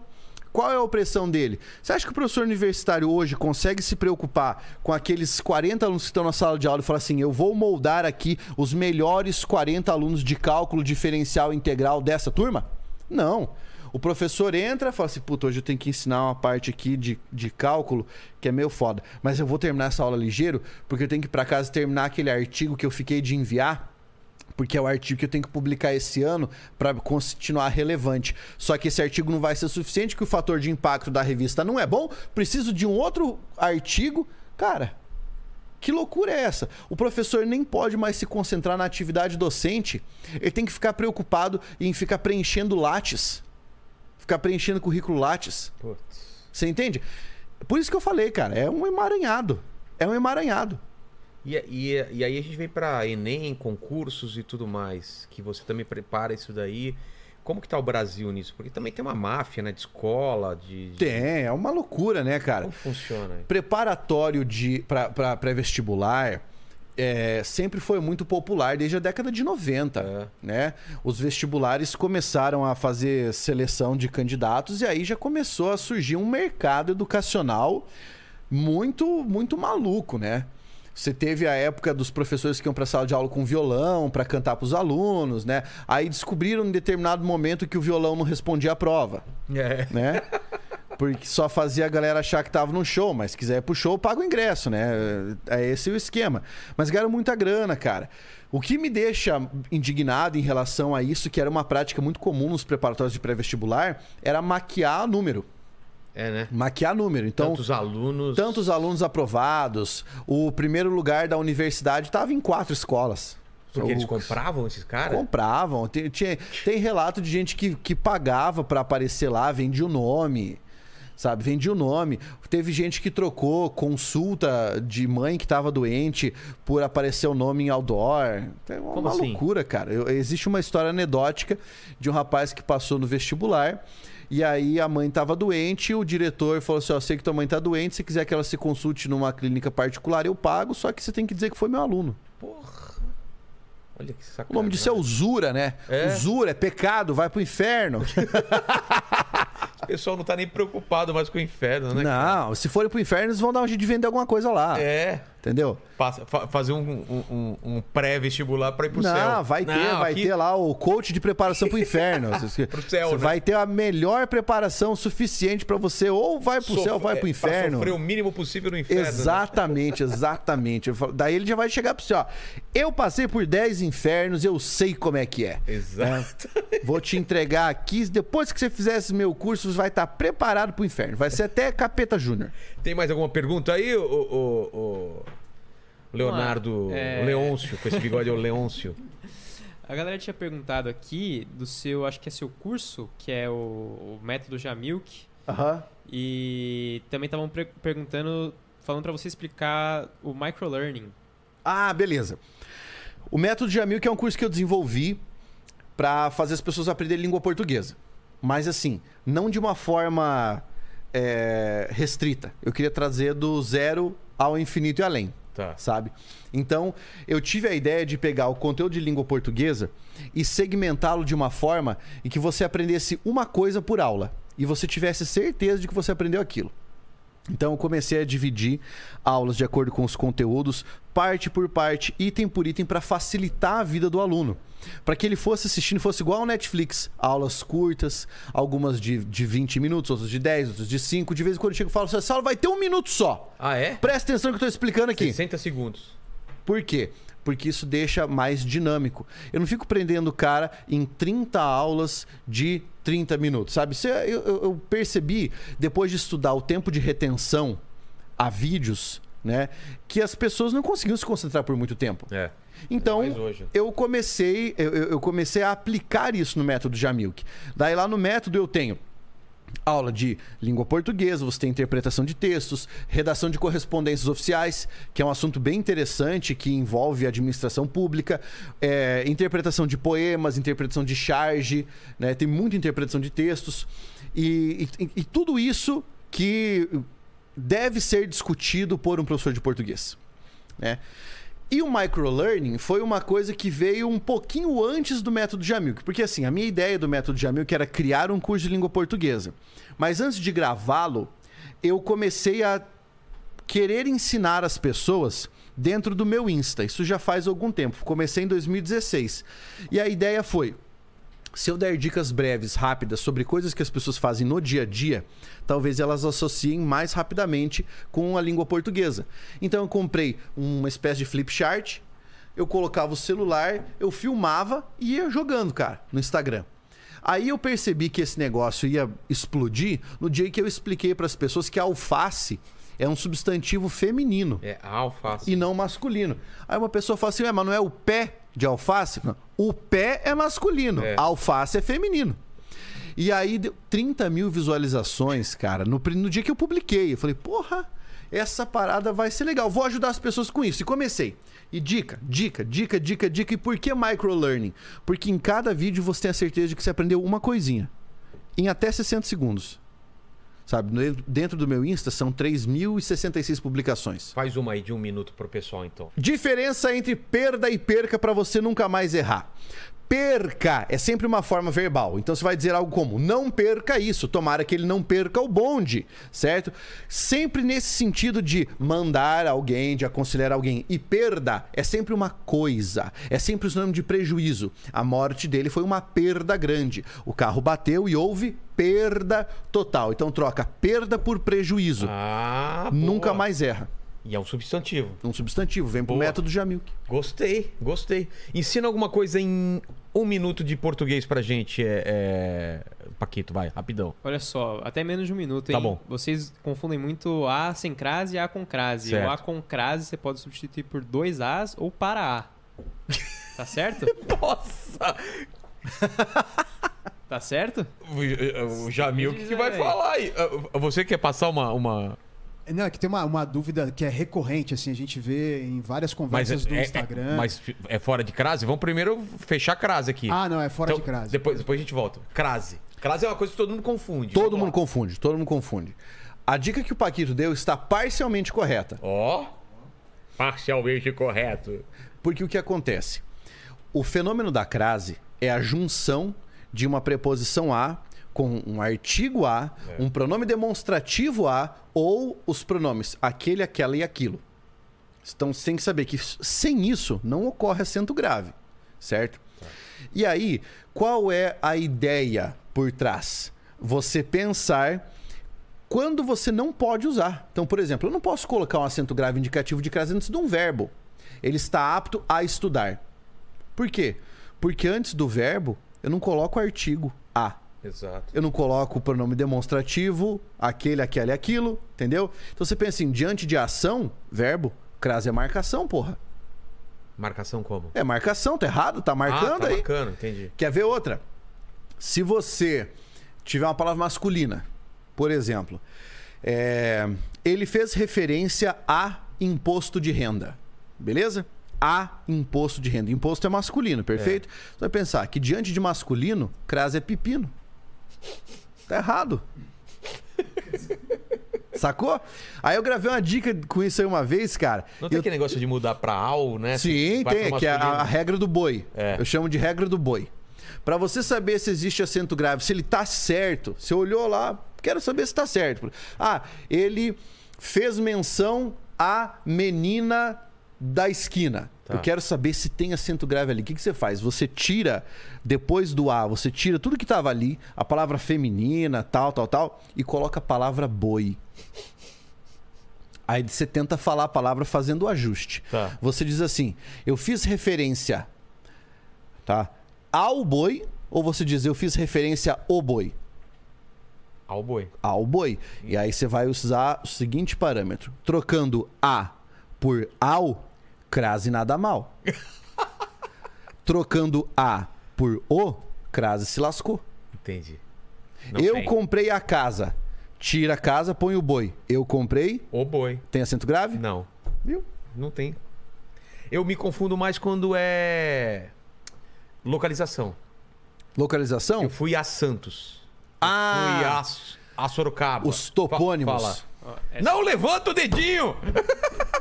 Qual é a opressão dele? Você acha que o professor universitário hoje consegue se preocupar com aqueles 40 alunos que estão na sala de aula e falar assim: eu vou moldar aqui os melhores 40 alunos de cálculo diferencial integral dessa turma? Não. O professor entra e fala assim: puta, hoje eu tenho que ensinar uma parte aqui de, de cálculo que é meio foda. Mas eu vou terminar essa aula ligeiro porque eu tenho que ir para casa terminar aquele artigo que eu fiquei de enviar porque é o artigo que eu tenho que publicar esse ano para continuar relevante. Só que esse artigo não vai ser suficiente, que o fator de impacto da revista não é bom, preciso de um outro artigo. Cara, que loucura é essa? O professor nem pode mais se concentrar na atividade docente. Ele tem que ficar preocupado em ficar preenchendo lattes. Ficar preenchendo currículo lattes. Putz. Você entende? Por isso que eu falei, cara, é um emaranhado. É um emaranhado. E, e, e aí a gente vem pra Enem, concursos e tudo mais, que você também prepara isso daí. Como que tá o Brasil nisso? Porque também tem uma máfia, né? De escola, de... de- Tem, é uma loucura, né, cara? Como funciona? preparatório de para pré-vestibular é, sempre foi muito popular desde a década de 90, É. né? Os vestibulares começaram a fazer seleção de candidatos e aí já começou a surgir um mercado educacional muito muito maluco, né? Você teve a época dos professores que iam para sala de aula com violão para cantar para os alunos, né? Aí descobriram em determinado momento que o violão não respondia à prova É. né? Porque só fazia a galera achar que tava no show, mas se quiser ir pro show, paga o ingresso, né? É esse o esquema. Mas ganharam muita grana, cara. O que me deixa indignado em relação a isso, que era uma prática muito comum nos preparatórios de pré-vestibular, era maquiar número. É, né? Maquiar número. Então, Tantos alunos... tantos alunos aprovados. O primeiro lugar da universidade estava em quatro escolas. Porque eles compravam esses caras? Compravam. Tem, tinha- tem relato de gente que, que pagava pra aparecer lá, vendia o nome. Sabe, vendia o nome. Teve gente que trocou consulta de mãe que tava doente por aparecer o nome em outdoor. É uma assim? loucura, cara. Eu- existe uma história anedótica de um rapaz que passou no vestibular. E aí a mãe tava doente, o diretor falou assim: ó, sei que tua mãe tá doente, se quiser que ela se consulte numa clínica particular, eu pago, só que você tem que dizer que foi meu aluno. Porra. Olha que sacanagem. O nome disso é usura, né? É. Usura é pecado, vai pro inferno. O pessoal não tá nem preocupado mais com o inferno, né? cara? Não, se forem pro inferno, eles vão dar um jeito de vender alguma coisa lá. É. Entendeu? Passa- fa- fazer um, um- um- pré-vestibular pra ir pro Não, céu. vai ter, Não, vai aqui- ter lá o coach de preparação pro inferno. Você- Pro céu, você né? vai ter a melhor preparação suficiente pra você ou vai pro Sof- céu ou vai é, pro Pra inferno. sofrer o mínimo possível no inferno. né? Exatamente, exatamente. Eu falo- Daí ele já vai chegar pra você, ó. Eu passei por 10 infernos, eu sei como é que é. Exato. Vou te entregar aqui. Depois que você fizer esse meu curso, você vai estar preparado pro inferno. Vai ser até capeta júnior. Tem mais alguma pergunta aí, o, o- o Leonardo É. Leôncio, com esse bigode é o Leôncio. A galera tinha perguntado aqui do seu, acho que é seu curso, que é o, o método Jamilk. Aham. E também estavam perguntando, falando pra você explicar o microlearning. Ah, beleza. O método Jamil, que é um curso que eu desenvolvi para fazer as pessoas aprenderem língua portuguesa. Mas assim, não de uma forma é, restrita. Eu queria trazer do zero ao infinito e além. Tá. Sabe? Então, eu tive a ideia de pegar o conteúdo de língua portuguesa e segmentá-lo de uma forma em que você aprendesse uma coisa por aula e você tivesse certeza de que você aprendeu aquilo. Então eu comecei a dividir aulas de acordo com os conteúdos, parte por parte, item por item, para facilitar a vida do aluno. Para que ele fosse assistindo, fosse igual ao Netflix. Aulas curtas, algumas de, de 20 minutos, outras de 10, outras de 5. De vez em quando eu chego e falo, essa aula vai ter um minuto só. Ah, é? Presta atenção no que eu estou explicando aqui. 60 segundos. Por quê? Porque isso deixa mais dinâmico. Eu não fico prendendo o cara em 30 aulas de 30 minutos, sabe? Eu, percebi, depois de estudar o tempo de retenção a vídeos, né? Que as pessoas não conseguiam se concentrar por muito tempo. É. Então, eu comecei, eu- eu comecei a aplicar isso no método Jamilk. Daí lá no método eu tenho aula de língua portuguesa, você tem interpretação de textos, redação de correspondências oficiais, que é um assunto bem interessante que envolve administração pública, é, interpretação de poemas, interpretação de charge, né? tem muita interpretação de textos e, e- e tudo isso que deve ser discutido por um professor de português. Né? E o microlearning foi uma coisa que veio um pouquinho antes do método Jamilk. Porque assim, a minha ideia do método Jamilk era criar um curso de língua portuguesa. Mas antes de gravá-lo, eu comecei a querer ensinar as pessoas dentro do meu Insta. Isso já faz algum tempo. Comecei em 2016. E a ideia foi: se eu der dicas breves, rápidas, sobre coisas que as pessoas fazem no dia a dia, talvez elas associem mais rapidamente com a língua portuguesa. Então eu comprei uma espécie de flip chart, eu colocava o celular, eu filmava e ia jogando, cara, no Instagram. Aí eu percebi que esse negócio ia explodir no dia que eu expliquei para as pessoas que a alface é um substantivo feminino É alface. e não masculino. Aí uma pessoa fala assim, Ué, mas não é o pé de alface? O pé é masculino, É. a alface é feminino. E aí deu 30 mil visualizações, cara, no, no dia que eu publiquei. Eu falei, porra, essa parada vai ser legal. Vou ajudar as pessoas com isso. E comecei. E dica, dica, dica, dica, dica. E por que microlearning? Porque em cada vídeo você tem a certeza de que você aprendeu uma coisinha. Em até 60 segundos. Sabe? Dentro do meu Insta são 3.066 publicações. Faz uma aí de um minuto pro pessoal, então. Diferença entre perda e perca para você nunca mais errar. Perca é sempre uma forma verbal. Então você vai dizer algo como: não perca isso, tomara que ele não perca o bonde, certo? Sempre nesse sentido de mandar alguém, de aconselhar alguém. E perda é sempre uma coisa, é sempre o sinônimo de prejuízo. A morte dele foi uma perda grande. O carro bateu e houve perda total. Então troca perda por prejuízo. Ah, Nunca boa. mais erra. E é um substantivo. Um substantivo, vem pro Boa. método Jamilk. Gostei, gostei. Ensina alguma coisa em um minuto de português pra gente, é, é... Paquito, vai, rapidão. Olha só, até menos de um minuto, hein? Tá bom. Vocês confundem muito A sem crase e A com crase. Certo. O A com crase você pode substituir por dois As ou para A. Tá certo? Nossa! Tá certo? O, o Jamil que, que vai aí. falar aí. Ah, Você quer passar uma. uma... Não, é que tem uma, uma dúvida que é recorrente, assim, a gente vê em várias conversas do é, Instagram. É, mas é fora de crase? Vamos primeiro fechar a crase aqui. Ah, não, é fora Então, de crase. Depois, depois a gente volta. Crase. Crase é uma coisa que todo mundo confunde. Todo Vamos mundo lá. confunde, todo mundo confunde. A dica que o Paquito deu está parcialmente correta. Ó. Parcialmente correto. Porque o que acontece? O fenômeno da crase é a junção de uma preposição a com um artigo a, É. um pronome demonstrativo a ou os pronomes aquele, aquela e aquilo. Então você tem que saber que sem isso não ocorre acento grave, certo? E aí, qual é a ideia por trás? Você pensar quando você não pode usar. Então, por exemplo, eu não posso colocar um acento grave indicativo de crase antes de um verbo. Ele está apto a estudar. Por quê? Porque antes do verbo, eu não coloco artigo a. Exato. Eu não coloco o pronome demonstrativo, aquele, aquele, aquilo, entendeu? Então você pensa assim, diante de ação, verbo, crase é marcação, porra. Marcação como? É marcação, tá errado? Tá marcando ah, tá aí. marcando, entendi. Quer ver outra? Se você tiver uma palavra masculina, por exemplo, é, ele fez referência a imposto de renda, beleza? A imposto de renda. Imposto é masculino, perfeito? Você vai pensar que diante de masculino, crase é pepino. Tá errado. Sacou? Aí eu gravei uma dica com isso aí uma vez, cara. Não tem Eu- aquele negócio de mudar pra al, né? Sim, tem, que é a, a regra do boi. É. Eu chamo de regra do boi. Pra você saber se existe acento grave, se ele tá certo, você olhou lá, quero saber se tá certo. Ah, ele fez menção à menina da esquina. Tá. Eu quero saber se tem acento grave ali. O que, que você faz? Você tira, depois do A, você tira tudo que tava ali, a palavra feminina, tal, tal, tal, e coloca a palavra boi. Aí você tenta falar a palavra fazendo o ajuste. Tá. Você diz assim: eu fiz referência tá, ao boi, ou você diz eu fiz referência ao boi? Ao boi. Ao boi. E aí você vai usar o seguinte parâmetro: trocando a por ao, crase nada mal. trocando a por o, crase se lascou. Entendi. Não eu tem. comprei a casa. Tira a casa, põe o boi. Eu comprei. O boi. Tem acento grave? Não. Viu? Não tem. Eu me confundo mais quando é. Localização. Localização? Eu fui a Santos. Ah! Fui a, a Sorocaba. Os topônimos. Fa- Fala. Não levanta o dedinho!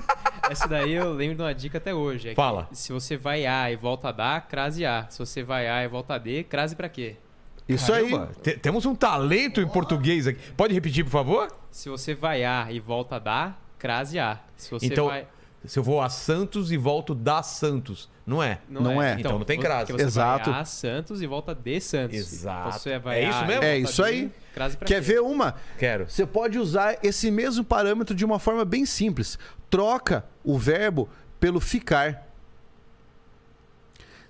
essa daí eu lembro de uma dica até hoje. é que Fala. Se você vai A e volta a D, crase A. Se você vai A e volta a D, crase pra quê? Isso Caramba, te- temos um talento em português aqui. Pode repetir, por favor? Se você vai A e volta a D, crase A. Se você então, vai... se eu vou a Santos e volto da Santos, não é? Não é. Então não tem você- crase. Você Exato. vai A Santos e volta D Santos. Exato. Então você vai É isso A mesmo? É isso aí. Crase pra Quer quê? ver uma? Quero. Você pode usar esse mesmo parâmetro de uma forma bem simples. Troca o verbo pelo ficar.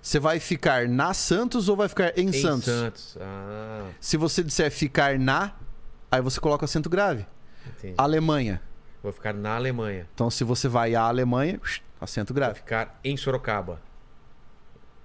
Você vai ficar na Santos ou vai ficar em, Em Santos? Santos. Ah, Se você disser ficar na, aí você coloca acento grave. entendi. Alemanha. Vou ficar na Alemanha. Então, se você vai à Alemanha, acento Vou grave. ficar em Sorocaba.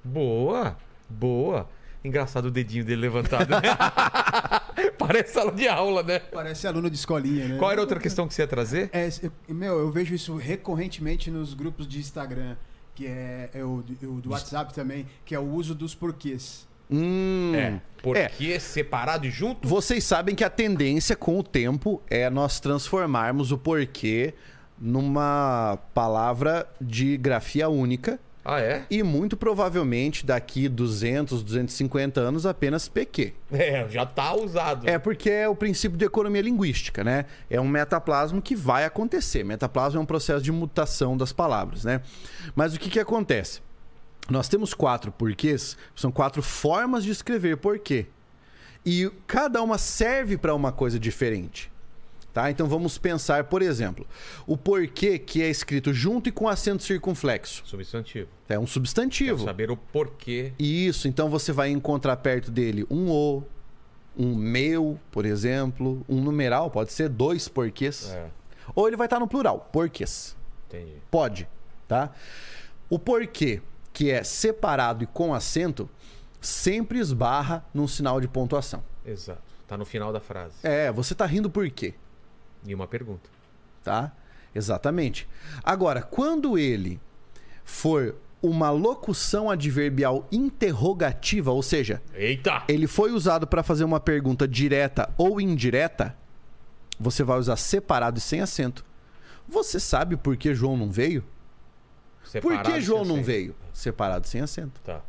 Boa, boa. Engraçado o dedinho dele levantado. né? Parece sala de aula, né? Parece aluno de escolinha, né? Qual era outra questão que você ia trazer? É, eu- meu, eu vejo isso recorrentemente nos grupos de Instagram, que é, é o, o do WhatsApp também, que é o uso dos porquês. Hum. É. Porque separado e junto? Vocês sabem que a tendência com o tempo é nós transformarmos o porquê numa palavra de grafia única Ah, é? e muito provavelmente daqui 200, 250 anos apenas PQ. É, já tá usado. É porque é o princípio de economia linguística, né? É um metaplasmo que vai acontecer. Metaplasmo é um processo de mutação das palavras, né? Mas o que, que acontece? Nós temos quatro porquês, são quatro formas de escrever porquê. E cada uma serve para uma coisa diferente. Tá? Então vamos pensar, por exemplo, o porquê que é escrito junto e com acento circunflexo. Substantivo. É um Quero substantivo. saber o porquê. Isso, então você vai encontrar perto dele um o, um meu, por exemplo, um numeral, pode ser dois porquês. É, Ou ele vai estar no plural, porquês. entendi. Pode, tá? O porquê, que é separado e com acento, sempre esbarra num sinal de pontuação. Exato. Tá no final da frase. É, você tá rindo por quê? E uma pergunta. tá? Exatamente. Agora, quando ele for uma locução adverbial interrogativa, ou seja, Eita! ele foi usado para fazer uma pergunta direta ou indireta, você vai usar separado e sem acento. Você sabe por que João não veio? Por Separado, que João não acento. veio? Separado e sem acento, Tá.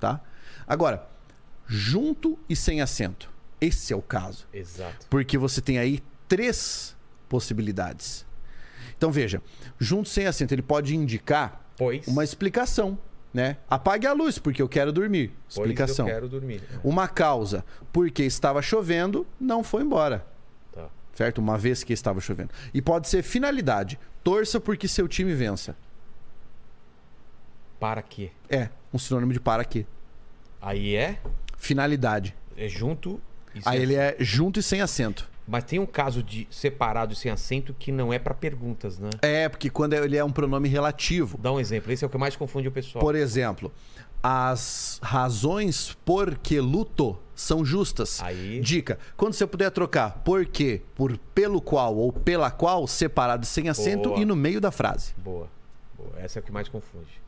tá? Agora, junto e sem acento. Esse é o caso. Exato. Porque você tem aí três possibilidades. Então veja, junto sem acento, ele pode indicar Pois. uma explicação, né? Apague a luz porque eu quero dormir. Explicação. quero dormir. Uma causa, porque estava chovendo, não foi embora. Tá. Certo? Uma vez que estava chovendo. E pode ser finalidade. Torça porque seu time vença. Para quê? É, um sinônimo de para quê? Aí é, Finalidade. é junto e sem Aí ele é junto e sem acento. Mas tem um caso de separado e sem acento que não é pra perguntas, né? É, porque quando ele é um pronome relativo. Dá um exemplo. Esse é o que mais confunde o pessoal. Por exemplo, as razões por que luto são justas. Aí- Dica: quando você puder trocar por quê por pelo qual ou pela qual, separado e sem acento Boa. e no meio da frase. Boa. Boa. Essa é o que mais confunde.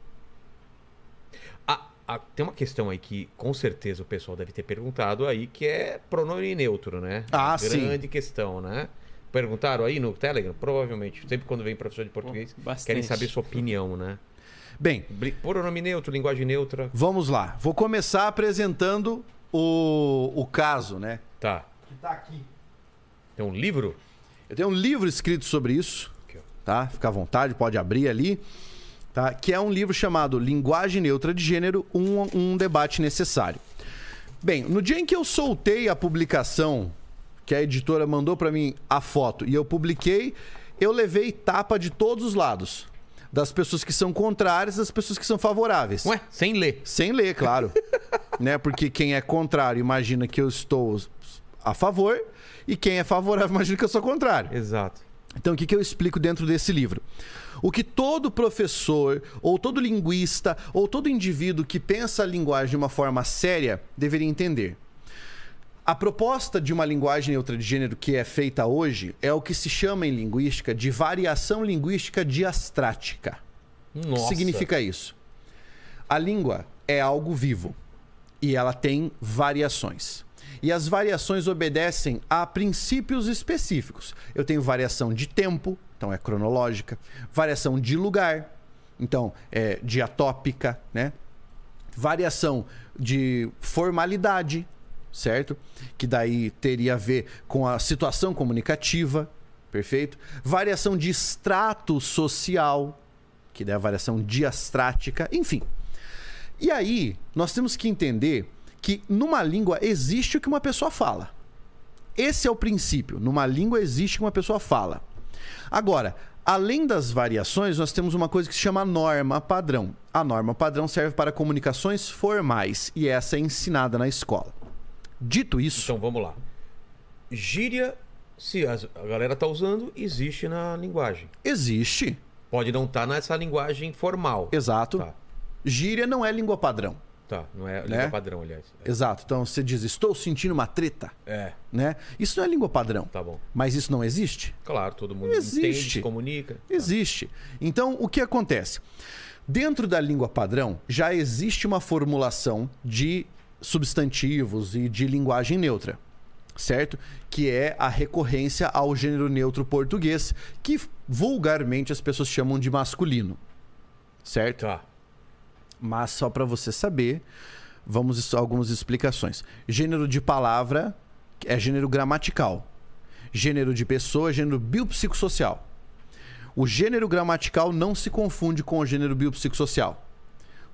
Ah, tem uma questão aí que com certeza o pessoal deve ter perguntado aí, que é pronome neutro, né? Ah, sim. Grande questão, né? Perguntaram aí no Telegram? Provavelmente. Sempre quando vem professor de português, bastante. querem saber sua opinião, né? Bem, Pronome neutro, linguagem neutra. vamos lá. Vou começar apresentando o, o caso, né? Tá. Que tá aqui. Tem um livro? Eu tenho um livro escrito sobre isso, Aqui, tá? Fica à vontade, pode abrir ali. Tá? Que é um livro chamado Linguagem Neutra de Gênero, um, um debate necessário. Bem, no dia em que eu soltei a publicação, que a editora mandou para mim a foto e eu publiquei, eu levei tapa de todos os lados. Das pessoas que são contrárias, das pessoas que são favoráveis. Ué, sem ler. Sem ler, claro. né? Porque quem é contrário imagina que eu estou a favor e quem é favorável imagina que eu sou contrário. Exato. Então, o que, que eu explico dentro desse livro? O que todo professor, ou todo linguista, ou todo indivíduo que pensa a linguagem de uma forma séria deveria entender. A proposta de uma linguagem neutra de gênero que é feita hoje é o que se chama em linguística de variação linguística diastrática. O que Nossa. significa isso? A língua é algo vivo e ela tem variações. E as variações obedecem a princípios específicos. Eu tenho variação de tempo, então é cronológica, variação de lugar, então é diatópica, né? Variação de formalidade, certo? Que daí teria a ver com a situação comunicativa, perfeito? Variação de extrato social, que é a variação diastrática, enfim. E aí, nós temos que entender que numa língua existe o que uma pessoa fala. Esse é o princípio. Numa língua existe o que uma pessoa fala. Agora, além das variações, nós temos uma coisa que se chama norma padrão. A norma padrão serve para comunicações formais e essa é ensinada na escola. Dito isso, Então vamos lá. Gíria, se a galera tá usando, existe na linguagem. existe. Pode não estar nessa linguagem formal. Exato. Tá, Gíria não é língua padrão. Tá. Não é Né? língua padrão, aliás. Exato. Então você diz, estou sentindo uma treta, É, né? Isso não é língua padrão. tá bom. Mas isso não existe? Claro, todo mundo Existe. entende, comunica. Existe. Então, o que acontece? Dentro da língua padrão, já existe uma formulação de substantivos e de linguagem neutra, certo? Que é a recorrência ao gênero neutro português, que vulgarmente as pessoas chamam de masculino, certo? Tá. Mas só para você saber, vamos algumas explicações. Gênero de palavra é gênero gramatical. Gênero de pessoa é gênero biopsicossocial. O gênero gramatical não se confunde com o gênero biopsicossocial.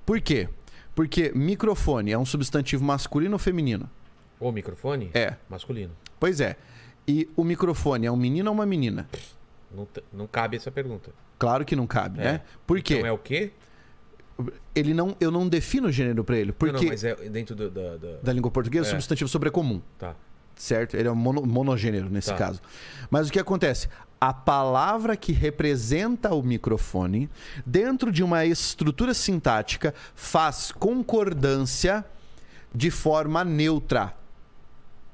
Por quê? Porque microfone é um substantivo masculino ou feminino? O microfone? É. Masculino. Pois é. E o microfone é um menino ou uma menina? Não, não cabe essa pergunta. Claro que não cabe, É. né? Por quê? Então é o quê? Ele não, eu não defino gênero para ele. Porque Não, não, mas é dentro do, da, da- da língua portuguesa, É. substantivo sobrecomum. Tá. certo? Ele é um mono- monogênero nesse Tá. caso. Mas o que acontece? A palavra que representa o microfone, dentro de uma estrutura sintática, faz concordância de forma neutra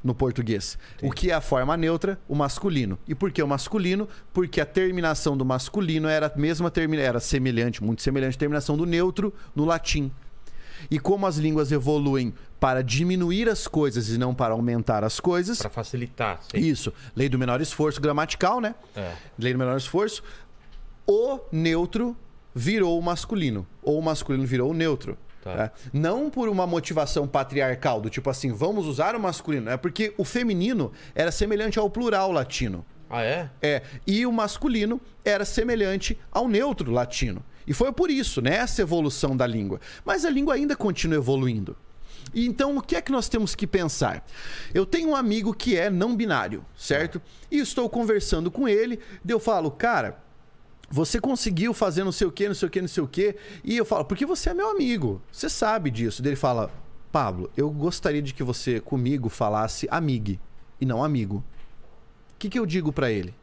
no português. O que é a forma neutra? O masculino. E por que o masculino? Porque a terminação do masculino era a mesma termina era semelhante, muito semelhante à terminação do neutro no latim. E como as línguas evoluem para diminuir as coisas e não para aumentar as coisas, Pra facilitar. sim. isso, lei do menor esforço gramatical, né? É. Lei do menor esforço, o neutro virou o masculino, ou o masculino virou o neutro. Tá. tá? Não por uma motivação patriarcal, do tipo assim, vamos usar o masculino. É porque o feminino era semelhante ao plural latino. Ah, é? É, e o masculino era semelhante ao neutro latino. E foi por isso, né, essa evolução da língua. Mas a língua ainda continua evoluindo. E então, o que é que nós temos que pensar? Eu tenho um amigo que é não binário, certo? E estou conversando com ele, e eu falo, cara, você conseguiu fazer não sei o que, não sei o que, não sei o que. E eu falo, porque você é meu amigo, você sabe disso. Daí ele fala, Pablo, eu gostaria de que você comigo falasse amigue e não amigo. O que, que eu digo para ele?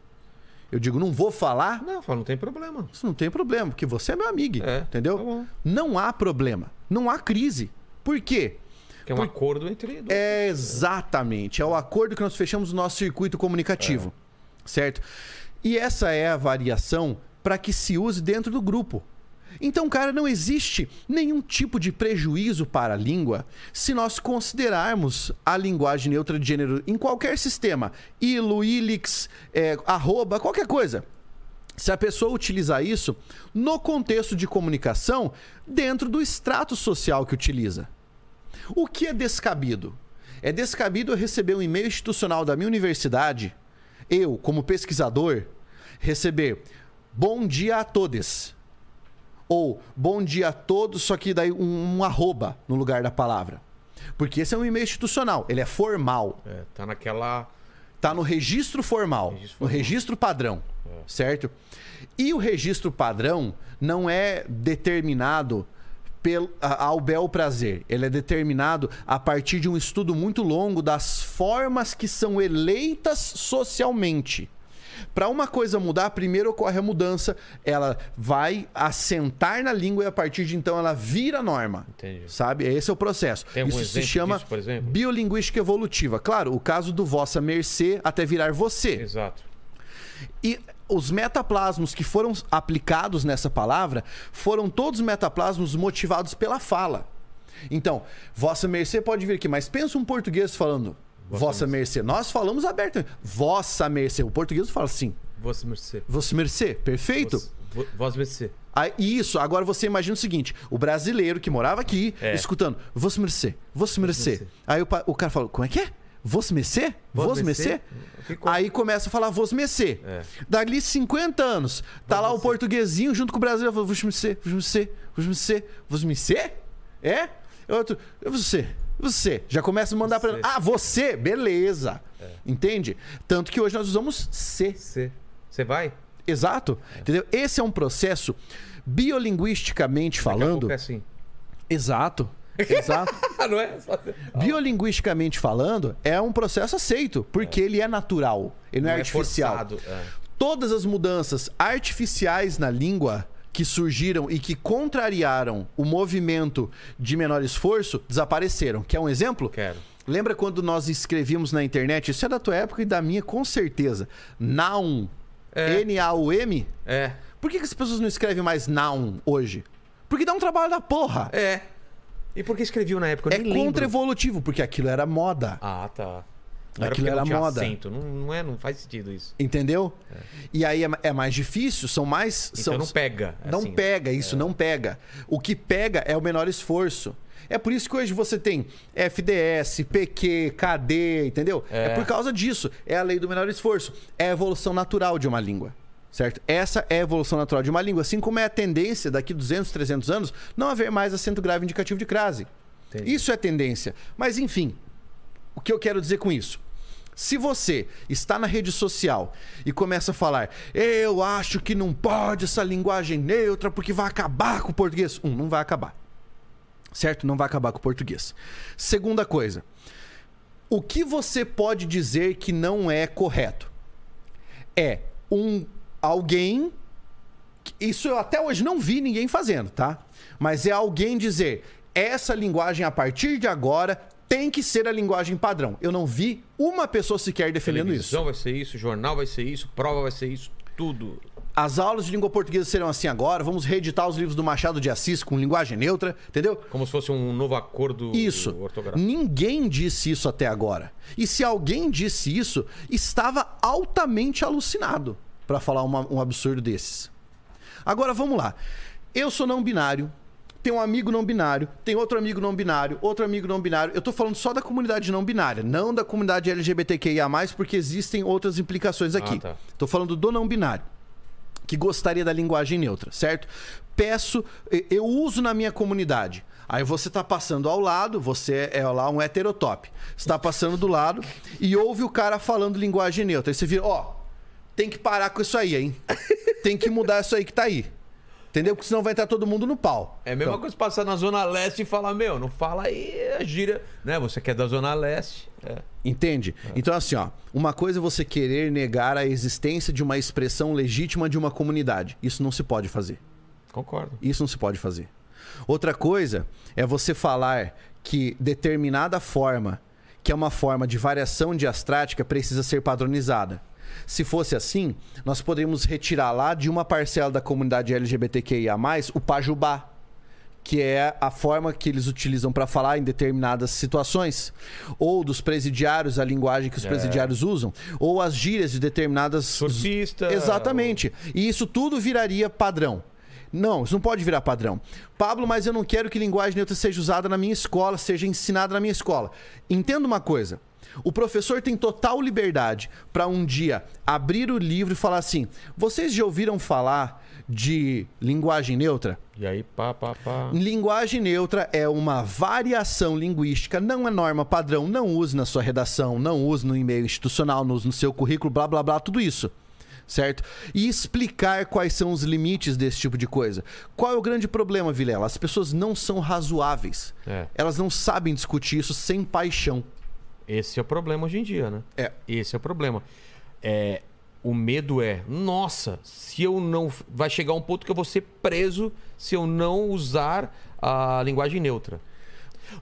Eu digo, não vou falar? Não, fala, não tem problema. Isso não tem problema, porque você é meu amigo. É, entendeu? tá não há problema. Não há crise. Por quê? Que é um acordo entre dois. É exatamente. É o acordo que nós fechamos no nosso circuito comunicativo. Certo? E essa é a variação para que se use dentro do grupo. Então, cara, não existe nenhum tipo de prejuízo para a língua se nós considerarmos a linguagem neutra de gênero em qualquer sistema, ilo, ilix, é, arroba, qualquer coisa. Se a pessoa utilizar isso no contexto de comunicação dentro do extrato social que utiliza. O que é descabido? É descabido eu receber um e-mail institucional da minha universidade, eu, como pesquisador, receber bom dia a todos. Ou bom dia a todos, só que daí um, um arroba no lugar da palavra. Porque esse é um e-mail institucional, ele é formal. É, tá naquela. Tá no registro formal, Registro no formal. registro padrão, certo? E o registro padrão não é determinado pelo, ao bel prazer. Ele é determinado a partir de um estudo muito longo das formas que são eleitas socialmente. Para uma coisa mudar, primeiro ocorre a mudança, ela vai assentar na língua e a partir de então ela vira norma. Entendi. Sabe? Esse é o processo. Tem Isso se chama disso, por exemplo? biolinguística evolutiva. Claro, o caso do vossa mercê até virar você. Exato. E os metaplasmos que foram aplicados nessa palavra foram todos metaplasmos motivados pela fala. Então, vossa mercê pode vir aqui, mas pensa um português falando Vossa mercê. Nós falamos abertamente. Vossa mercê. O português fala assim. Vossa mercê. Vossa mercê. Perfeito? Vossa- vo- Vossa mercê. Aí, isso, agora você imagina o seguinte: o brasileiro que morava aqui, É. escutando, Vossa mercê, Vossa mercê. mercê. Aí o, o cara fala, como é que é? Vossa mercê? Vossa Vossa mercê? Aí começa a falar Vossa mercê. É. Dali 50 anos, tá lá o portuguesinho junto com o brasileiro, Vossa mercê, Vossa mercê, Vossa mercê, Vossa mercê? É? Outro, você, você. Já começa a mandar Você. Ah, você, beleza. Entende? Tanto que hoje nós usamos C. Você. Você vai? Exato. Entendeu? Esse é um processo biolinguisticamente Daqui falando. É assim. Exato. Exato. Ah, não é? Só- Biolinguisticamente falando, é um processo aceito, porque ele é natural, ele não, é artificial. forçado. É. Todas as mudanças artificiais na língua que surgiram e que contrariaram o movimento de menor esforço desapareceram. Quer um exemplo? Quero. Lembra quando nós escrevíamos na internet? Isso é da tua época e da minha, com certeza. Noun. É. N-A-U-M? É. Por que, que as pessoas não escrevem mais noun hoje? Porque dá um trabalho da porra. É. E por que escreveu na época? Eu É contra-evolutivo, porque aquilo era moda. Ah, tá. Aquilo era moda. Acento. Não, não é, não faz sentido isso. Entendeu? E aí é, é mais difícil, são mais. Então são, não pega. Não assim. pega, isso não pega. O que pega é o menor esforço. É por isso que hoje você tem FDS, PQ, KD, entendeu? É. É. por causa disso. É a lei do menor esforço. É a evolução natural de uma língua. Certo? Essa é a evolução natural de uma língua. Assim como é a tendência, daqui 200, 300 anos, não haver mais acento grave indicativo de crase. Entendi. Isso é tendência. Mas enfim, o que eu quero dizer com isso? Se você está na rede social e começa a falar, eu acho que não pode essa linguagem neutra porque vai acabar com o português. Um, não vai acabar. Certo? Não vai acabar com o português. Segunda coisa. O que você pode dizer que não é correto? É um alguém. Isso eu até hoje não vi ninguém fazendo, tá? Mas é alguém dizer essa linguagem a partir de agora tem que ser a linguagem padrão. Eu não vi uma pessoa sequer defendendo isso. Televisão vai ser isso, jornal vai ser isso, prova vai ser isso, tudo. As aulas de língua portuguesa serão assim agora. Vamos reeditar os livros do Machado de Assis com linguagem neutra, entendeu? Como se fosse um novo acordo Isso. ortográfico. Ninguém disse isso até agora. E se alguém disse isso, estava altamente alucinado para falar uma- um absurdo desses. Agora vamos lá. Eu sou não binário, tem um amigo não binário, tem outro amigo não binário, outro amigo não binário. Eu tô falando só da comunidade não binária, não da comunidade LGBTQIA, porque existem outras implicações aqui. Ah, tá. Tô falando do não binário, que gostaria da linguagem neutra, certo? Peço, eu uso na minha comunidade. Aí você tá passando ao lado, você é lá um heterotop. Você tá passando do lado e ouve o cara falando linguagem neutra. Aí você vira, ó, oh, tem que parar com isso aí, hein? Tem que mudar isso aí que tá aí. Entendeu? Porque senão vai estar todo mundo no pau. É a mesma então... coisa passar na Zona Leste e falar, meu, não fala aí, é gira. Né? Você quer da Zona Leste. É. Entende? É. Então, assim, ó, uma coisa é você querer negar a existência de uma expressão legítima de uma comunidade. Isso não se pode fazer. Concordo. Isso não se pode fazer. Outra coisa é você falar que determinada forma, que é uma forma de variação diastrática, precisa ser padronizada. Se fosse assim, nós poderíamos retirar lá de uma parcela da comunidade LGBTQIA, o Pajubá, que é a forma que eles utilizam para falar em determinadas situações, ou dos presidiários, a linguagem que os é. presidiários usam, ou as gírias de determinadas. Surfista. Exatamente. Ou... E isso tudo viraria padrão. Não, isso não pode virar padrão. Pablo, mas eu não quero que linguagem neutra seja usada na minha escola, seja ensinada na minha escola. Entenda uma coisa. O professor tem total liberdade para um dia abrir o livro e falar assim: vocês já ouviram falar de linguagem neutra? E aí, pá, pá, pá. Linguagem neutra é uma variação linguística, não é norma padrão, não use na sua redação, não use no e-mail institucional, não use no seu currículo, blá, blá, blá, tudo isso certo? E explicar quais são os limites desse tipo de coisa. Qual é o grande problema, Vilela? As pessoas não são razoáveis. É. Elas não sabem discutir isso sem paixão. Esse é o problema hoje em dia, né? É. Esse é o problema. É, o medo é, nossa, se eu não. Vai chegar um ponto que eu vou ser preso se eu não usar a linguagem neutra.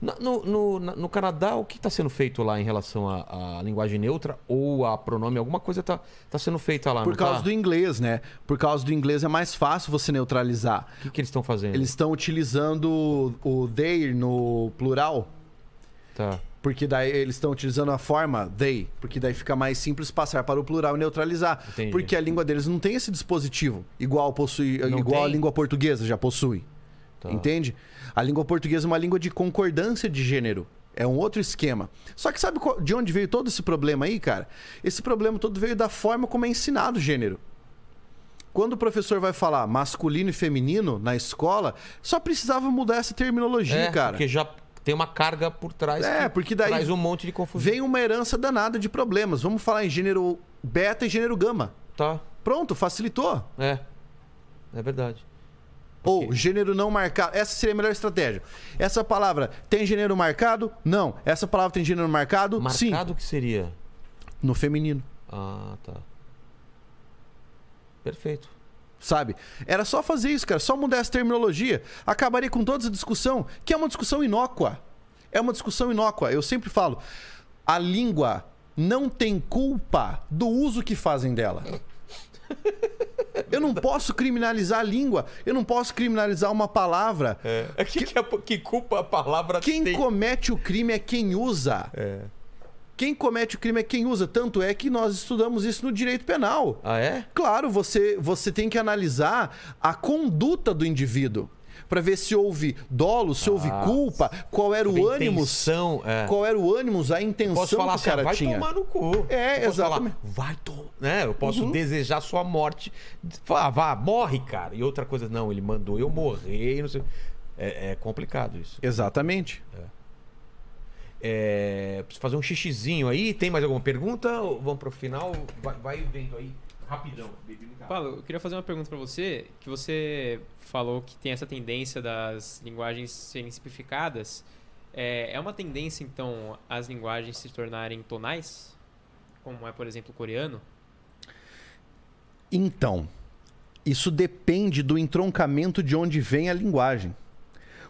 No, no, no, Canadá, o que está sendo feito lá em relação à, à, linguagem neutra ou a pronome? Alguma coisa está tá sendo feita lá, Por causa tá? do inglês, né? Por causa do inglês é mais fácil você neutralizar. O que, que eles estão fazendo? Eles estão utilizando o they no plural. Tá. Porque daí eles estão utilizando a forma they, porque daí fica mais simples passar para o plural e neutralizar. Entendi. Porque a língua deles não tem esse dispositivo igual possui, não igual tem? a língua portuguesa já possui. Tá. Entende? A língua portuguesa é uma língua de concordância de gênero. É um outro esquema. Só que sabe de onde veio todo esse problema aí, cara? Esse problema todo veio da forma como é ensinado o gênero. Quando o professor vai falar masculino e feminino na escola, só precisava mudar essa terminologia, é, cara. Porque já tem uma carga por trás é, porque daí traz um monte de confusão. Vem uma herança danada de problemas. Vamos falar em gênero beta e gênero gama. Tá. Pronto, facilitou. É. É verdade. Ou gênero não marcado. Essa seria a melhor estratégia. Essa palavra tem gênero marcado? Não. Essa palavra tem gênero marcado? Marcado Sim. Marcado que seria? No feminino. Ah, tá. Perfeito sabe? Era só fazer isso, cara, só mudar essa terminologia. Acabaria com toda essa discussão, que é uma discussão inócua. É uma discussão inócua. Eu sempre falo, a língua não tem culpa do uso que fazem dela. Eu não posso criminalizar a língua. Eu não posso criminalizar uma palavra. É. é que, que, que, culpa a palavra Quem tem? comete o crime é quem usa. É. Quem comete o crime é quem usa. Tanto é que nós estudamos isso no direito penal. Ah, é? Claro, você, você tem que analisar a conduta do indivíduo para ver se houve dolo, se houve ah, culpa, qual era o ânimo, é. qual era o ânimo, a intenção posso falar que o cara assim, vai tinha. tomar no cu. É, exatamente. Vai tomar, né? Eu posso uhum. desejar sua morte, falar, vá, morre, cara. E outra coisa, não, ele mandou eu morrer, não sei. É, é complicado isso. Exatamente. É. É, preciso fazer um xixizinho aí. Tem mais alguma pergunta? Ou vamos pro final? Vai, vai vendo aí. Rapidão. Paulo, eu queria fazer uma pergunta para você. Que você falou que tem essa tendência das linguagens serem simplificadas. É, é uma tendência, então, as linguagens se tornarem tonais? Como é, por exemplo, o coreano? Então, isso depende do entroncamento de onde vem a linguagem.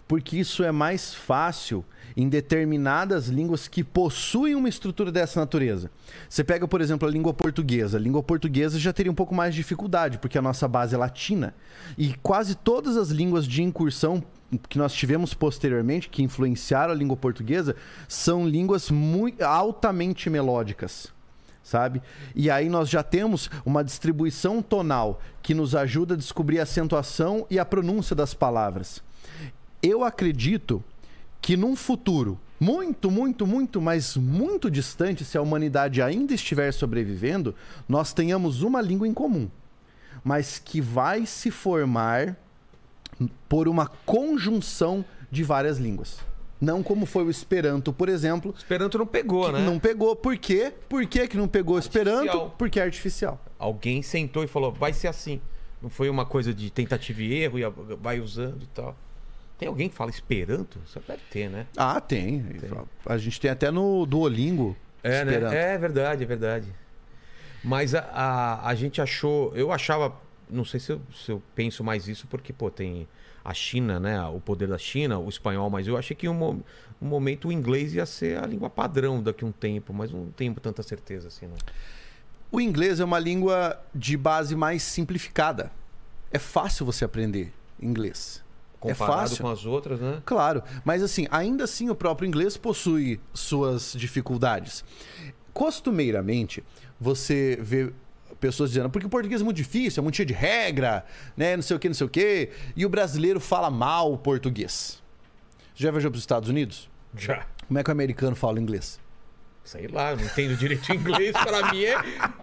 Porque isso é mais fácil em determinadas línguas que possuem uma estrutura dessa natureza. Você pega, por exemplo, a língua portuguesa. A língua portuguesa já teria um pouco mais de dificuldade, porque a nossa base é latina. E quase todas as línguas de incursão que nós tivemos posteriormente, que influenciaram a língua portuguesa, são línguas muito altamente melódicas sabe? E aí nós já temos uma distribuição tonal que nos ajuda a descobrir a acentuação e a pronúncia das palavras. eu acredito que num futuro muito, muito, muito, mas muito distante, se a humanidade ainda estiver sobrevivendo, nós tenhamos uma língua em comum, mas que vai se formar por uma conjunção de várias línguas. Não como foi o Esperanto, por exemplo. Esperanto não pegou, né? Não pegou. Por quê? Por que, que não pegou artificial. Esperanto? Porque é artificial. Alguém sentou e falou, vai ser assim. Não foi uma coisa de tentativa e erro e vai usando e tal. Tem alguém que fala Esperanto? Só deve ter, né? Ah, tem. tem. A gente tem até no Duolingo. É, né? É verdade, é verdade. Mas a, a, a, gente achou. Eu achava. Não sei se eu, se eu penso mais isso, porque, pô, tem a China, né? O poder da China, o espanhol, mas eu achei que um, um momento o inglês ia ser a língua padrão daqui a um tempo, mas não tenho tanta certeza assim, não. O inglês é uma língua de base mais simplificada. É fácil você aprender inglês. É Comparado é fácil. com as outras, né? Claro, mas assim, ainda assim o próprio inglês possui suas dificuldades. Costumeiramente, você vê pessoas dizendo, porque o português é muito difícil, é muito cheio de regra, né, não sei o que, não sei o que, e o brasileiro fala mal o português. Já viajou para os Estados Unidos? Já. Como é que o americano fala inglês? Sei lá, não entendo direito inglês. Para mim é.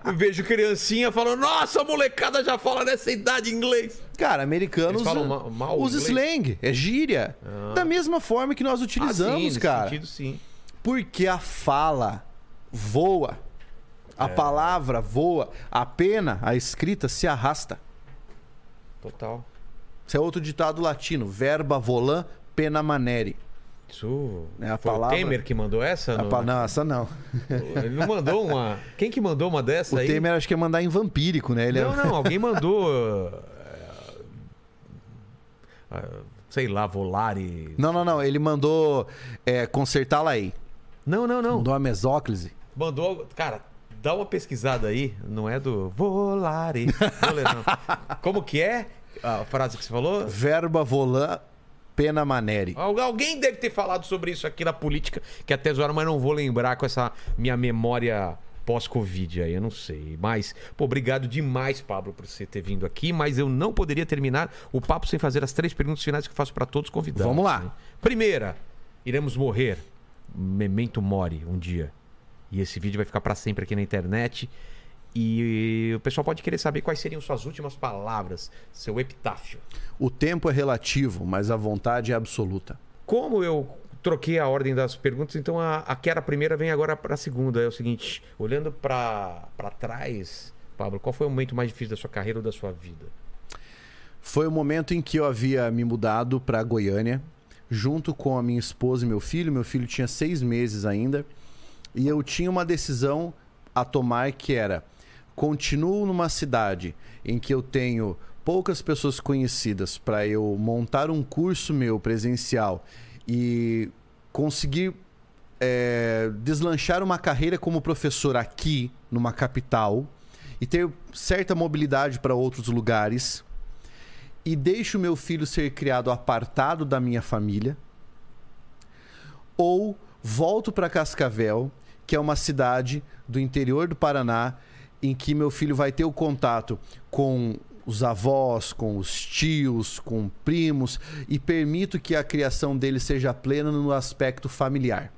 Eu vejo criancinha falando, nossa, a molecada já fala nessa idade inglês. Cara, americanos usa, mal, mal usa slang, é gíria. Ah. Da mesma forma que nós utilizamos, ah, sim, cara. Sentido, sim. Porque a fala voa. A é. palavra voa. A pena, a escrita, se arrasta. Total. Isso é outro ditado latino. Verba volam, pena manere. Isso. É a Foi palavra... o Temer que mandou essa? No... Pa... Não, essa não. Ele não mandou uma. Quem que mandou uma dessa o aí? O Temer acho que ia mandar em vampírico, né? Ele não, é... não, alguém mandou. Uh, uh, sei lá, Volare. Não, não, não. Ele mandou é, consertá-la aí. Não, não, não. Mandou a mesóclise. Mandou. Cara, dá uma pesquisada aí. Não é do Volare. Como que é a frase que você falou? Verba volar Pena Maneri. Alguém deve ter falado sobre isso aqui na política, que até agora, mas não vou lembrar com essa minha memória pós-Covid aí, eu não sei. Mas, pô, obrigado demais, Pablo, por você ter vindo aqui. Mas eu não poderia terminar o papo sem fazer as três perguntas finais que eu faço para todos os convidados. Vamos lá. Né? Primeira, iremos morrer. Memento mori um dia. E esse vídeo vai ficar para sempre aqui na internet. E o pessoal pode querer saber quais seriam suas últimas palavras, seu epitáfio. O tempo é relativo, mas a vontade é absoluta. Como eu troquei a ordem das perguntas, então a, a que era a primeira vem agora para a segunda. É o seguinte: olhando para trás, Pablo, qual foi o momento mais difícil da sua carreira ou da sua vida? Foi o momento em que eu havia me mudado para Goiânia, junto com a minha esposa e meu filho. Meu filho tinha seis meses ainda. E eu tinha uma decisão a tomar que era continuo numa cidade em que eu tenho poucas pessoas conhecidas para eu montar um curso meu presencial e conseguir é, deslanchar uma carreira como professor aqui numa capital e ter certa mobilidade para outros lugares e deixo meu filho ser criado apartado da minha família ou volto para Cascavel, que é uma cidade do interior do Paraná em que meu filho vai ter o contato com os avós, com os tios, com primos e permito que a criação dele seja plena no aspecto familiar.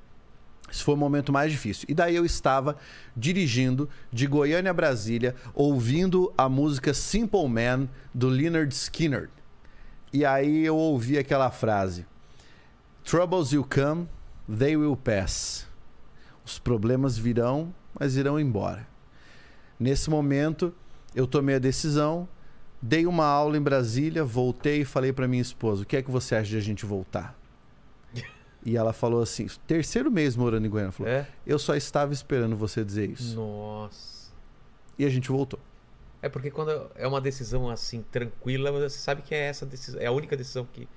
Esse foi o momento mais difícil. E daí eu estava dirigindo de Goiânia a Brasília, ouvindo a música Simple Man do Leonard Skinner. E aí eu ouvi aquela frase: Troubles will come, they will pass. Os problemas virão, mas irão embora. Nesse momento, eu tomei a decisão, dei uma aula em Brasília, voltei e falei para minha esposa: o que é que você acha de a gente voltar? E ela falou assim: terceiro mês morando em Goiânia. Falou, é? Eu só estava esperando você dizer isso. Nossa. E a gente voltou. É porque quando é uma decisão assim, tranquila, você sabe que é essa decisão, é a única decisão que.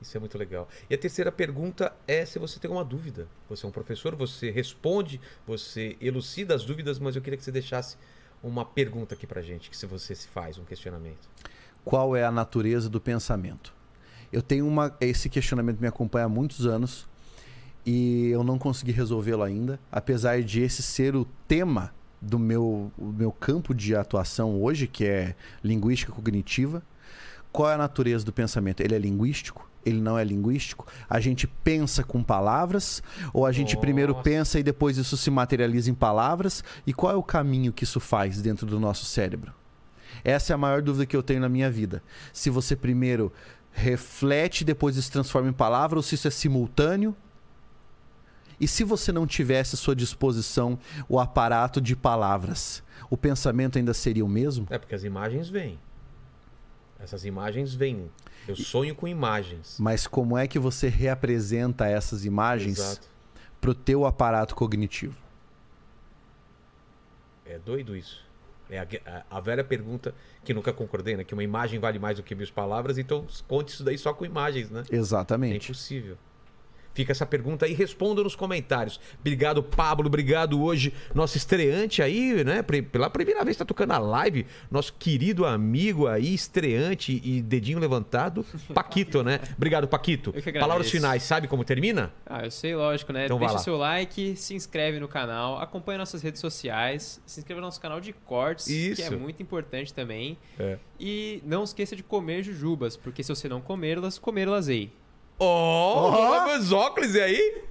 Isso é muito legal. E a terceira pergunta é se você tem alguma dúvida. Você é um professor, você responde, você elucida as dúvidas, mas eu queria que você deixasse uma pergunta aqui pra gente, que se você se faz, um questionamento. Qual é a natureza do pensamento? Eu tenho uma. Esse questionamento me acompanha há muitos anos e eu não consegui resolvê-lo ainda, apesar de esse ser o tema do meu, meu campo de atuação hoje, que é linguística cognitiva. Qual é a natureza do pensamento? Ele é linguístico? Ele não é linguístico? A gente pensa com palavras? Ou a gente Nossa. primeiro pensa e depois isso se materializa em palavras? E qual é o caminho que isso faz dentro do nosso cérebro? Essa é a maior dúvida que eu tenho na minha vida. Se você primeiro reflete e depois isso se transforma em palavra, ou se isso é simultâneo. E se você não tivesse à sua disposição o aparato de palavras, o pensamento ainda seria o mesmo? É porque as imagens vêm. Essas imagens vêm. Eu sonho com imagens. Mas como é que você reapresenta essas imagens Exato. pro teu aparato cognitivo? É doido isso. É a, a, a velha pergunta que nunca concordei, né? Que uma imagem vale mais do que mil palavras, então conte isso daí só com imagens, né? É Exatamente. impossível. Fica essa pergunta aí, responda nos comentários. Obrigado, Pablo. Obrigado hoje, nosso estreante aí, né? Pela primeira vez tá tocando a live, nosso querido amigo aí, estreante e dedinho levantado, Paquito, né? Obrigado, Paquito. Palavras finais, sabe como termina? Ah, eu sei, lógico, né? Então Deixa seu like, se inscreve no canal, acompanha nossas redes sociais, se inscreva no nosso canal de cortes, que é Isso. muito importante também. É. E não esqueça de comer jujubas, porque se você não comê-las, comê-las-ei. Ó, oh, meus óculos aí?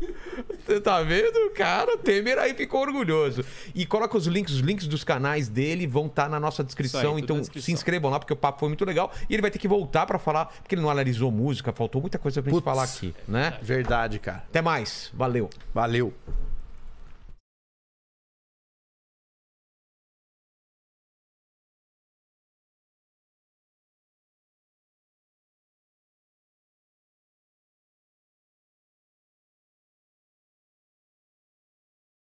Você tá vendo? Cara, o Temer aí ficou orgulhoso. E coloca os links, os links dos canais dele vão estar na nossa descrição. Aí, então descrição. se inscrevam lá, porque o papo foi muito legal. E ele vai ter que voltar pra falar, porque ele não analisou música, faltou muita coisa pra gente falar aqui, né? Verdade, cara. Até mais. Valeu. Valeu.